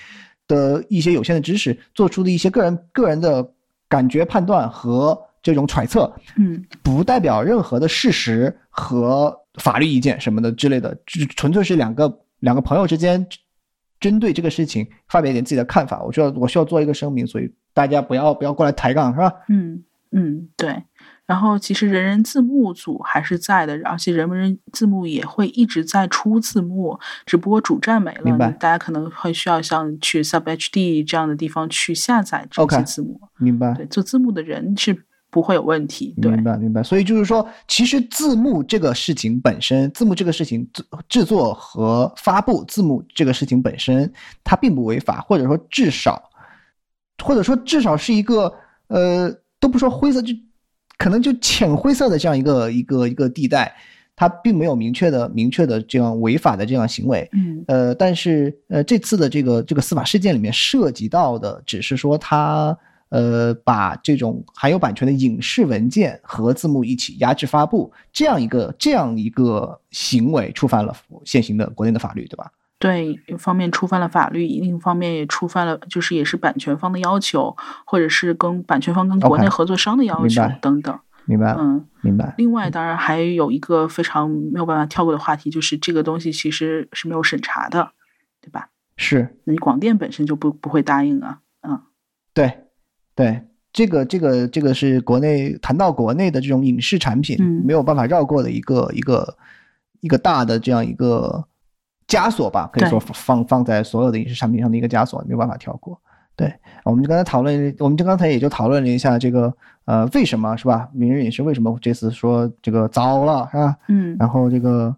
的一些有限的知识做出的一些个人个人的感觉判断和这种揣测，嗯不代表任何的事实和法律意见什么的之类的，就纯粹是两个两个朋友之间针对这个事情发表一点自己的看法。我需要我需要做一个声明，所以大家不要不要过来抬杠，是吧？嗯嗯，对。然后其实人人字幕组还是在的，而且人人字幕也会一直在出字幕，只不过主站没了，大家可能会需要像去 Sub HD 这样的地方去下载这些字幕。明白。对，做字幕的人是不会有问题。对，明白，明白。所以就是说，其实字幕这个事情本身，字幕这个事情制制作和发布字幕这个事情本身，它并不违法，或者说至少，或者说至少是一个呃，都不说灰色，就可能就浅灰色的这样一个一个一个地带，它并没有明确的明确的这样违法的这样行为。嗯呃，但是呃，这次的这个这个司法事件里面涉及到的，只是说他呃把这种含有版权的影视文件和字幕一起压制发布，这样一个这样一个行为触犯了现行的国内的法律，对吧？对，一方面触犯了法律，另一方面也触犯了，就是也是版权方的要求，或者是跟版权方跟国内合作商的要求等等。明白，嗯，明白。另外，当然还有一个非常没有办法跳过的话题，就是这个东西其实是没有审查的，对吧？是你广电本身就不不会答应啊，嗯对，对，这个这个这个是国内谈到国内的这种影视产品，嗯没有办法绕过的一个一个一个大的这样一个枷锁吧，可以说放放在所有的影视产品上的一个枷锁，没有办法跳过。对，我们就刚才讨论，我们就刚才也就讨论了一下这个呃为什么是吧？名人影视为什么这次说这个糟了是吧？嗯，然后这个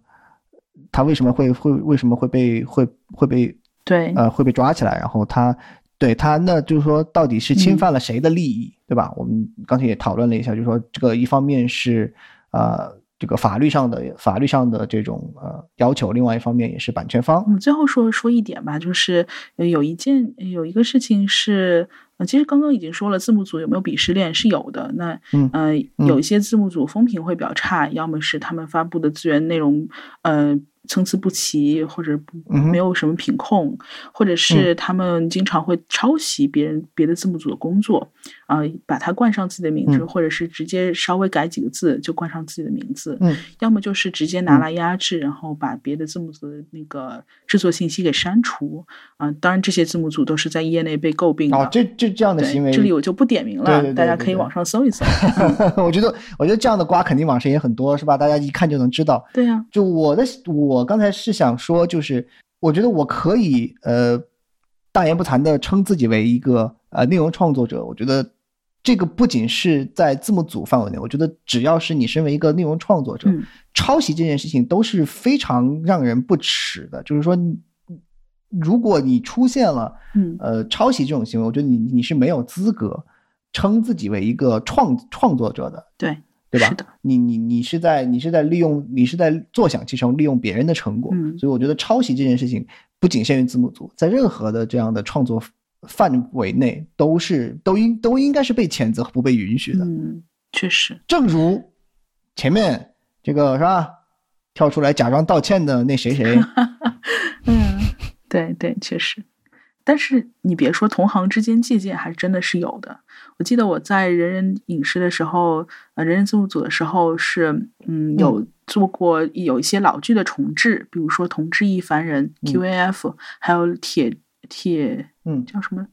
他为什么会会为什么会被会会被对，呃会被抓起来，然后他对他那就是说到底是侵犯了谁的利益，对吧？我们刚才也讨论了一下，就是说这个一方面是呃这个法律上的法律上的这种呃要求，另外一方面也是版权方我。们最后说说一点吧，就是呃有一件有一个事情是，呃，其实刚刚已经说了，字幕组有没有鄙视链是有的。那嗯呃，有一些字幕组风评会比较差，要么是他们发布的资源内容呃参差不齐，或者不没有什么品控，或者是他们经常会抄袭别人别的字幕组的工作，啊、把它冠上自己的名字，嗯或者是直接稍微改几个字就冠上自己的名字，嗯要么就是直接拿来压制，然后把别的字幕组的那个制作信息给删除，啊、当然这些字幕组都是在业内被诟病的。哦，这这这样的行为，这里我就不点名了，对对对大家可以网上搜一搜。我觉得，我觉得这样的瓜肯定网上也很多，是吧？大家一看就能知道。对呀、就我的，我刚才是想说，就是我觉得我可以呃大言不惭的称自己为一个呃内容创作者。我觉得这个不仅是在字幕组范围内，我觉得只要是你身为一个内容创作者，嗯抄袭这件事情都是非常让人不齿的。就是说，如果你出现了嗯呃抄袭这种行为，我觉得你你是没有资格称自己为一个创创作者的。对对吧？你你你是在你是在利用你是在坐享其成，利用别人的成果，嗯。所以我觉得抄袭这件事情不仅限于字幕组，在任何的这样的创作范围内都是都应都应该是被谴责和不被允许的。嗯，确实，正如前面这个是吧，跳出来假装道歉的那谁谁，嗯，对对，确实。但是你别说，同行之间借鉴还真的是有的。我记得我在人人影视的时候，呃，人人字幕组的时候是，嗯，有做过有一些老剧的重制，比如说《同志亦凡人》嗯 QAF，、还有铁铁嗯叫什么《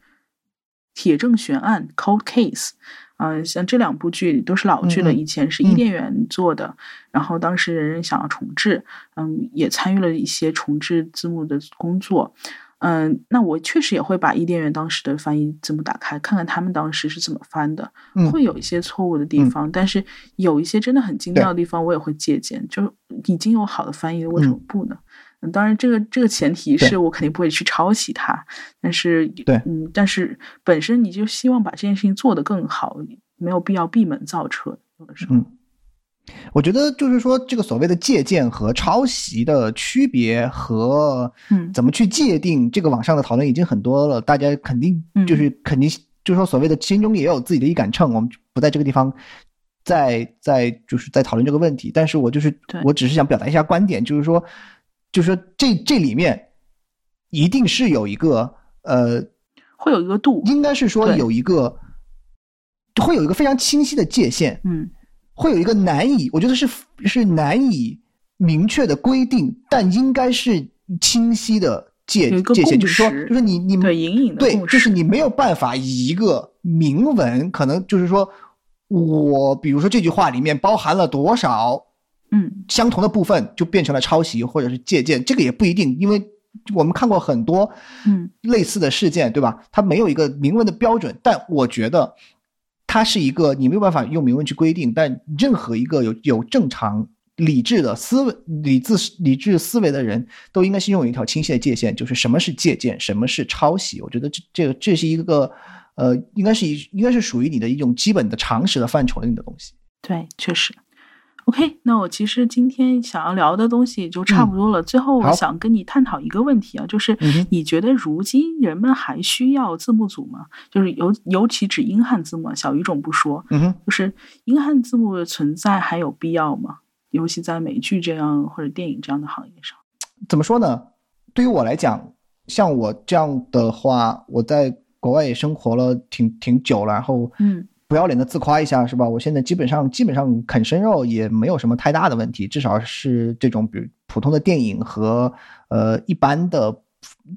铁证悬案》（Cold Case）。嗯、像这两部剧都是老剧了，以前是伊甸园做的，然后当时人人想要重制，嗯，也参与了一些重制字幕的工作。嗯，那我确实也会把伊甸园当时的翻译字幕打开，看看他们当时是怎么翻的，嗯会有一些错误的地方，但是有一些真的很精妙的地方，我也会借鉴。就已经有好的翻译了，为什么不呢？嗯，当然，这个这个前提是我肯定不会去抄袭它，但是对嗯，但是本身你就希望把这件事情做得更好，没有必要闭门造车。有的时候，嗯，我觉得就是说，这个所谓的借鉴和抄袭的区别和嗯。怎么去界定，这个网上的讨论已经很多了，大家肯定嗯。就是肯定就是说所谓的心中也有自己的一杆秤，我们不在这个地方再再就是在讨论这个问题，但是我就是我只是想表达一下观点，就是说就是说这这里面一定是有一个呃会有一个度。应该是说有一个会有一个非常清晰的界限，嗯会有一个难以，我觉得是是难以明确的规定，但应该是清晰的界界限，就是说，就是你你对隐隐的对，就是你没有办法以一个明文，可能就是说我比如说这句话里面包含了多少嗯。相同的部分，就变成了抄袭或者是借鉴，这个也不一定，因为我们看过很多嗯。类似的事件，对吧？它没有一个明文的标准，但我觉得它是一个你没有办法用明文去规定，但任何一个有有正常理智的思维、理智理智思维的人都应该是拥有一条清晰的界限，就是什么是借鉴，什么是抄袭。我觉得这这个这是一个呃，应该是一应该是属于你的一种基本的常识的范畴内的东西。对，确实。OK，那我其实今天想要聊的东西就差不多了。最后，我想跟你探讨一个问题啊，就是你觉得如今人们还需要字幕组吗？就是尤尤其指英汉字幕，小语种不说，嗯哼，就是英汉字幕的存在还有必要吗？尤其在美剧这样或者电影这样的行业上。怎么说呢？对于我来讲，像我这样的话，我在国外也生活了挺挺久了，然后嗯不要脸的自夸一下是吧？我现在基本上基本上啃生肉也没有什么太大的问题，至少是这种比如普通的电影和呃一般的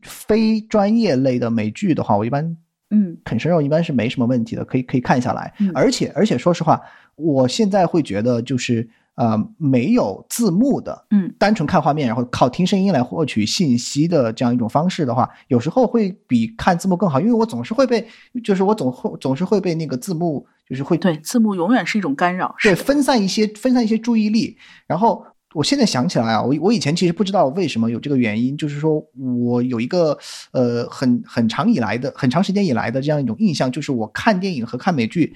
非专业类的美剧的话，我一般嗯啃生肉一般是没什么问题的，可以可以看下来。嗯而且而且说实话，我现在会觉得就是呃没有字幕的，嗯单纯看画面，然后靠听声音来获取信息的这样一种方式的话，有时候会比看字幕更好，因为我总是会被，就是我总会总是会被那个字幕，就是会对，字幕永远是一种干扰。对是分散一些分散一些注意力。然后我现在想起来啊，我我以前其实不知道为什么有这个原因，就是说我有一个呃很很长以来的很长时间以来的这样一种印象，就是我看电影和看美剧，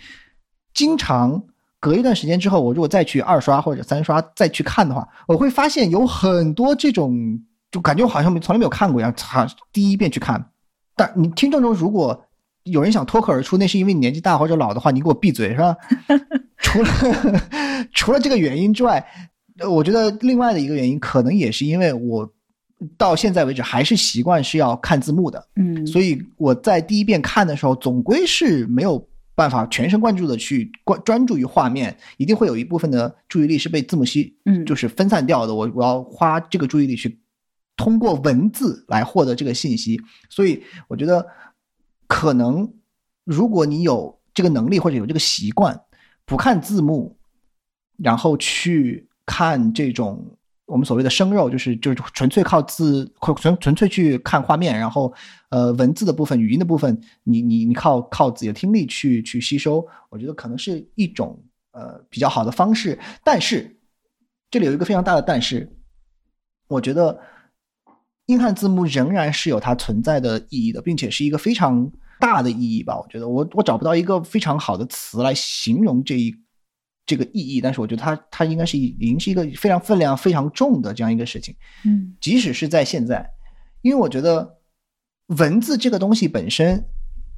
经常隔一段时间之后，我如果再去二刷或者三刷再去看的话，我会发现有很多这种就感觉我好像从来没有看过一样，操，第一遍去看。但你听众中如果有人想脱口而出，那是因为你年纪大或者老的话，你给我闭嘴是吧？除了除了这个原因之外，呃我觉得另外的一个原因，可能也是因为我到现在为止还是习惯是要看字幕的，嗯，所以我在第一遍看的时候，总归是没有办法全神贯注的去关专注于画面，一定会有一部分的注意力是被字幕吸，嗯就是分散掉的。我我要花这个注意力去通过文字来获得这个信息，所以我觉得可能如果你有这个能力或者有这个习惯，不看字幕，然后去看这种我们所谓的生肉，就是就是纯粹靠字，纯纯粹去看画面，然后呃文字的部分、语音的部分，你你你靠靠自己的听力去去吸收，我觉得可能是一种呃比较好的方式。但是这里有一个非常大的但是，我觉得英汉字幕仍然是有它存在的意义的，并且是一个非常大的意义吧。我觉得我我找不到一个非常好的词来形容这一这个意义，但是我觉得它它应该是已已经是一个非常分量非常重的这样一个事情。嗯即使是在现在，因为我觉得文字这个东西本身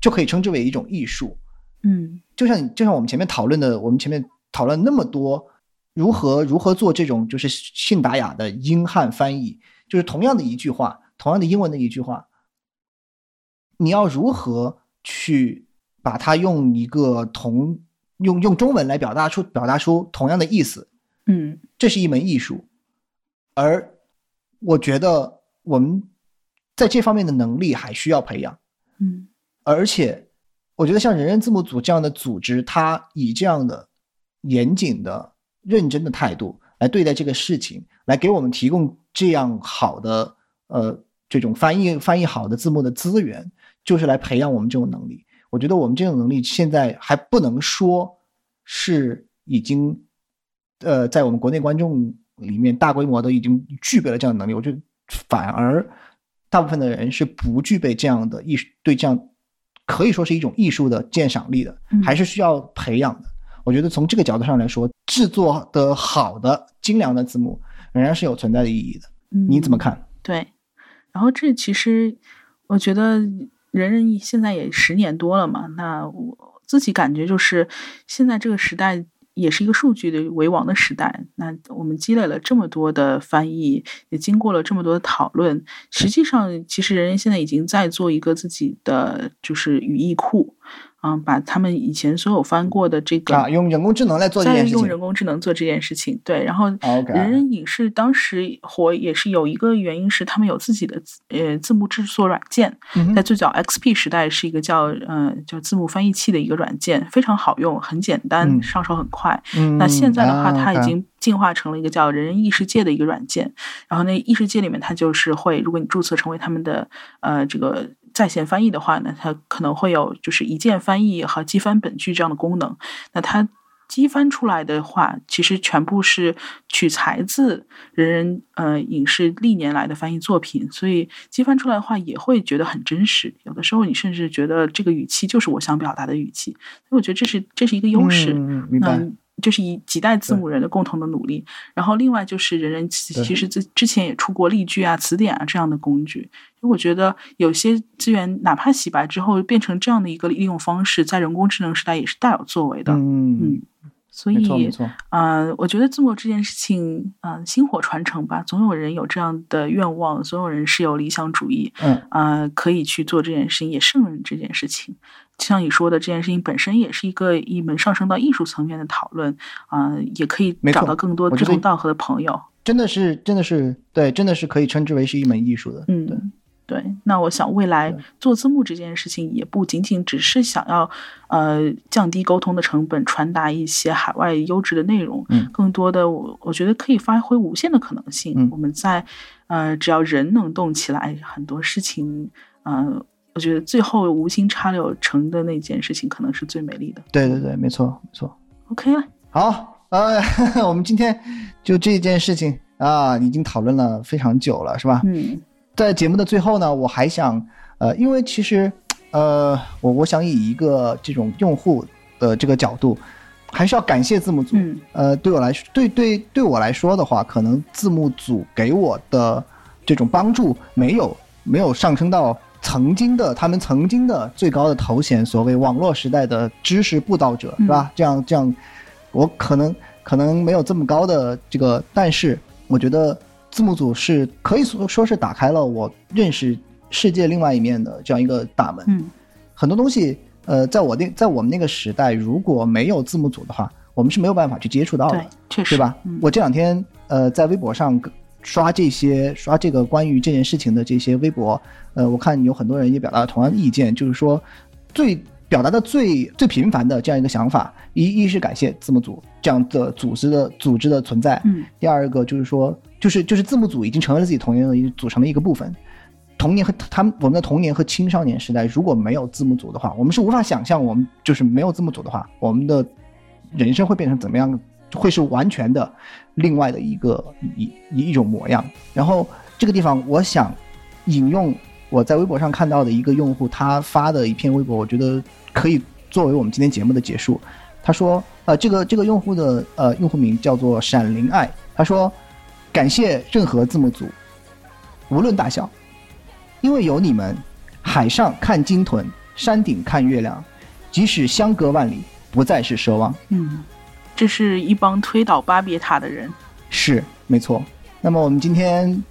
就可以称之为一种艺术。嗯就像你就像我们前面讨论的，我们前面讨论那么多如何如何做这种就是信达雅的英汉翻译，就是同样的一句话，同样的英文的一句话，你要如何去把它用一个同用用中文来表达出表达出同样的意思，嗯这是一门艺术，而我觉得我们在这方面的能力还需要培养。嗯而且，我觉得像人人字幕组这样的组织，它以这样的严谨的、认真的态度来对待这个事情，来给我们提供这样好的呃这种翻译翻译好的字幕的资源，就是来培养我们这种能力。我觉得我们这种能力现在还不能说是已经呃在我们国内观众里面大规模的已经具备了这样的能力，我觉得反而大部分的人是不具备这样的艺术对这样可以说是一种艺术的鉴赏力的嗯，还是需要培养的。我觉得从这个角度上来说，制作的好的精良的字幕仍然是有存在的意义的。嗯，你怎么看？对，然后这其实我觉得人人现在也十年多了嘛，那我自己感觉就是现在这个时代也是一个数据的为王的时代。那我们积累了这么多的翻译，也经过了这么多的讨论，实际上其实人人现在已经在做一个自己的就是语义库。嗯，把他们以前所有翻过的这个啊，用人工智能来做这件事情。在用人工智能做这件事情，对，然后人人影视当时火也是有一个原因是他们有自己的字呃字幕制作软件，嗯在最早 XP 时代是一个叫呃叫字幕翻译器的一个软件，非常好用，很简单，嗯上手很快。嗯那现在的话，啊它已经进化成了一个叫人人异世界的一个软件，然后那异世界里面，它就是会，如果你注册成为他们的呃这个在线翻译的话呢，它可能会有就是一键翻译和机翻本句这样的功能。那它机翻出来的话，其实全部是取材自人人呃影视历年来的翻译作品，所以机翻出来的话也会觉得很真实。有的时候你甚至觉得这个语气就是我想表达的语气，所以我觉得这是这是一个优势。嗯明白。嗯，这是以几代字母人的共同的努力。然后另外就是人人其其实之之前也出过例句啊、词典啊这样的工具。因为我觉得有些资源哪怕洗白之后变成这样的一个利用方式，在人工智能时代也是大有作为的。嗯嗯，所以错。呃，我觉得字幕这件事情，嗯、薪火传承吧，总有人有这样的愿望，总有人是有理想主义，嗯呃，可以去做这件事情，也胜任这件事情。像你说的，这件事情本身也是一个一门上升到艺术层面的讨论，啊、也可以找到更多志同道合的朋友。真的是真的是对，真的是可以称之为是一门艺术的。嗯，对。那我想未来做字幕这件事情，也不仅仅只是想要呃降低沟通的成本，传达一些海外优质的内容，嗯更多的我我觉得可以发挥无限的可能性。嗯我们在呃只要人能动起来，很多事情，呃，我觉得最后无心插柳成的那件事情，可能是最美丽的。对对对，没错没错。OK 了，好，呃，我们今天就这件事情啊，已经讨论了非常久了，是吧？嗯在节目的最后呢，我还想，呃，因为其实，呃，我我想以一个这种用户的这个角度，还是要感谢字幕组。嗯呃，对我来说，对对对我来说的话，可能字幕组给我的这种帮助，没有没有上升到曾经的他们曾经的最高的头衔，所谓网络时代的知识布道者，是吧？这样这样，我可能可能没有这么高的这个，但是我觉得字幕组是可以说说是打开了我认识世界另外一面的这样一个大门。嗯很多东西，呃，在我那在我们那个时代，如果没有字幕组的话，我们是没有办法去接触到的对，，确实对吧？嗯我这两天呃在微博上刷这些刷这个关于这件事情的这些微博，呃，我看有很多人也表达了同样的意见，就是说最表达的最最频繁的这样一个想法，一一是感谢字幕组这样的组织的组织的存在，嗯第二个就是说，就是就是字幕组已经成为了自己童年的一组成的一个部分。童年和他们我们的童年和青少年时代，如果没有字幕组的话，我们是无法想象我们就是没有字幕组的话，我们的人生会变成怎么样，会是完全的另外的一个一一一种模样。然后这个地方，我想引用我在微博上看到的一个用户他发的一篇微博，我觉得可以作为我们今天节目的结束。他说，呃，这个这个用户的呃用户名叫做闪灵爱，他说，感谢任何字幕组，无论大小，因为有你们，海上看鲸豚，山顶看月亮，即使相隔万里，不再是奢望。嗯，这是一帮推倒巴别塔的人。是，没错。那么我们今天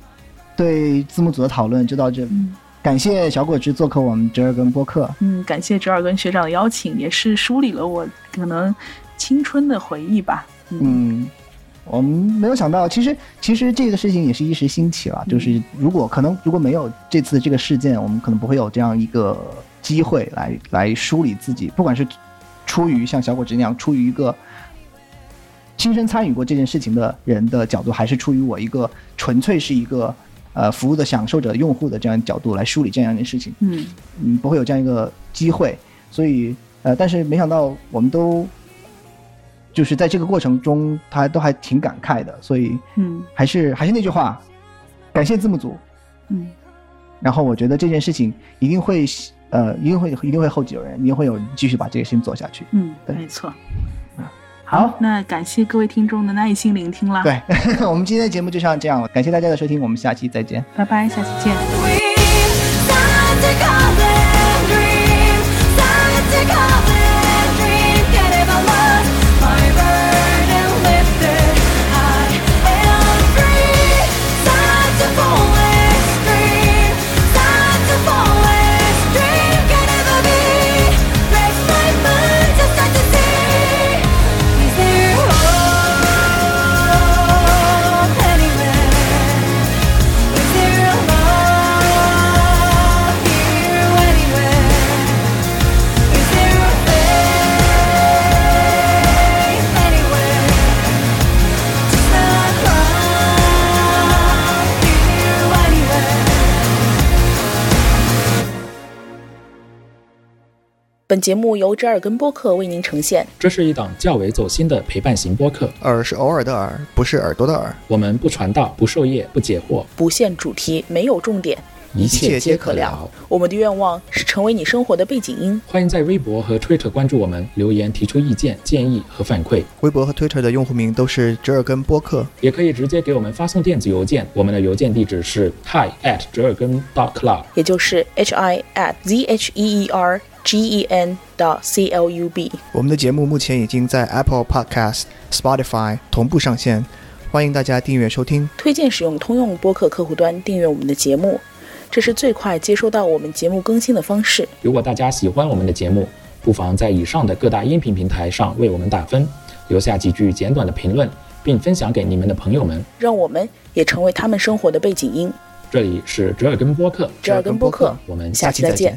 对字幕组的讨论就到这里，嗯感谢小果汁做客我们折耳根播客。嗯，感谢折耳根学长的邀请，也是梳理了我可能青春的回忆吧。嗯嗯，我们没有想到，其实其实这个事情也是一时兴起了。就是如果可能，如果没有这次这个事件，我们可能不会有这样一个机会来来梳理自己，不管是出于像小果汁那样，出于一个亲身参与过这件事情的人的角度，还是出于我一个纯粹是一个呃服务的享受者、用户的这样角度来梳理这样一件事情。嗯嗯，不会有这样一个机会，所以呃，但是没想到我们都就是在这个过程中，他都还挺感慨的，所以嗯还是还是那句话，感谢字幕组。嗯然后我觉得这件事情一定会呃，一定会一定会后继有人，一定会有人继续把这个事情做下去。嗯，对没错。好那感谢各位听众的耐心聆听啦。，对，我们今天的节目就像这样了，感谢大家的收听，我们下期再见。拜拜，下期见。本节目由折耳根播客为您呈现。这是一档较为走心的陪伴型播客，耳是偶尔的耳，不是耳朵的耳。我们不传道，不授业，不解惑，不限主题，没有重点，一切皆可可聊。我们的愿望是成为你生活的背景音。欢迎在微博和 Twitter 关注我们，留言提出意见、建议和反馈，微博和 Twitter 的用户名都是折耳根播客。也可以直接给我们发送电子邮件，我们的邮件地址是 hi at 折耳根 dot club。也就是 h i at z h e e r g e n dot c l u b。我们的节目目前已经在 Apple Podcast、Spotify 同步上线，欢迎大家订阅收听。推荐使用通用播客客户端订阅我们的节目，这是最快接收到我们节目更新的方式。如果大家喜欢我们的节目，不妨在以上的各大音频平台上为我们打分，留下几句简短的评论，并分享给你们的朋友们。让我们也成为他们生活的背景音。这里是折耳根播客，折耳根播客，我们下期再见。